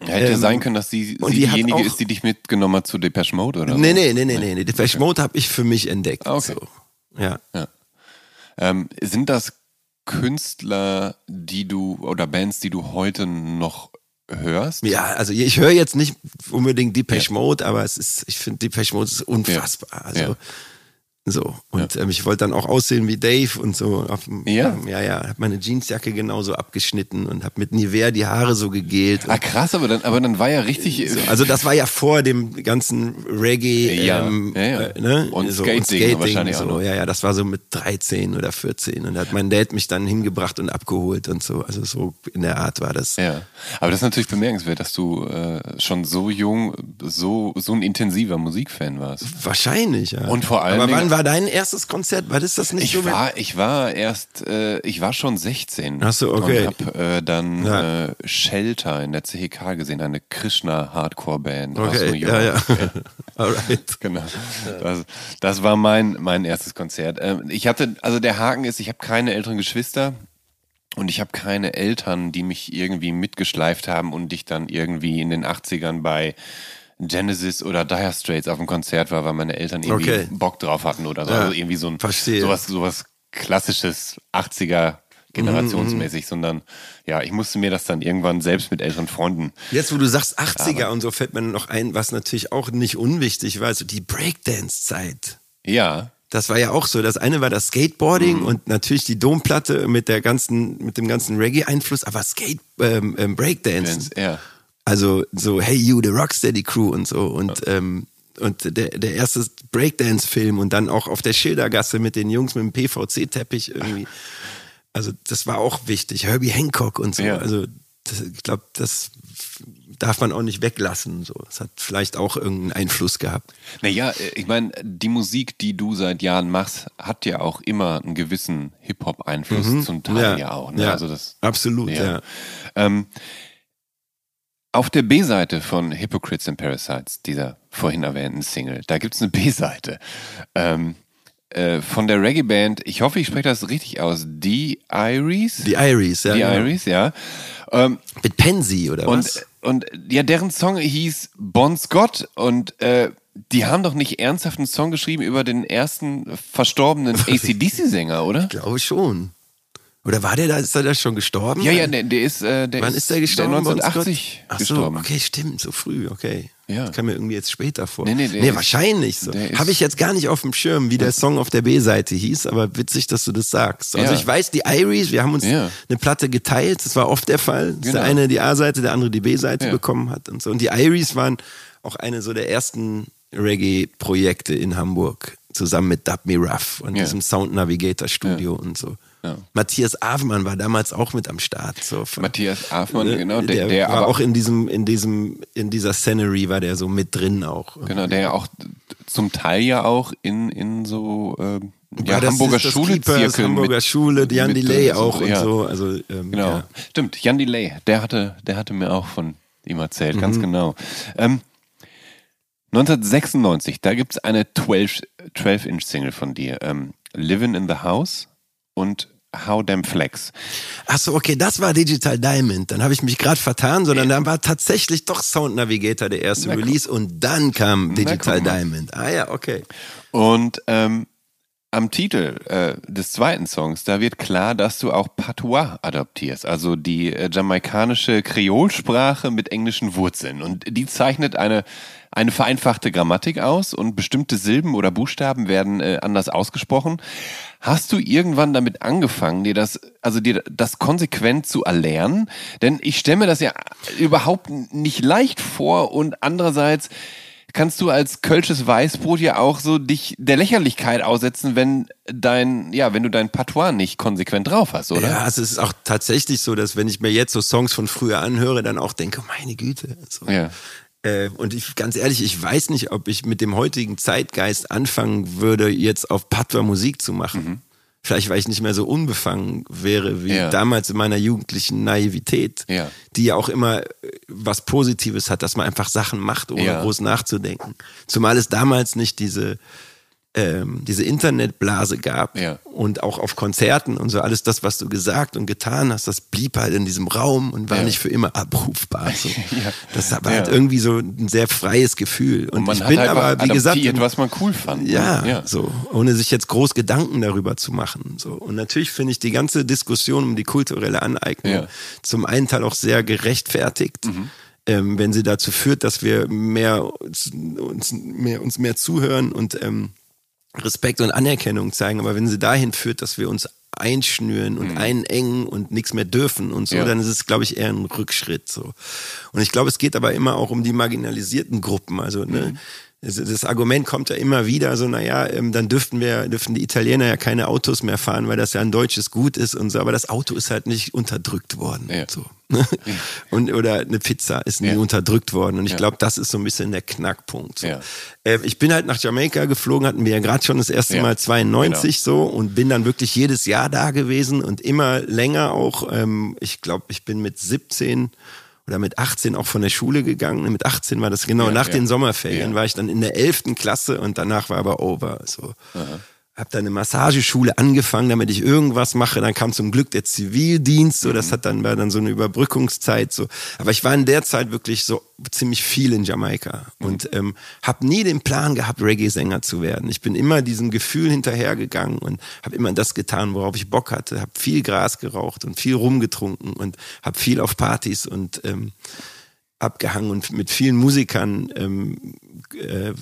Speaker 2: Ja, hätte
Speaker 1: Ähm,
Speaker 2: sein können, dass sie, sie diejenige
Speaker 1: auch-
Speaker 2: ist, die dich mitgenommen hat zu Depeche Mode oder
Speaker 1: Nee,
Speaker 2: so.
Speaker 1: nee, nee, nee, nee, nee. Depeche Mode habe ich für mich entdeckt.
Speaker 2: Ah, okay.
Speaker 1: So. Ja.
Speaker 2: Ähm, sind das Künstler, die du oder Bands, die du heute noch hörst?
Speaker 1: Ja, also ich höre jetzt nicht unbedingt Depeche
Speaker 2: Ja.
Speaker 1: Mode, aber es ist, ich finde Depeche Mode ist unfassbar. Also
Speaker 2: Ja.
Speaker 1: So. Und ähm, ich wollte dann auch aussehen wie Dave und so. Auf,
Speaker 2: Ja?
Speaker 1: Ja, ja. Hab meine Jeansjacke genauso abgeschnitten und hab mit Nivea die Haare so gegelt.
Speaker 2: Ah, krass, aber dann, aber dann war ja richtig.
Speaker 1: So, also das war ja vor dem ganzen Reggae
Speaker 2: Ja,
Speaker 1: ähm,
Speaker 2: ja, ja.
Speaker 1: Äh, ne?
Speaker 2: Und
Speaker 1: so,
Speaker 2: Skating wahrscheinlich auch
Speaker 1: so.
Speaker 2: noch.
Speaker 1: Ja, ja, das war so mit 13 oder 14 und da hat mein Dad mich dann hingebracht und abgeholt und so. Also so in der Art war das.
Speaker 2: Ja, aber das ist natürlich bemerkenswert, dass du äh, schon so jung, so, so ein intensiver Musikfan warst.
Speaker 1: Wahrscheinlich, ja.
Speaker 2: Und vor
Speaker 1: wann war dein erstes Konzert? War das das nicht
Speaker 2: Ich
Speaker 1: so?
Speaker 2: war, ich war erst, äh, ich war schon 16.
Speaker 1: Ach so, okay.
Speaker 2: Und hab äh, dann
Speaker 1: Ja.
Speaker 2: äh, Shelter in der CHK gesehen, eine Krishna-Hardcore-Band aus New
Speaker 1: Okay,
Speaker 2: York.
Speaker 1: ja, ja. Alright.
Speaker 2: Genau. Das, das war mein, mein erstes Konzert. Ähm, Ich hatte, also der Haken ist, ich habe keine älteren Geschwister und ich habe keine Eltern, die mich irgendwie mitgeschleift haben und ich dann irgendwie in den 80ern bei Genesis oder Dire Straits auf dem Konzert war, weil meine Eltern irgendwie
Speaker 1: Okay.
Speaker 2: Bock drauf hatten oder so.
Speaker 1: Ja,
Speaker 2: Also irgendwie so ein
Speaker 1: verstehe.
Speaker 2: sowas, sowas klassisches 80er generationsmäßig, sondern ja, ich musste mir das dann irgendwann selbst mit älteren Freunden
Speaker 1: Jetzt, wo du sagst 80er und so, fällt mir noch ein, was natürlich auch nicht unwichtig war, so die Breakdance-Zeit.
Speaker 2: ja,
Speaker 1: Das war ja auch so. Das eine war das Skateboarding
Speaker 2: Mhm.
Speaker 1: und natürlich die Domplatte mit der ganzen, mit dem ganzen Reggae-Einfluss, aber Skate, ähm, ähm, Breakdance.
Speaker 2: ja.
Speaker 1: Also so Hey You, the Rocksteady Crew und so und ähm, und der, der erste Breakdance-Film und dann auch auf der Schildergasse mit den Jungs mit dem PVC-Teppich irgendwie. Also das war auch wichtig. Herbie Hancock und so.
Speaker 2: Ja.
Speaker 1: Also das, ich glaube, das darf man auch nicht weglassen. So, das hat vielleicht auch irgendeinen Einfluss gehabt.
Speaker 2: Naja, äh, ich meine, die Musik, die du seit Jahren machst, hat ja auch immer einen gewissen Hip-Hop-Einfluss, zum Teil ja, auch. Ne?
Speaker 1: ja,
Speaker 2: Also das,
Speaker 1: absolut. Ja.
Speaker 2: Ähm, auf der B-Seite von Hypocrites and Parasites, dieser vorhin erwähnten Single, da gibt's eine B-Seite. Ähm, äh, von der Reggae-Band, ich hoffe, ich spreche das richtig aus, The Iris?
Speaker 1: Die Iris, ja.
Speaker 2: The
Speaker 1: genau.
Speaker 2: Iris, ja. Ähm,
Speaker 1: Mit Pansy oder
Speaker 2: und,
Speaker 1: was?
Speaker 2: und ja, deren Song hieß Bon Scott und äh, die haben doch nicht ernsthaft einen Song geschrieben über den ersten verstorbenen ACDC-Sänger, oder?
Speaker 1: Glaube schon. Oder war der da, ist er da schon gestorben?
Speaker 2: Ja, ja, der, der ist, äh, der
Speaker 1: Wann ist der gestorben?
Speaker 2: Der
Speaker 1: Bon
Speaker 2: 1980
Speaker 1: Scott? Ach so,
Speaker 2: gestorben.
Speaker 1: okay, stimmt, so früh, okay.
Speaker 2: Ja.
Speaker 1: Das kam mir irgendwie jetzt später vor.
Speaker 2: Nee, nee, der ist-
Speaker 1: wahrscheinlich so.
Speaker 2: ist-
Speaker 1: Habe ich jetzt gar nicht auf dem Schirm, wie der Song auf der B-Seite hieß, aber witzig, dass du das sagst. Also
Speaker 2: Ja.
Speaker 1: ich weiß, die Iris, wir haben uns
Speaker 2: Ja.
Speaker 1: eine Platte geteilt, das war oft der Fall, dass
Speaker 2: Genau.
Speaker 1: der eine die A-Seite, der andere die B-Seite
Speaker 2: Ja.
Speaker 1: bekommen hat und so. Und die Iris waren auch eine so der ersten Reggae-Projekte in Hamburg, zusammen mit Dub Me Rough und diesem Sound Navigator Studio und so.
Speaker 2: Ja.
Speaker 1: Matthias Avemann war damals auch mit am Start. So von-
Speaker 2: Matthias Afmann,
Speaker 1: Ne,
Speaker 2: genau, der,
Speaker 1: der,
Speaker 2: der
Speaker 1: war
Speaker 2: aber
Speaker 1: auch in diesem, in diesem, in dieser Scenery war der so mit drin auch.
Speaker 2: genau, der ja auch zum Teil ja auch in, in so ähm, ja,
Speaker 1: das-
Speaker 2: Hamburger
Speaker 1: ist das
Speaker 2: Schulezirkel
Speaker 1: Keepers, Hamburger
Speaker 2: mit,
Speaker 1: Schule, Jan
Speaker 2: mit,
Speaker 1: Delay
Speaker 2: äh, so,
Speaker 1: auch und
Speaker 2: ja.
Speaker 1: so. Also, ähm,
Speaker 2: Genau.
Speaker 1: Ja.
Speaker 2: Stimmt, Jan Delay, der hatte, der hatte mir auch von ihm erzählt, ganz
Speaker 1: Mhm.
Speaker 2: genau. Ähm, 1996, da gibt's eine 12 12-Inch-Single von dir. Ähm, Living in the House und How Damn Flex.
Speaker 1: Achso, okay, das war Digital Diamond. Dann habe ich mich gerade vertan, sondern dann war tatsächlich doch Sound Navigator der erste
Speaker 2: Na.
Speaker 1: Release und dann kam Digital
Speaker 2: mal.
Speaker 1: Diamond. Ah ja, okay.
Speaker 2: Und ähm, am Titel äh, des zweiten Songs, da wird klar, dass du auch Patois adaptierst, also die äh, jamaikanische Kreolsprache mit englischen Wurzeln. Und die zeichnet eine, eine vereinfachte Grammatik aus und bestimmte Silben oder Buchstaben werden äh, anders ausgesprochen. Hast du irgendwann damit angefangen, dir das, also dir das konsequent zu erlernen? Denn ich stelle mir das ja überhaupt nicht leicht vor und andererseits kannst du als kölsches Weißbrot ja auch so dich der Lächerlichkeit aussetzen, wenn dein, ja, wenn du dein Patois nicht konsequent drauf hast, oder?
Speaker 1: Ja, es ist auch tatsächlich so, dass wenn ich mir jetzt so Songs von früher anhöre, dann auch denke, meine Güte. So.
Speaker 2: Ja.
Speaker 1: Äh, und ich, ganz ehrlich, ich weiß nicht, ob ich mit dem heutigen Zeitgeist anfangen würde, jetzt auf Patois Musik zu machen. Vielleicht, weil ich nicht mehr so unbefangen wäre wie
Speaker 2: Mhm. Ja.
Speaker 1: damals in meiner jugendlichen Naivität,
Speaker 2: Ja.
Speaker 1: die ja auch immer äh, was Positives hat, dass man einfach Sachen macht, ohne
Speaker 2: Ja.
Speaker 1: groß nachzudenken. Zumal es damals nicht diese ähm, diese Internetblase gab
Speaker 2: Ja.
Speaker 1: und auch auf Konzerten und so alles das, was du gesagt und getan hast, das blieb halt in diesem Raum und war
Speaker 2: Ja.
Speaker 1: nicht für immer abrufbar. So.
Speaker 2: Ja.
Speaker 1: Das war halt irgendwie so ein sehr freies Gefühl. Und,
Speaker 2: Und man
Speaker 1: ich bin
Speaker 2: einfach
Speaker 1: aber, wie gesagt,
Speaker 2: was man cool fand. ne?
Speaker 1: ja,
Speaker 2: ja.
Speaker 1: so, ohne sich jetzt groß Gedanken darüber zu machen. So. Und natürlich finde ich die ganze Diskussion um die kulturelle Aneignung.
Speaker 2: Mhm.
Speaker 1: zum einen Teil auch sehr gerechtfertigt. Ähm, wenn sie dazu führt, dass wir mehr uns, uns mehr uns mehr zuhören und ähm, Respekt und Anerkennung zeigen. Aber wenn sie dahin führt, dass wir uns einschnüren und mhm. einengen und nichts mehr dürfen und so, ja. dann ist es, glaube ich, eher ein Rückschritt. So. Und ich glaube, es geht aber immer auch um die marginalisierten Gruppen. Also, ne, mhm das Argument kommt ja immer wieder, so, naja, ähm, dann dürften wir, dürften die Italiener ja keine Autos mehr fahren, weil das ja ein deutsches Gut ist und so, aber das Auto ist halt nicht unterdrückt worden. Ja. So. Ja. Und, oder eine Pizza ist nie ja. unterdrückt worden. Und ich glaube, das ist so ein bisschen der Knackpunkt. So. Äh, ich bin halt nach Jamaika geflogen, hatten wir ja gerade schon das erste Mal 92 genau. so und bin dann wirklich jedes Jahr da gewesen und immer länger auch. Ähm, ich glaube, ich bin mit 17 oder mit 18 auch von der Schule gegangen. Mit 18 war das genau, ja, nach ja. den Sommerferien ja. war ich dann in der 11. Klasse und danach war aber over. So. Aha habe dann eine Massageschule angefangen, damit ich irgendwas mache. Dann kam zum Glück der Zivildienst, so das mhm. hat dann war dann so eine Überbrückungszeit so. Aber ich war in der Zeit wirklich so ziemlich viel in Jamaika mhm. und ähm, habe nie den Plan gehabt, Reggae-Sänger zu werden. Ich bin immer diesem Gefühl hinterhergegangen und habe immer das getan, worauf ich Bock hatte. Habe viel Gras geraucht und viel rumgetrunken und habe viel auf Partys und ähm, abgehangen und mit vielen Musikern ähm, äh,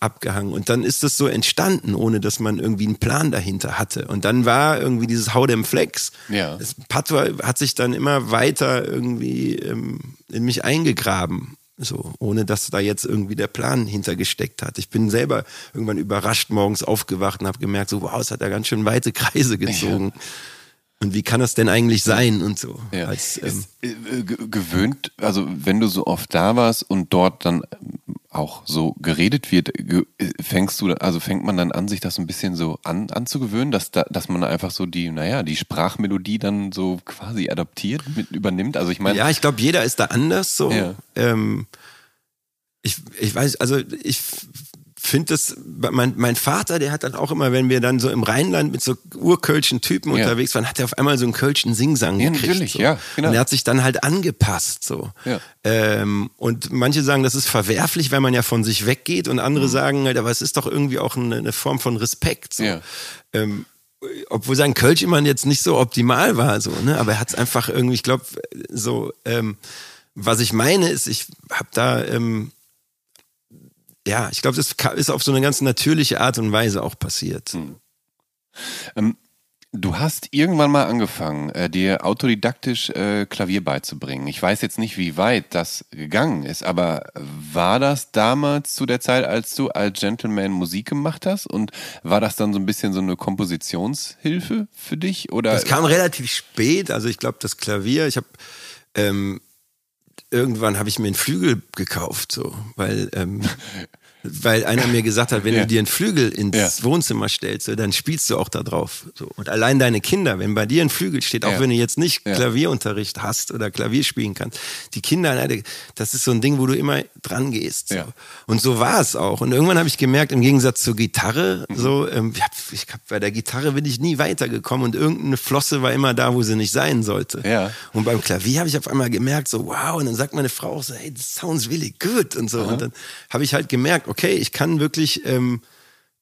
Speaker 1: abgehangen. Und dann ist das so entstanden, ohne dass man irgendwie einen Plan dahinter hatte. Und dann war irgendwie dieses Hau dem Flex. Ja. Das Patois hat sich dann immer weiter irgendwie ähm, in mich eingegraben. So, ohne dass da jetzt irgendwie der Plan hintergesteckt hat. Ich bin selber irgendwann überrascht morgens aufgewacht und habe gemerkt, so wow, es hat ja ganz schön weite Kreise gezogen. Ja. Und wie kann das denn eigentlich sein und so?
Speaker 2: Ja. Als, ähm, äh, gewöhnt, also wenn du so oft da warst und dort dann auch so geredet wird, fängst du, also fängt man dann an, sich das ein bisschen so an, anzugewöhnen, dass da, dass man einfach so die, naja, die Sprachmelodie dann so quasi adaptiert, mit übernimmt. Also ich meine.
Speaker 1: Ja, ich glaube, jeder ist da anders so. Ja. Ähm, ich, ich weiß, also ich finde das, mein, mein Vater, der hat dann auch immer, wenn wir dann so im Rheinland mit so urkölschen Typen ja. unterwegs waren, hat er auf einmal so einen kölschen Singsang ja, gekriegt. Natürlich, so. ja, genau. Und er hat sich dann halt angepasst, so. Ja. Ähm, und manche sagen, das ist verwerflich, weil man ja von sich weggeht und andere mhm. sagen halt, aber es ist doch irgendwie auch eine, eine Form von Respekt, so. Ja. Ähm, obwohl sein Kölsch immer jetzt nicht so optimal war, so, ne, aber er hat es einfach irgendwie, ich glaube, so, ähm, was ich meine ist, ich habe da, ähm, ja, ich glaube, das ist auf so eine ganz natürliche Art und Weise auch passiert. Hm.
Speaker 2: Ähm, du hast irgendwann mal angefangen, äh, dir autodidaktisch äh, Klavier beizubringen. Ich weiß jetzt nicht, wie weit das gegangen ist, aber war das damals zu der Zeit, als du als Gentleman Musik gemacht hast? Und war das dann so ein bisschen so eine Kompositionshilfe für dich? Oder?
Speaker 1: Das kam relativ spät. Also ich glaube, das Klavier, ich habe ähm, irgendwann habe ich mir einen Flügel gekauft, so, weil ähm, weil einer mir gesagt hat, wenn ja. du dir einen Flügel ins ja. Wohnzimmer stellst, dann spielst du auch da drauf. So. Und allein deine Kinder, wenn bei dir ein Flügel steht, auch ja. wenn du jetzt nicht Klavierunterricht hast oder Klavier spielen kannst, die Kinder, das ist so ein Ding, wo du immer dran gehst. So. Und so war es auch. Und irgendwann habe ich gemerkt, im Gegensatz zur Gitarre, mhm. so, ähm, ich hab, bei der Gitarre bin ich nie weitergekommen und irgendeine Flosse war immer da, wo sie nicht sein sollte. Und beim Klavier habe ich auf einmal gemerkt, so wow, und dann sagt meine Frau auch so, hey, this sounds really good und so. Aha. Und dann habe ich halt gemerkt, okay, ich kann wirklich ähm,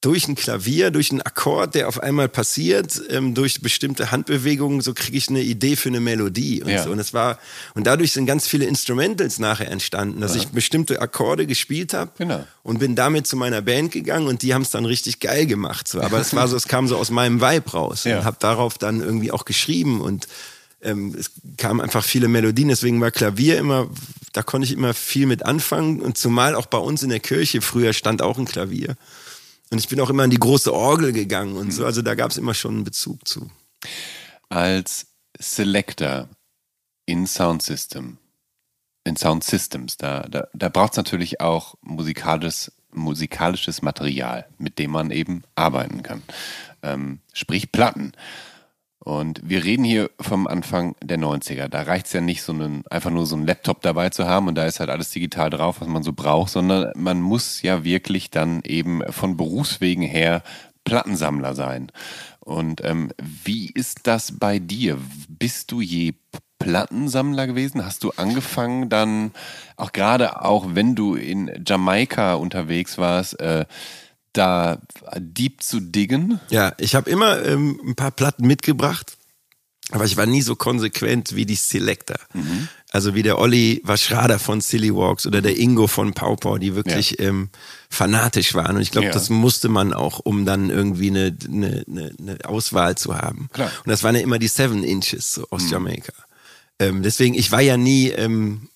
Speaker 1: durch ein Klavier, durch einen Akkord, der auf einmal passiert, ähm, durch bestimmte Handbewegungen, so kriege ich eine Idee für eine Melodie und ja. so. Und es war und dadurch sind ganz viele Instrumentals nachher entstanden, dass ja. ich bestimmte Akkorde gespielt habe genau. und bin damit zu meiner Band gegangen und die haben es dann richtig geil gemacht. So. Aber es war so, es kam so aus meinem Vibe raus ja. und habe darauf dann irgendwie auch geschrieben und ähm, es kamen einfach viele Melodien, deswegen war Klavier immer, da konnte ich immer viel mit anfangen und zumal auch bei uns in der Kirche früher stand auch ein Klavier. Und ich bin auch immer in die große Orgel gegangen und so, also da gab es immer schon einen Bezug zu.
Speaker 2: Als Selector in Sound System, in Sound Systems, da, da, da braucht es natürlich auch musikalisches, musikalisches Material, mit dem man eben arbeiten kann. Ähm, sprich Platten. Und wir reden hier vom Anfang der 90er. Da reicht es ja nicht, so einen, einfach nur so einen Laptop dabei zu haben und da ist halt alles digital drauf, was man so braucht, sondern man muss ja wirklich dann eben von Berufswegen her Plattensammler sein. Und ähm, wie ist das bei dir? Bist du je Plattensammler gewesen? Hast du angefangen dann, auch gerade auch wenn du in Jamaika unterwegs warst, äh, da deep zu diggen?
Speaker 1: Ja, ich habe immer ähm, ein paar Platten mitgebracht. Aber ich war nie so konsequent wie die Selector. Also wie der Olli Waschrader von Silly Walks oder der Ingo von Paupau, die wirklich
Speaker 2: Ja.
Speaker 1: ähm, fanatisch waren. Und ich glaube,
Speaker 2: Ja.
Speaker 1: das musste man auch, um dann irgendwie eine, eine, eine, Auswahl zu haben.
Speaker 2: Klar.
Speaker 1: Und das waren ja immer die Seven Inches so aus Jamaika. Ähm, deswegen, ich war ja nie ähm,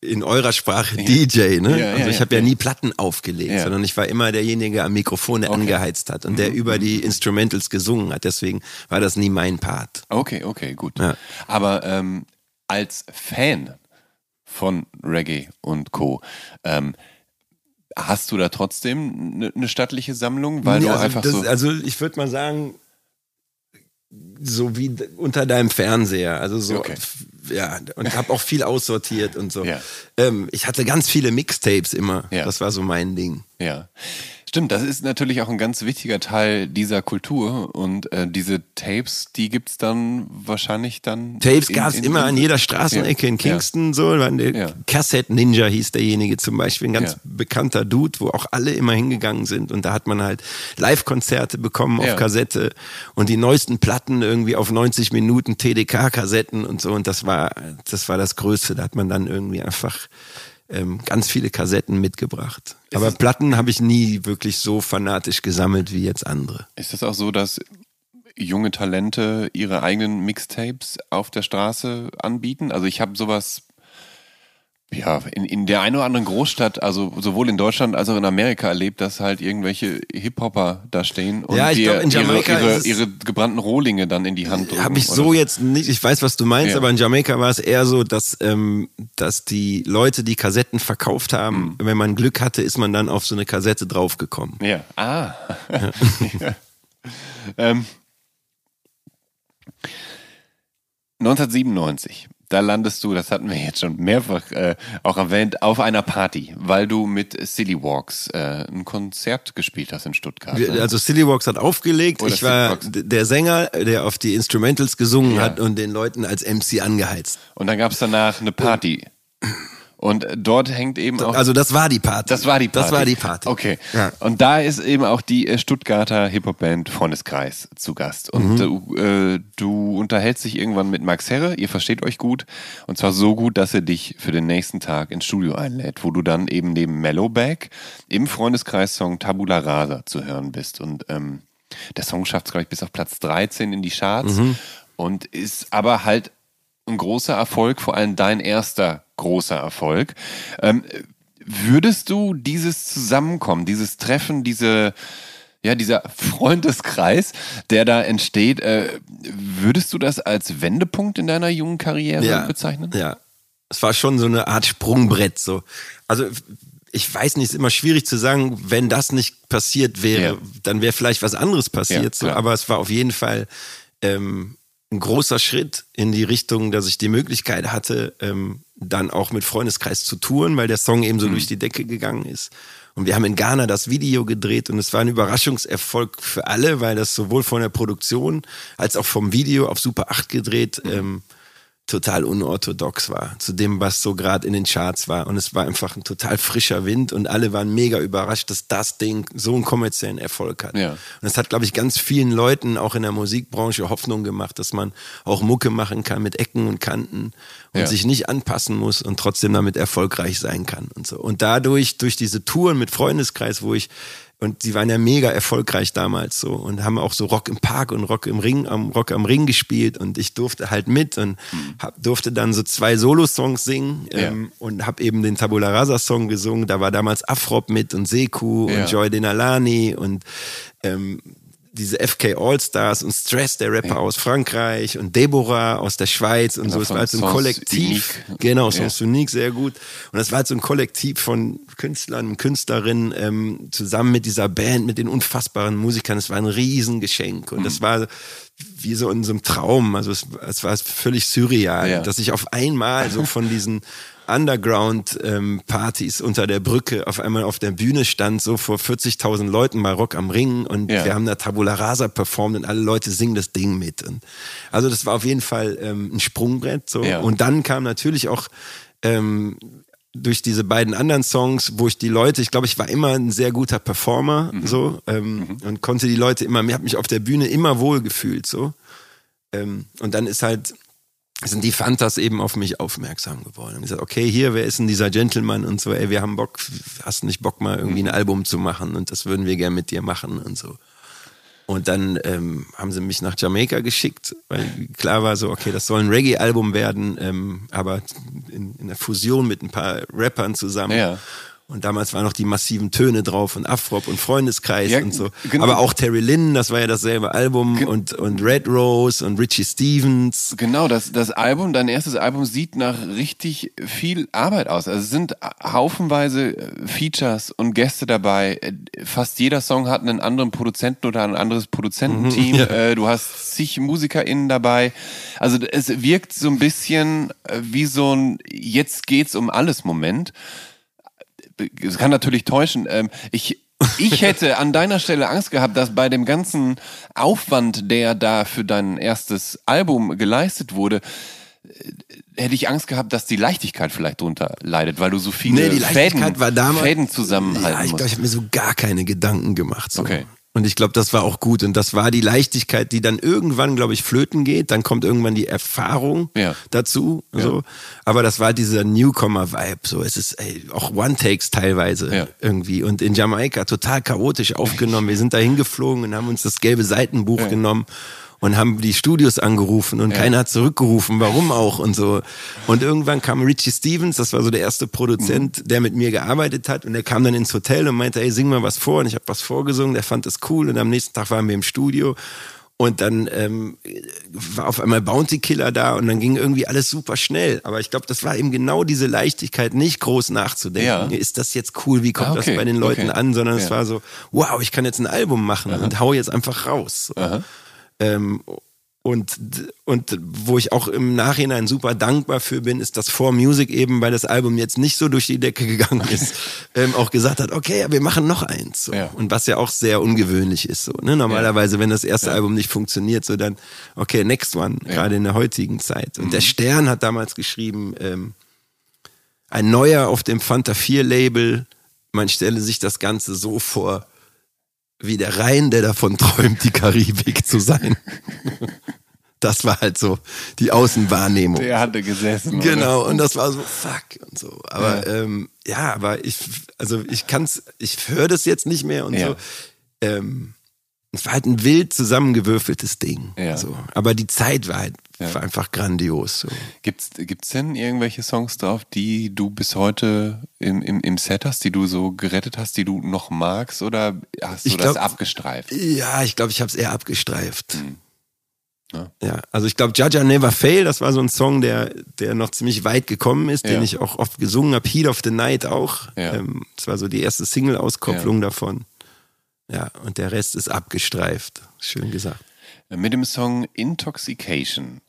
Speaker 1: in eurer Sprache DJ, ne?
Speaker 2: Ja, ja,
Speaker 1: also ich
Speaker 2: ja,
Speaker 1: habe ja
Speaker 2: ja.
Speaker 1: nie Platten aufgelegt,
Speaker 2: Ja.
Speaker 1: sondern ich war immer derjenige am Mikrofon, der
Speaker 2: Okay. Mhm,
Speaker 1: angeheizt hat und der über die Instrumentals gesungen hat. Deswegen war das nie mein Part.
Speaker 2: Okay, okay, gut.
Speaker 1: Ja.
Speaker 2: Aber ähm, als Fan von Reggae und Co. Ähm, hast du da trotzdem eine ne stattliche Sammlung? Weil
Speaker 1: Nee,
Speaker 2: du
Speaker 1: also,
Speaker 2: einfach
Speaker 1: das,
Speaker 2: so.
Speaker 1: also ich würde mal sagen, so wie unter deinem Fernseher. Also so,
Speaker 2: Okay.
Speaker 1: ja, und habe auch viel aussortiert und so.
Speaker 2: Ja.
Speaker 1: Ähm, ich hatte ganz viele Mixtapes immer.
Speaker 2: Ja.
Speaker 1: Das war so mein Ding.
Speaker 2: Ja. Stimmt, das ist natürlich auch ein ganz wichtiger Teil dieser Kultur und äh, diese Tapes, die gibt's dann wahrscheinlich dann.
Speaker 1: Tapes
Speaker 2: in-
Speaker 1: gab es
Speaker 2: in-
Speaker 1: immer
Speaker 2: in-
Speaker 1: an jeder Straßenecke
Speaker 2: Ja.
Speaker 1: in Kingston. So, waren der
Speaker 2: Ja.
Speaker 1: Cassette Ninja hieß derjenige zum Beispiel, ein ganz
Speaker 2: Ja.
Speaker 1: bekannter Dude, wo auch alle immer hingegangen sind. Und da hat man halt Live-Konzerte bekommen auf
Speaker 2: Ja.
Speaker 1: Kassette und die neuesten Platten irgendwie auf 90 Minuten TDK-Kassetten und so. Und das war, das war das Größte. Da hat man dann irgendwie einfach ähm, ganz viele Kassetten mitgebracht. Aber Platten habe ich nie wirklich so fanatisch gesammelt wie jetzt andere.
Speaker 2: Ist das auch so, dass junge Talente ihre eigenen Mixtapes auf der Straße anbieten? Also ich habe sowas, ja, in, in der einen oder anderen Großstadt, also sowohl in Deutschland als auch in Amerika erlebt, dass halt irgendwelche Hip-Hopper da stehen und
Speaker 1: Ja,
Speaker 2: dir ihre, ihre, ihre gebrannten Rohlinge dann in die Hand drücken.
Speaker 1: Habe ich
Speaker 2: oder
Speaker 1: so jetzt nicht, ich weiß, was du meinst,
Speaker 2: Ja.
Speaker 1: aber in Jamaika war es eher so, dass, ähm, dass die Leute die Kassetten verkauft haben.
Speaker 2: Hm.
Speaker 1: Wenn man Glück hatte, ist man dann auf so eine Kassette draufgekommen.
Speaker 2: Ja, ah. Ja. ähm, 1997, da landest du, das hatten wir jetzt schon mehrfach äh, auch erwähnt, auf einer Party, weil du mit Silly Walks äh, ein Konzert gespielt hast in Stuttgart. Ne?
Speaker 1: Also Silly Walks hat aufgelegt.
Speaker 2: Oder
Speaker 1: ich war der Sänger, der auf die Instrumentals gesungen
Speaker 2: Ja.
Speaker 1: hat und den Leuten als MC angeheizt.
Speaker 2: Und dann gab es danach eine Party. Und äh, dort hängt eben auch
Speaker 1: Also das war die Party.
Speaker 2: Das war die Party.
Speaker 1: Das war die Party.
Speaker 2: Okay.
Speaker 1: Ja.
Speaker 2: Und da ist eben auch die äh, Stuttgarter Hip-Hop-Band Freundeskreis zu Gast. Und
Speaker 1: Mhm.
Speaker 2: du, äh, du unterhältst dich irgendwann mit Max Herre, ihr versteht euch gut. Und zwar so gut, dass er dich für den nächsten Tag ins Studio einlädt, wo du dann eben neben Mellowback im Freundeskreis-Song Tabula Rasa zu hören bist. Und ähm, der Song schafft es, glaube ich, bis auf Platz 13 in die Charts.
Speaker 1: Mhm.
Speaker 2: Und ist aber halt ein großer Erfolg, vor allem dein erster großer Erfolg. Ähm, würdest du dieses Zusammenkommen, dieses Treffen, diese, ja, dieser Freundeskreis, der da entsteht, äh, würdest du das als Wendepunkt in deiner jungen Karriere bezeichnen?
Speaker 1: Ja. Es war schon so eine Art Sprungbrett. So. Also ich weiß nicht, es ist immer schwierig zu sagen, wenn das nicht passiert wäre,
Speaker 2: Ja.
Speaker 1: dann wäre vielleicht was anderes passiert.
Speaker 2: Ja,
Speaker 1: so. Aber es war auf jeden Fall ähm, ein großer Schritt in die Richtung, dass ich die Möglichkeit hatte, ähm, dann auch mit Freundeskreis zu touren, weil der Song eben so durch die Decke gegangen ist. Und wir haben in Ghana das Video gedreht und es war ein Überraschungserfolg für alle, weil das sowohl von der Produktion als auch vom Video auf Super 8 gedreht ähm, total unorthodox war, zu dem, was so gerade in den Charts war. Und es war einfach ein total frischer Wind und alle waren mega überrascht, dass das Ding so einen kommerziellen Erfolg hat.
Speaker 2: Ja.
Speaker 1: Und es hat, glaube ich, ganz vielen Leuten auch in der Musikbranche Hoffnung gemacht, dass man auch Mucke machen kann mit Ecken und Kanten und
Speaker 2: Ja.
Speaker 1: sich nicht anpassen muss und trotzdem damit erfolgreich sein kann und so. Und dadurch, durch diese Touren mit Freundeskreis, wo ich und die waren ja mega erfolgreich damals so und haben auch so Rock im Park und Rock im Ring, am Rock am Ring gespielt und ich durfte halt mit und hab, durfte dann so zwei Solo-Songs singen ähm, und habe eben den Tabula Rasa Song gesungen. Da war damals Afrop mit und Seku
Speaker 2: Ja.
Speaker 1: und Joy Denalani und ähm, diese FK All-Stars und Stress, der Rapper aus Frankreich und Deborah aus der Schweiz und
Speaker 2: Genau,
Speaker 1: so. Es war halt so ein Kollektiv.
Speaker 2: Unique.
Speaker 1: Genau,
Speaker 2: Ja.
Speaker 1: Sons Unique, sehr gut. Und das war halt so ein Kollektiv von Künstlern und Künstlerinnen ähm, zusammen mit dieser Band, mit den unfassbaren Musikern. Es war ein Riesengeschenk und
Speaker 2: Mhm.
Speaker 1: das war wie so in so einem Traum. Also es, es war völlig surreal,
Speaker 2: Ja.
Speaker 1: dass ich auf einmal so von diesen Underground-Partys unter der Brücke auf einmal auf der Bühne stand, so vor 40.000 Leuten bei Rock am Ring und
Speaker 2: Ja.
Speaker 1: wir haben da Tabula Rasa performt und alle Leute singen das Ding mit. Und also das war auf jeden Fall ähm, ein Sprungbrett. So.
Speaker 2: Ja.
Speaker 1: Und dann kam natürlich auch ähm, durch diese beiden anderen Songs, wo ich die Leute, ich glaube, ich war immer ein sehr guter Performer
Speaker 2: Mhm.
Speaker 1: so ähm, und konnte die Leute immer, mir hat mich auf der Bühne immer wohl gefühlt so. Ähm, und dann ist halt, sind die Fantas eben auf mich aufmerksam geworden. Und gesagt, okay, hier, wer ist denn dieser Gentleman und so, ey, wir haben Bock, hast nicht Bock mal irgendwie ein Album zu machen und das würden wir gern mit dir machen und so. Und dann ähm, haben sie mich nach Jamaika geschickt, weil klar war so, okay, das soll ein Reggae-Album werden, ähm, aber in, in der Fusion mit ein paar Rappern zusammen.
Speaker 2: Ja.
Speaker 1: Und damals waren noch die massiven Töne drauf und Afrop und Freundeskreis
Speaker 2: Ja,
Speaker 1: und so.
Speaker 2: genau.
Speaker 1: Aber auch Terry Lynn, das war ja dasselbe Album
Speaker 2: Ge-
Speaker 1: und, und Red Rose und Richie Stevens.
Speaker 2: Genau, das, das Album, dein erstes Album sieht nach richtig viel Arbeit aus. Also es sind haufenweise äh, Features und Gäste dabei. Äh, Fast jeder Song hat einen anderen Produzenten oder ein anderes Produzententeam.
Speaker 1: Mhm, ja.
Speaker 2: Äh, Du hast zig MusikerInnen dabei. Also es wirkt so ein bisschen wie so ein Jetzt geht's um alles Moment. Es kann natürlich täuschen. Ähm, Ich, ich hätte an deiner Stelle Angst gehabt, dass bei dem ganzen Aufwand, der da für dein erstes Album geleistet wurde, äh, hätte ich Angst gehabt, dass die Leichtigkeit vielleicht drunter leidet, weil du so viele
Speaker 1: Nee, die Leichtigkeit
Speaker 2: Fäden,
Speaker 1: war damals.
Speaker 2: Fäden zusammenhalten
Speaker 1: Ja, ich glaube,
Speaker 2: musst.
Speaker 1: ich habe mir so gar keine Gedanken gemacht. So.
Speaker 2: Okay.
Speaker 1: Und ich glaube, das war auch gut. Und das war die Leichtigkeit, die dann irgendwann, glaube ich, flöten geht. Dann kommt irgendwann die Erfahrung
Speaker 2: Ja.
Speaker 1: dazu. So. Aber das war dieser Newcomer-Vibe. So, es ist ey, auch One-Takes teilweise
Speaker 2: Ja.
Speaker 1: irgendwie. Und in Jamaika total chaotisch aufgenommen. Wir sind da hingeflogen und haben uns das gelbe Seitenbuch genommen und haben die Studios angerufen und keiner hat zurückgerufen, warum auch und so. Und irgendwann kam Richie Stevens, das war so der erste Produzent, der mit mir gearbeitet hat und der kam dann ins Hotel und meinte, ey, sing mal was vor und ich habe was vorgesungen, der fand das cool und am nächsten Tag waren wir im Studio und dann ähm, war auf einmal Bounty Killer da und dann ging irgendwie alles super schnell. Aber ich glaube, das war eben genau diese Leichtigkeit, nicht groß nachzudenken.
Speaker 2: Ja.
Speaker 1: Ist das jetzt cool? Wie kommt
Speaker 2: Ah, okay,
Speaker 1: das bei den Leuten
Speaker 2: okay.
Speaker 1: an? Sondern es
Speaker 2: Ja.
Speaker 1: war so, wow, ich kann jetzt ein Album machen und hau jetzt einfach raus. So. Ähm, und, und wo ich auch im Nachhinein super dankbar für bin, ist, dass 4Music eben, weil das Album jetzt nicht so durch die Decke gegangen ist, ähm, auch gesagt hat, okay, ja, wir machen noch eins. So.
Speaker 2: Ja.
Speaker 1: Und was ja auch sehr ungewöhnlich ist. So, ne? Normalerweise, wenn das erste Album nicht funktioniert, so dann, okay, next one, gerade in der heutigen Zeit. Und
Speaker 2: Mhm.
Speaker 1: der Stern hat damals geschrieben, ähm, ein neuer auf dem Fanta 4 Label, man stelle sich das Ganze so vor, wie der Rhein, der davon träumt, die Karibik zu sein. Das war halt so die Außenwahrnehmung.
Speaker 2: Der hatte gesessen.
Speaker 1: Genau, und das war so, fuck und so. Aber ja, ähm, ja aber ich, also ich kann's, ich höre das jetzt nicht mehr und
Speaker 2: Ja.
Speaker 1: so. Ähm, es war halt ein wild zusammengewürfeltes Ding.
Speaker 2: Ja.
Speaker 1: So. Aber die Zeit war halt
Speaker 2: Ja.
Speaker 1: einfach grandios. So.
Speaker 2: Gibt's, gibt's denn irgendwelche Songs drauf, die du bis heute im, im, im Set hast, die du so gerettet hast, die du noch magst oder hast du
Speaker 1: Ich
Speaker 2: das
Speaker 1: glaub-
Speaker 2: abgestreift?
Speaker 1: Ja, ich glaube, ich habe es eher abgestreift.
Speaker 2: Hm. Ja.
Speaker 1: Ja, also ich glaube, Jaja Never Fail, das war so ein Song, der, der noch ziemlich weit gekommen ist,
Speaker 2: Ja.
Speaker 1: den ich auch oft gesungen habe. Heat of the Night auch.
Speaker 2: Ja.
Speaker 1: Ähm, das war so die erste Single-Auskopplung davon. Ja, und der Rest ist abgestreift. Schön gesagt.
Speaker 2: Mit dem Song Intoxication,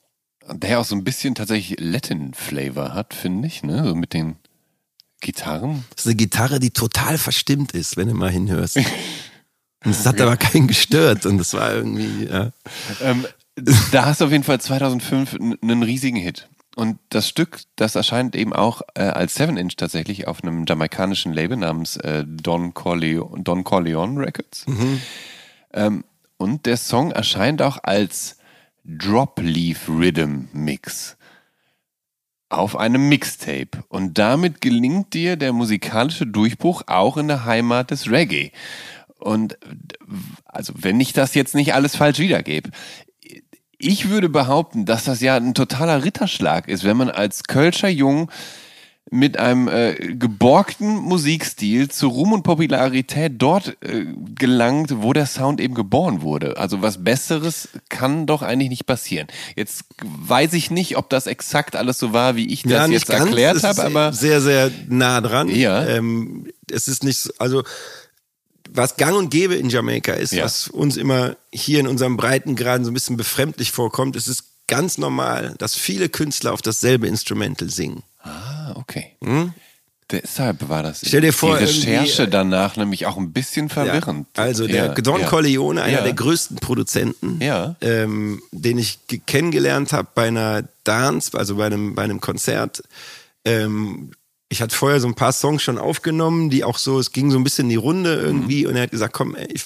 Speaker 2: der auch so ein bisschen tatsächlich Latin-Flavor hat, finde ich, ne? So mit den Gitarren.
Speaker 1: Das ist eine Gitarre, die total verstimmt ist, wenn du mal hinhörst. Und es hat aber keinen gestört und das war irgendwie, ja.
Speaker 2: Ähm, da hast du auf jeden Fall 2005 n- einen riesigen Hit. Und das Stück, das erscheint eben auch äh, als 7-Inch tatsächlich auf einem jamaikanischen Label namens äh, Don, Corleone, Don Corleone Records. Ähm, und der Song erscheint auch als Drop Leaf Rhythm Mix auf einem Mixtape. Und damit gelingt dir der musikalische Durchbruch auch in der Heimat des Reggae. Und also, wenn ich das jetzt nicht alles falsch wiedergebe, ich würde behaupten, dass das ja ein totaler Ritterschlag ist, wenn man als Kölscher Jung mit einem äh, geborgten Musikstil zu Ruhm und Popularität dort äh, gelangt, wo der Sound eben geboren wurde. Also was Besseres kann doch eigentlich nicht passieren. Jetzt weiß ich nicht, ob das exakt alles so war, wie ich das jetzt erklärt
Speaker 1: es
Speaker 2: habe,
Speaker 1: ist
Speaker 2: aber
Speaker 1: sehr, sehr nah dran.
Speaker 2: Ja.
Speaker 1: Ähm, es ist nicht, so- also was gang und gäbe in Jamaika ist,
Speaker 2: Ja.
Speaker 1: was uns immer hier in unserem Breitengraden so ein bisschen befremdlich vorkommt, es ist ganz normal, dass viele Künstler auf dasselbe Instrumental singen.
Speaker 2: Ah, okay. Deshalb war das
Speaker 1: Hm? Stell dir vor,
Speaker 2: die Recherche
Speaker 1: äh,
Speaker 2: danach nämlich auch ein bisschen verwirrend.
Speaker 1: Ja, also der
Speaker 2: Ja,
Speaker 1: Don
Speaker 2: ja.
Speaker 1: Corleone, einer
Speaker 2: Ja.
Speaker 1: der größten Produzenten, ähm, den ich ge- kennengelernt habe bei einer Dance, also bei einem, bei einem Konzert. Ähm, ich hatte vorher so ein paar Songs schon aufgenommen, die auch so, es ging so ein bisschen in die Runde irgendwie
Speaker 2: Mhm.
Speaker 1: und er hat gesagt, komm, ey, ich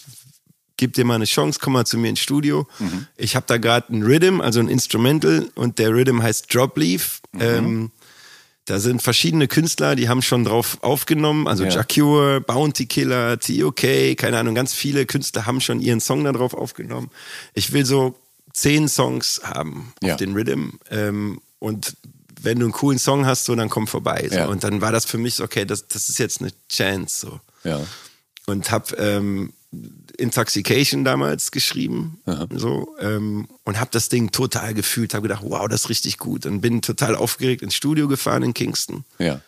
Speaker 1: gib dir mal eine Chance, komm mal zu mir ins Studio. Mhm. Ich habe da gerade ein Rhythm, also ein Instrumental und der Rhythm heißt Drop Leaf. Mhm. Ähm, da sind verschiedene Künstler, die haben schon drauf aufgenommen, also ja. Jacure, Bounty Killer, TOK, keine Ahnung, ganz viele Künstler haben schon ihren Song da drauf aufgenommen. Ich will so zehn Songs haben ja. auf den Rhythm ähm, und wenn du einen coolen Song hast, so, dann komm vorbei. So. Ja. Und dann war das für mich, okay, das, das ist jetzt eine Chance. So.
Speaker 2: Ja.
Speaker 1: Und hab ähm, Intoxication damals geschrieben so ähm, und habe das Ding total gefühlt, habe gedacht, wow, das ist richtig gut und bin total aufgeregt ins Studio gefahren in Kingston.
Speaker 2: Ja.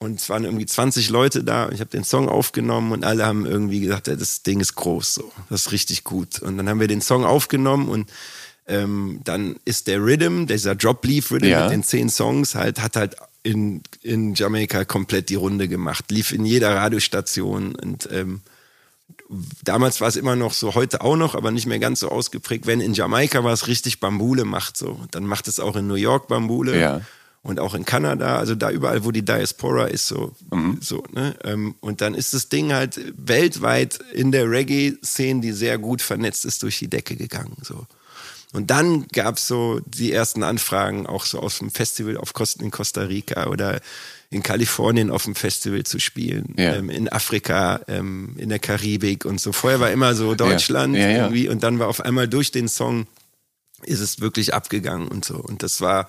Speaker 1: Und es waren irgendwie 20 Leute da und ich habe den Song aufgenommen und alle haben irgendwie gesagt, ja, das Ding ist groß, so, das ist richtig gut. Und dann haben wir den Song aufgenommen und ähm, dann ist der Rhythm, dieser Drop Leaf Rhythm ja. mit den zehn Songs halt, hat halt in, in Jamaika komplett die Runde gemacht, lief in jeder Radiostation und ähm, damals war es immer noch so, heute auch noch, aber nicht mehr ganz so ausgeprägt. Wenn in Jamaika war es richtig Bambule macht so, dann macht es auch in New York Bambule.
Speaker 2: Ja.
Speaker 1: Und auch in Kanada, also da überall, wo die Diaspora ist, so, mhm. so, ne? Ähm, und dann ist das Ding halt weltweit in der Reggae-Szene, die sehr gut vernetzt ist, durch die Decke gegangen. So. Und dann gab es so die ersten Anfragen auch so aus dem Festival auf Kosten in Costa Rica oder in Kalifornien auf dem Festival zu spielen, ja. ähm, in Afrika, ähm, in der Karibik und so. Vorher war immer so Deutschland ja. Ja, irgendwie und dann war auf einmal durch den Song ist es wirklich abgegangen und so. Und das war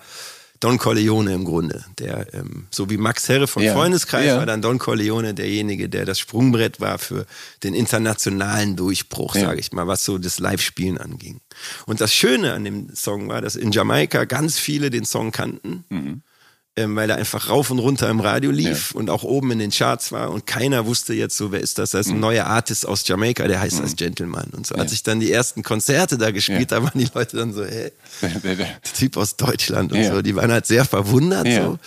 Speaker 1: Don Corleone im Grunde, der ähm, so wie Max Herre von Freundeskreis war dann Don Corleone derjenige, der das Sprungbrett war für den internationalen Durchbruch, ja. sage ich mal, was so das Live-Spielen anging. Und das Schöne an dem Song war, dass in Jamaika ganz viele den Song kannten. Mhm ähm, weil er einfach rauf und runter im Radio lief ja. und auch oben in den Charts war und keiner wusste jetzt so, wer ist das? Das ist ein mhm. neuer Artist aus Jamaika, der heißt mhm. als Gentleman und so. Ja. Als ich dann die ersten Konzerte da gespielt ja. habe, waren die Leute dann so, hey, der Typ aus Deutschland und so. Die waren halt sehr verwundert so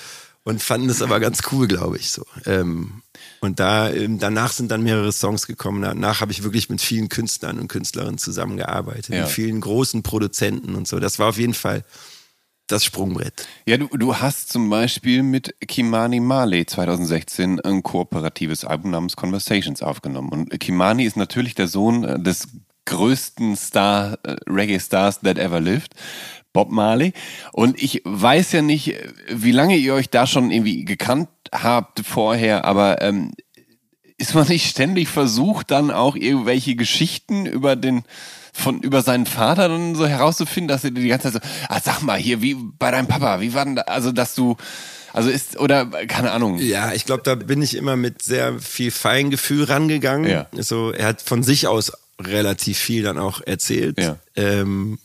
Speaker 1: und fanden es aber ganz cool, glaube ich so. Ähm, und da, ähm, danach sind dann mehrere Songs gekommen. Danach habe ich wirklich mit vielen Künstlern und Künstlerinnen zusammengearbeitet, mit vielen großen Produzenten und so. Das war auf jeden Fall das Sprungbrett.
Speaker 2: Ja, du, du hast zum Beispiel mit Kimani Marley 2016 ein kooperatives Album namens Conversations aufgenommen. Und Kimani ist natürlich der Sohn äh, des größten Star, äh, Reggae-Stars that ever lived. Bob Marley. Und ich weiß ja nicht, wie lange ihr euch da schon irgendwie gekannt habt vorher, aber ähm, ist man nicht ständig versucht, dann auch irgendwelche Geschichten über den von über seinen Vater dann so herauszufinden, dass er die ganze Zeit so, ah, sag mal hier, wie bei deinem Papa, wie war denn da, also dass du also ist, oder keine Ahnung.
Speaker 1: Ja, ich glaube, da bin ich immer mit sehr viel Feingefühl rangegangen. Ja. So, er hat von sich aus relativ viel dann auch erzählt.
Speaker 2: Ja.
Speaker 1: Ähm,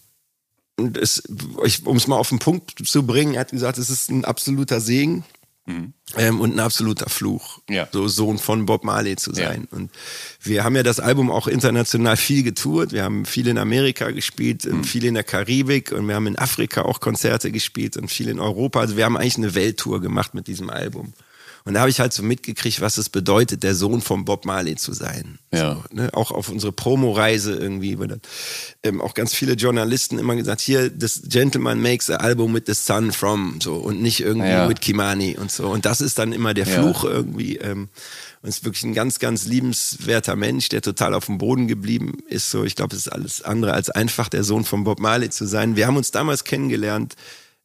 Speaker 1: um es mal auf den Punkt zu bringen, er hat gesagt, es ist ein absoluter Segen, Mhm. Ähm, und ein absoluter Fluch,
Speaker 2: ja.
Speaker 1: so Sohn von Bob Marley zu sein. Ja. Und wir haben ja das Album auch international viel getourt. Wir haben viel in Amerika gespielt, mhm. viel in der Karibik und wir haben in Afrika auch Konzerte gespielt und viel in Europa. Also wir haben eigentlich eine Welttour gemacht mit diesem Album. Und da habe ich halt so mitgekriegt, was es bedeutet, der Sohn von Bob Marley zu sein.
Speaker 2: Ja.
Speaker 1: So, ne? Auch auf unsere Promoreise irgendwie. Dann, ähm, auch ganz viele Journalisten immer gesagt, hier, das Gentleman makes a album with the son from, so, und nicht irgendwie ja. mit Kimani und so. Und das ist dann immer der Fluch ja. irgendwie. Ähm, und ist wirklich ein ganz, ganz liebenswerter Mensch, der total auf dem Boden geblieben ist. So, ich glaube, es ist alles andere als einfach, der Sohn von Bob Marley zu sein. Wir haben uns damals kennengelernt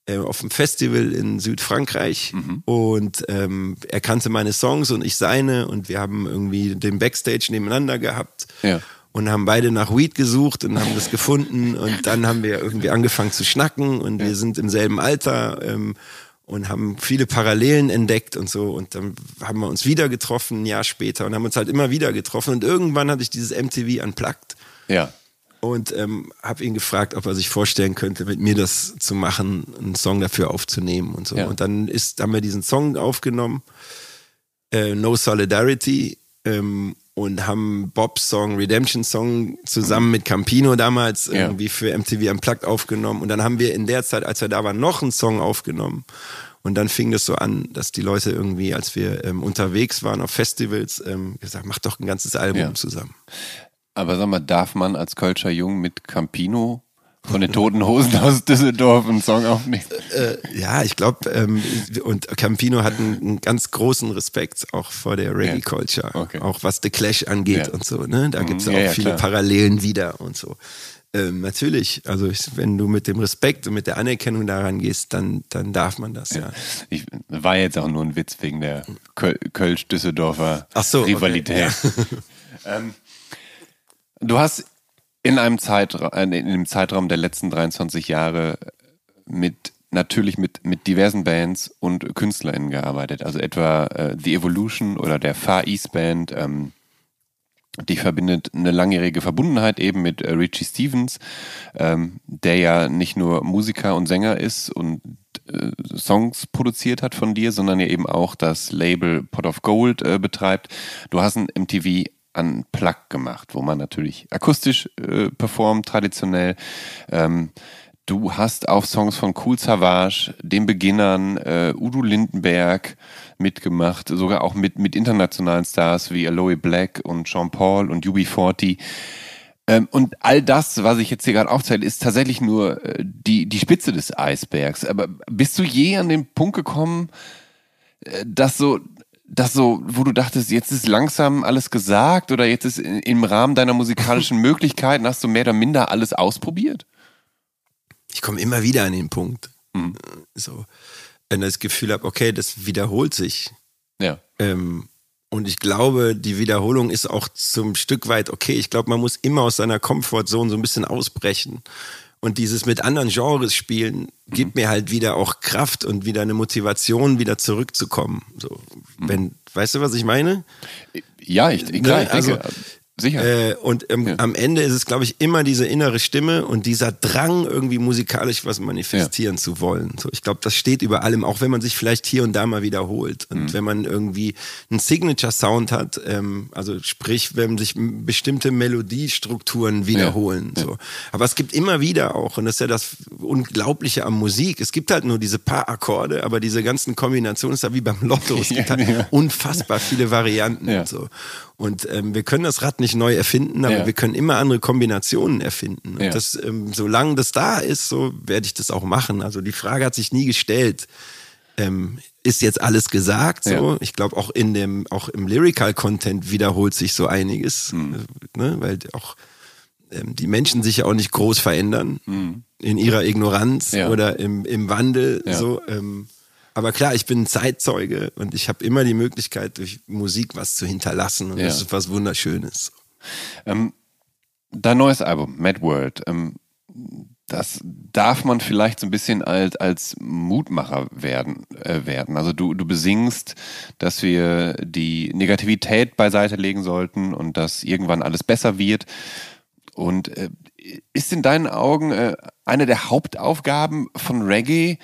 Speaker 1: auf einem Festival in Südfrankreich. Mhm. und ähm, er kannte meine Songs und ich seine. Und wir haben irgendwie den Backstage nebeneinander gehabt.
Speaker 2: Ja.
Speaker 1: Und haben beide nach Weed gesucht und haben das gefunden. Und dann haben wir irgendwie angefangen zu schnacken. Und ja. wir sind im selben Alter ähm, und haben viele Parallelen entdeckt und so. Und dann haben wir uns wieder getroffen ein Jahr später. Und haben uns halt immer wieder getroffen. Und irgendwann hatte ich dieses MTV unplugged.
Speaker 2: Ja
Speaker 1: und ähm, habe ihn gefragt, ob er sich vorstellen könnte, mit mir das zu machen, einen Song dafür aufzunehmen und so. Ja. Und dann ist, haben wir diesen Song aufgenommen, äh, No Solidarity, ähm, und haben Bobs Song, Redemption Song zusammen mit Campino damals ja. irgendwie für MTV Unplugged aufgenommen. Und dann haben wir in der Zeit, als wir da waren, noch einen Song aufgenommen. Und dann fing das so an, dass die Leute irgendwie, als wir ähm, unterwegs waren auf Festivals, ähm, gesagt, mach doch ein ganzes Album ja. zusammen.
Speaker 2: Aber sag mal, darf man als Kölscher Jung mit Campino von den Toten Hosen aus Düsseldorf einen Song aufnehmen?
Speaker 1: äh, ja, ich glaube, ähm, und Campino hat einen, einen, ganz großen Respekt auch vor der Reggae-Culture, ja. okay. auch was The Clash angeht ja. und so. Ne? Da gibt es mhm. auch ja, viele Parallelen wieder und so. Ähm, natürlich, also ich, wenn du mit dem Respekt und mit der Anerkennung daran gehst, dann, dann darf man das, ja.
Speaker 2: Ich war jetzt auch nur ein Witz wegen der Kölsch-Düsseldorfer so, Rivalität. Okay, ähm, du hast in einem Zeitraum, äh, in dem Zeitraum der letzten 23 Jahre mit natürlich mit, mit diversen Bands und KünstlerInnen gearbeitet. Also etwa äh, The Evolution oder der Far East Band, ähm, die verbindet eine langjährige Verbundenheit eben mit äh, Richie Stevens, ähm, der ja nicht nur Musiker und Sänger ist und äh, Songs produziert hat von dir, sondern ja eben auch das Label Pot of Gold äh, betreibt. Du hast ein MTV an Plug gemacht, wo man natürlich akustisch äh, performt, traditionell. Ähm, du hast auf Songs von Cool Savage, den Beginnern, äh, Udo Lindenberg mitgemacht, sogar auch mit, mit internationalen Stars wie Aloe Black und Jean Paul und UB40. Ähm, und all das, was ich jetzt hier gerade aufzähle, ist tatsächlich nur äh, die, die Spitze des Eisbergs. Aber bist du je an den Punkt gekommen, äh, dass so das so, wo du dachtest, jetzt ist langsam alles gesagt oder jetzt ist im Rahmen deiner musikalischen Möglichkeiten, hast du mehr oder minder alles ausprobiert?
Speaker 1: Ich komme immer wieder an den Punkt. Mhm. So, wenn ich das Gefühl habe, okay, das wiederholt sich.
Speaker 2: Ja.
Speaker 1: Ähm, und ich glaube, die Wiederholung ist auch zum Stück weit okay. Ich glaube, man muss immer aus seiner Komfortzone so ein bisschen ausbrechen. Und dieses mit anderen Genres spielen gibt mhm. mir halt wieder auch Kraft und wieder eine Motivation, wieder zurückzukommen. So, mhm. wenn, weißt du, was ich meine?
Speaker 2: Ja, ich, klar, ne? ich denke, also, Sicher.
Speaker 1: Äh, und ähm, ja. am Ende ist es, glaube ich, immer diese innere Stimme und dieser Drang, irgendwie musikalisch was manifestieren ja. zu wollen. So, ich glaube, das steht über allem, auch wenn man sich vielleicht hier und da mal wiederholt. Und mhm. wenn man irgendwie einen Signature-Sound hat, ähm, also sprich, wenn sich bestimmte Melodiestrukturen wiederholen. Ja. So. Aber es gibt immer wieder auch, und das ist ja das Unglaubliche am Musik, es gibt halt nur diese paar Akkorde, aber diese ganzen Kombinationen ist ja wie beim Lotto. Es gibt halt unfassbar viele Varianten. Und so. Und ähm, wir können das Rad nicht neu erfinden, aber ja. wir können immer andere Kombinationen erfinden. Und ja. das, ähm, solange das da ist, so werde ich das auch machen. Also die Frage hat sich nie gestellt. Ähm, ist jetzt alles gesagt? So, ja. ich glaube auch in dem, auch im Lyrical Content wiederholt sich so einiges, mhm. ne? weil auch ähm, die Menschen sich ja auch nicht groß verändern mhm. in ihrer Ignoranz oder im, im Wandel. So, ähm, aber klar, ich bin Zeitzeuge und ich habe immer die Möglichkeit, durch Musik was zu hinterlassen. Und ja. das ist was Wunderschönes.
Speaker 2: Ähm, dein neues Album, Mad World, ähm, das darf man vielleicht so ein bisschen als, als Mutmacher werden, äh, werden. Also du, du besingst, dass wir die Negativität beiseite legen sollten und dass irgendwann alles besser wird. Und äh, ist in deinen Augen äh, eine der Hauptaufgaben von Reggae,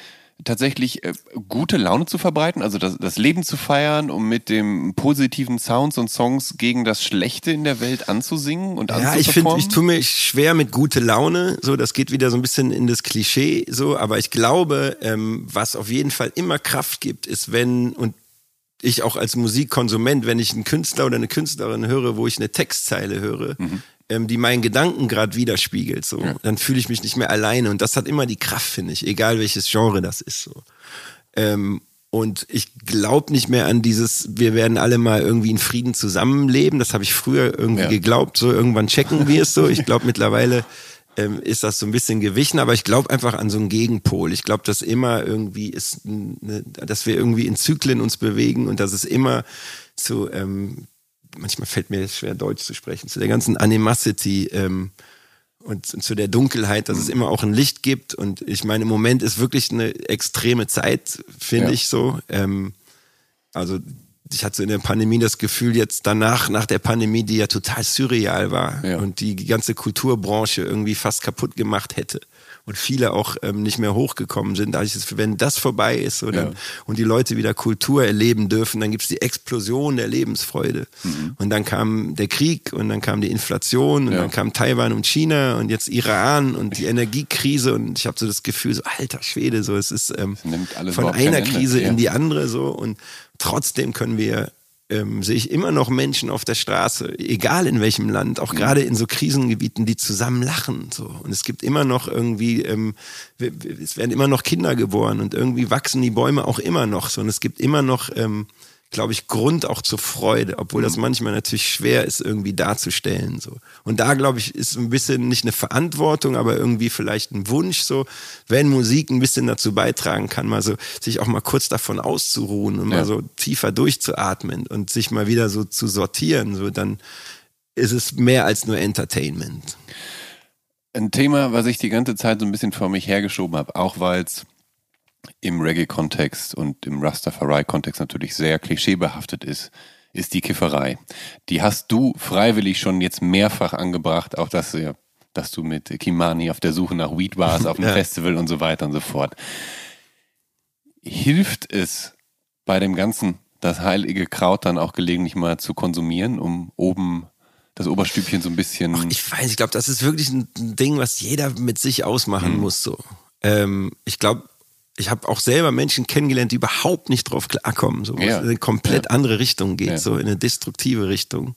Speaker 2: tatsächlich äh, gute Laune zu verbreiten, also das, das, Leben zu feiern, um mit dem positiven Sounds und Songs gegen das Schlechte in der Welt anzusingen und
Speaker 1: Ja, ich finde, ich tue mir schwer mit gute Laune, so das geht wieder so ein bisschen in das Klischee, so, aber ich glaube, ähm, was auf jeden Fall immer Kraft gibt, ist wenn und ich auch als Musikkonsument, wenn ich einen Künstler oder eine Künstlerin höre, wo ich eine Textzeile höre, mhm ähm, die meinen Gedanken gerade widerspiegelt. So. Ja. Dann fühle ich mich nicht mehr alleine. Und das hat immer die Kraft, finde ich, egal welches Genre das ist. So. Ähm, und ich glaube nicht mehr an dieses, wir werden alle mal irgendwie in Frieden zusammenleben. Das habe ich früher irgendwie ja. geglaubt. So irgendwann checken wir es so. Ich glaube mittlerweile ähm, ist das so ein bisschen gewichen, aber ich glaube einfach an so einen Gegenpol. Ich glaube, dass immer irgendwie ist, eine, dass wir irgendwie in Zyklen uns bewegen und dass es immer zu ähm, manchmal fällt mir schwer, Deutsch zu sprechen, zu der ganzen Animosity ähm, und, und, zu der Dunkelheit, dass es immer auch ein Licht gibt. Und ich meine, im Moment ist wirklich eine extreme Zeit, finde ja. ich so. Ähm, also ich hatte in der Pandemie das Gefühl, jetzt danach, nach der Pandemie, die ja total surreal war ja. und die ganze Kulturbranche irgendwie fast kaputt gemacht hätte und viele auch ähm, nicht mehr hochgekommen sind. Da ich es, wenn das vorbei ist so, dann, ja. und die Leute wieder Kultur erleben dürfen, dann gibt es die Explosion der Lebensfreude. Mhm. Und dann kam der Krieg und dann kam die Inflation und ja. dann kam Taiwan und China und jetzt Iran und die Energiekrise und ich habe so das Gefühl, so alter Schwede, so es ist ähm, von einer Krise in die andere so und trotzdem können wir ähm, sehe ich immer noch Menschen auf der Straße, egal in welchem Land, auch gerade in so Krisengebieten, die zusammen lachen. So. Und es gibt immer noch irgendwie, ähm, es werden immer noch Kinder geboren und irgendwie wachsen die Bäume auch immer noch so. Und es gibt immer noch ähm, glaube ich, Grund auch zur Freude, obwohl das mhm. manchmal natürlich schwer ist, irgendwie darzustellen. So. Und da, glaube ich, ist ein bisschen nicht eine Verantwortung, aber irgendwie vielleicht ein Wunsch, so, wenn Musik ein bisschen dazu beitragen kann, mal so, sich auch mal kurz davon auszuruhen und ja. mal so tiefer durchzuatmen und sich mal wieder so zu sortieren, so, dann ist es mehr als nur Entertainment.
Speaker 2: Ein Thema, was ich die ganze Zeit so ein bisschen vor mich hergeschoben habe, auch weil es im Reggae-Kontext und im Rastafari-Kontext natürlich sehr klischeebehaftet ist, ist die Kifferei. Die hast du freiwillig schon jetzt mehrfach angebracht, auch dass, dass du mit Kimani auf der Suche nach Weed warst, auf dem ja. Festival und so weiter und so fort. Hilft es bei dem Ganzen, das heilige Kraut dann auch gelegentlich mal zu konsumieren, um oben das Oberstübchen so ein bisschen.
Speaker 1: Ach, ich weiß, ich glaube, das ist wirklich ein Ding, was jeder mit sich ausmachen mhm. muss. So. Ähm, ich glaube, ich habe auch selber Menschen kennengelernt, die überhaupt nicht drauf klarkommen, so ja. in eine komplett ja. andere Richtung geht, ja. so in eine destruktive Richtung,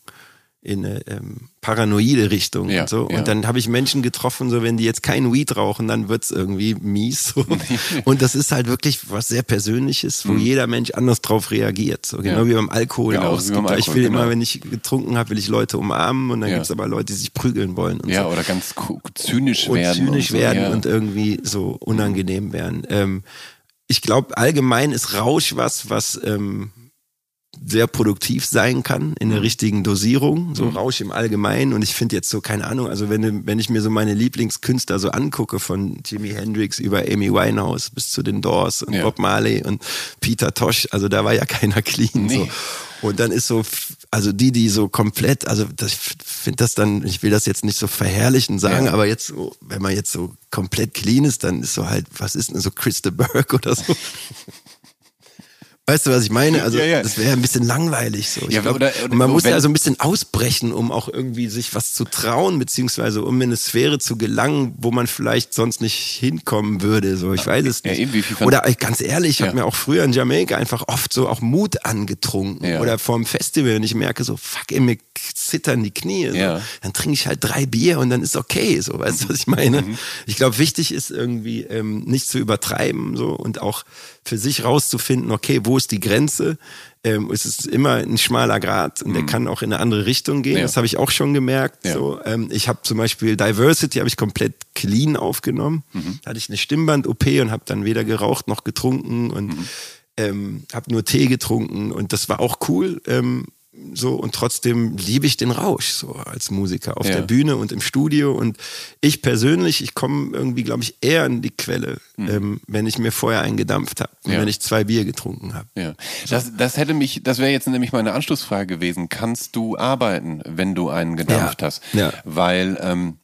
Speaker 1: in eine ähm, paranoide Richtung und so. Und dann habe ich Menschen getroffen, so wenn die jetzt kein Weed rauchen, dann wird's irgendwie mies. So. und das ist halt wirklich was sehr Persönliches, wo mhm. jeder Mensch anders drauf reagiert. So genau wie beim Alkohol genau, auch. Beim Alkohol, ich will genau. immer, wenn ich getrunken habe, will ich Leute umarmen und dann gibt's aber Leute, die sich prügeln wollen. Und
Speaker 2: ja,
Speaker 1: so.
Speaker 2: oder ganz zynisch
Speaker 1: und
Speaker 2: werden.
Speaker 1: Zynisch und so, werden und irgendwie so unangenehm werden. Ähm, ich glaube, allgemein ist Rausch was, was ähm, sehr produktiv sein kann in der mhm. richtigen Dosierung, so mhm. Rausch im Allgemeinen. Und ich finde jetzt so, keine Ahnung, also wenn, wenn ich mir so meine Lieblingskünstler so angucke, von Jimi Hendrix über Amy Winehouse bis zu den Doors und ja. Bob Marley und Peter Tosh, also da war ja keiner clean. Nee. So. Und dann ist so, also die, die so komplett, also das, ich finde das dann, ich will das jetzt nicht so verherrlichen sagen, ja. aber jetzt so, wenn man jetzt so komplett clean ist, dann ist so halt, was ist denn so Chris de Burgh oder so? Weißt du, was ich meine? Also ja, ja. das wäre ein bisschen langweilig so. Ich ja, glaub, oder, oder, man muss ja so ein bisschen ausbrechen, um auch irgendwie sich was zu trauen, beziehungsweise um in eine Sphäre zu gelangen, wo man vielleicht sonst nicht hinkommen würde. So, ich weiß es nicht. Eben, oder ganz ehrlich, ich habe mir auch früher in Jamaika einfach oft so auch Mut angetrunken. Oder vorm Festival und ich merke so, fuck, ey, mir zittern die Knie. So. Dann trinke ich halt drei Bier und dann ist okay. So, weißt du, was ich meine? Mhm. Ich glaube, wichtig ist irgendwie ähm, nicht zu übertreiben so und auch für sich rauszufinden, okay, wo ist die Grenze? Ähm, es ist immer ein schmaler Grad und der mhm. kann auch in eine andere Richtung gehen. Ja. Das habe ich auch schon gemerkt. Ja. So, ähm, ich habe zum Beispiel Diversity habe ich komplett clean aufgenommen. Mhm. Da hatte ich eine Stimmband-OP und habe dann weder geraucht noch getrunken und mhm. ähm, habe nur Tee getrunken und das war auch cool. Ähm, so und trotzdem liebe ich den Rausch so als Musiker auf ja. der Bühne und im Studio und ich persönlich, ich komme irgendwie, glaube ich, eher an die Quelle, mhm. ähm, wenn ich mir vorher eingedampft habe und ja. wenn ich zwei Bier getrunken habe.
Speaker 2: Ja. Das, das hätte mich, das wäre jetzt nämlich meine Anschlussfrage gewesen. Kannst du arbeiten, wenn du einen gedampft hast? Ja. Weil ähm,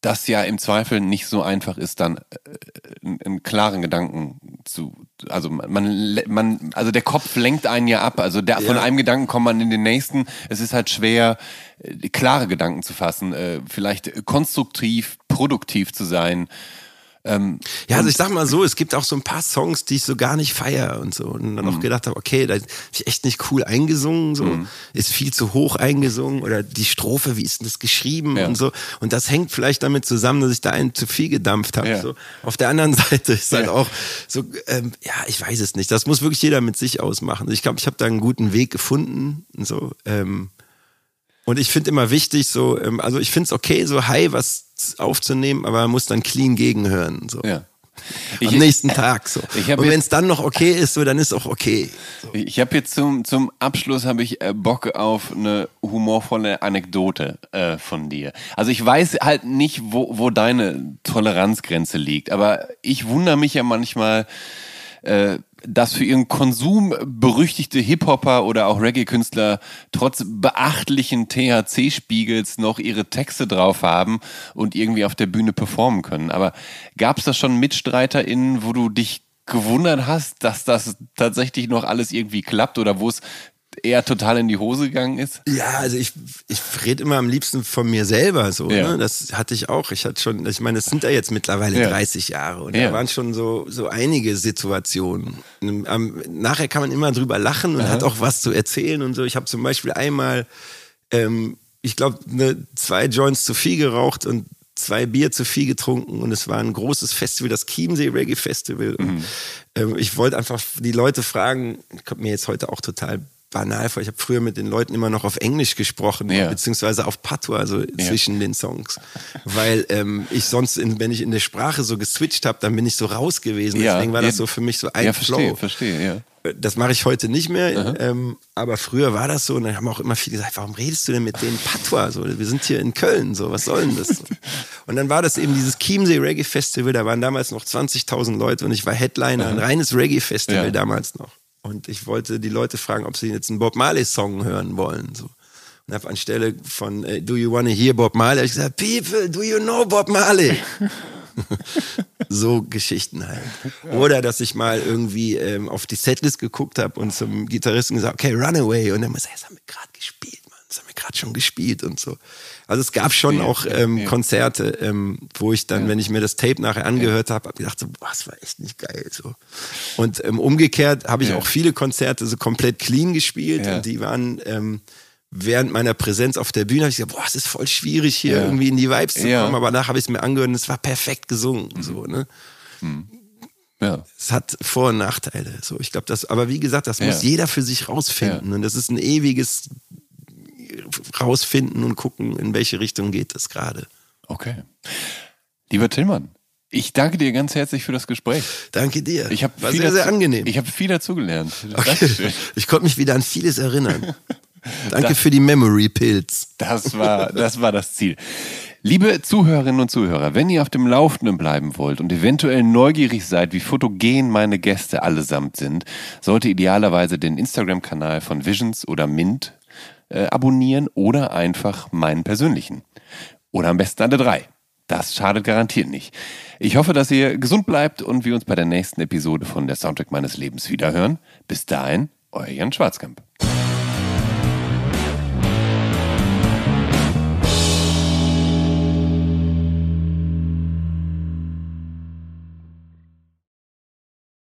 Speaker 2: das ja im Zweifel nicht so einfach ist, dann äh, einen, klaren Gedanken zu, also man, man, also der Kopf lenkt einen ja ab. Also der, ja. von einem Gedanken kommt man in den nächsten. Es ist halt schwer, äh, klare Gedanken zu fassen, äh, vielleicht konstruktiv, produktiv zu sein.
Speaker 1: Ähm, ja, also ich sag mal so, es gibt auch so ein paar Songs, die ich so gar nicht feier und so. Und dann auch mhm. gedacht habe, okay, da ist echt nicht cool eingesungen, so, mhm. ist viel zu hoch eingesungen oder die Strophe, wie ist denn das geschrieben ja. und so. Und das hängt vielleicht damit zusammen, dass ich da einen zu viel gedampft habe. Ja. So. Auf der anderen Seite ist halt auch so, ähm, ja, ich weiß es nicht. Das muss wirklich jeder mit sich ausmachen. Ich glaube, ich habe da einen guten Weg gefunden. Und so, ähm, und ich finde immer wichtig, so, ähm, also ich finde es okay, so high was aufzunehmen, aber man muss dann clean gegenhören. So. Ja. Ich, Am nächsten Tag so. Und wenn es dann noch okay ist, so dann ist auch okay. So.
Speaker 2: Ich habe jetzt zum, zum Abschluss habe ich äh, Bock auf eine humorvolle Anekdote äh, von dir. Also ich weiß halt nicht, wo, wo deine Toleranzgrenze liegt, aber ich wundere mich ja manchmal, äh, dass für ihren Konsum berüchtigte Hip-Hopper oder auch Reggae-Künstler trotz beachtlichen THC-Spiegels noch ihre Texte drauf haben und irgendwie auf der Bühne performen können. Aber gab es da schon MitstreiterInnen, wo du dich gewundert hast, dass das tatsächlich noch alles irgendwie klappt oder wo es eher total in die Hose gegangen ist?
Speaker 1: Ja, also ich, ich rede immer am liebsten von mir selber so.
Speaker 2: Ja.
Speaker 1: Ne? Das hatte ich auch. Ich hatte schon, ich meine, es sind ja jetzt mittlerweile
Speaker 2: Ja.
Speaker 1: 30 Jahre und
Speaker 2: Ja.
Speaker 1: da waren schon so, so einige Situationen. Am- nachher kann man immer drüber lachen und hat auch was zu erzählen und so. Ich habe zum Beispiel einmal, ähm, ich glaube, ne, zwei Joints zu viel geraucht und zwei Bier zu viel getrunken und es war ein großes Festival, das Chiemsee Reggae Festival. Und,
Speaker 2: Mhm.
Speaker 1: ähm, ich wollte einfach die Leute fragen, kommt mir jetzt heute auch total banal vor. Ich habe früher mit den Leuten immer noch auf Englisch gesprochen,
Speaker 2: Ja.
Speaker 1: beziehungsweise auf Patois, also zwischen den Songs. Weil ähm, ich sonst, in, wenn ich in der Sprache so geswitcht habe, dann bin ich so raus gewesen.
Speaker 2: Ja,
Speaker 1: Deswegen war das
Speaker 2: ja.
Speaker 1: so für mich so ein
Speaker 2: Ja, verstehe,
Speaker 1: Flow.
Speaker 2: verstehe, ja.
Speaker 1: Das mache ich heute nicht mehr, ähm, aber früher war das so und dann haben auch immer viele gesagt, warum redest du denn mit denen Patois? So, wir sind hier in Köln, so, was soll denn das? Und dann war das eben dieses Chiemsee Reggae Festival, da waren damals noch 20.000 Leute und ich war Headliner, ein reines Reggae Festival
Speaker 2: Ja.
Speaker 1: damals noch. Und ich wollte die Leute fragen, ob sie jetzt einen Bob Marley Song hören wollen, so. Und habe anstelle von äh, Do you wanna hear Bob Marley, ich gesagt, People, do you know Bob Marley? so Geschichten halt. Oder dass ich mal irgendwie ähm, auf die Setlist geguckt habe und zum Gitarristen gesagt, okay, Runaway. Und dann muss er, das haben wir gerade gespielt, Mann. Das haben wir gerade schon gespielt und so. Also es gab schon
Speaker 2: Ja,
Speaker 1: auch ähm,
Speaker 2: ja.
Speaker 1: Konzerte, ähm, wo ich dann, wenn ich mir das Tape nachher angehört habe, habe gedacht, so, boah, das war echt nicht geil. So. Und ähm, umgekehrt habe ich auch viele Konzerte so komplett clean gespielt und die waren ähm, während meiner Präsenz auf der Bühne, habe ich gesagt, boah, es ist voll schwierig hier irgendwie in die Vibes zu kommen, aber danach habe ich es mir angehört und es war perfekt gesungen. So, ne?
Speaker 2: Ja.
Speaker 1: Es hat Vor- und Nachteile. So, ich glaube, das, aber wie gesagt, das
Speaker 2: Ja.
Speaker 1: muss jeder für sich rausfinden.
Speaker 2: Ja.
Speaker 1: Und das ist ein ewiges rausfinden und gucken, in welche Richtung geht das gerade.
Speaker 2: Okay. Lieber Tillmann, ich danke dir ganz herzlich für das Gespräch.
Speaker 1: Danke dir.
Speaker 2: Ich habe
Speaker 1: War
Speaker 2: viel
Speaker 1: sehr, sehr
Speaker 2: dazu-
Speaker 1: angenehm.
Speaker 2: Ich habe viel dazugelernt.
Speaker 1: okay. Ich konnte mich wieder an vieles erinnern. Danke für die Memory Pills.
Speaker 2: Das war, das war das Ziel. Liebe Zuhörerinnen und Zuhörer, wenn ihr auf dem Laufenden bleiben wollt und eventuell neugierig seid, wie fotogen meine Gäste allesamt sind, sollte idealerweise den Instagram-Kanal von Visions oder Mint äh, abonnieren oder einfach meinen persönlichen. Oder am besten alle drei. Das schadet garantiert nicht. Ich hoffe, dass ihr gesund bleibt und wir uns bei der nächsten Episode von der Soundtrack meines Lebens wiederhören. Bis dahin, euer Jan Schwarzkamp.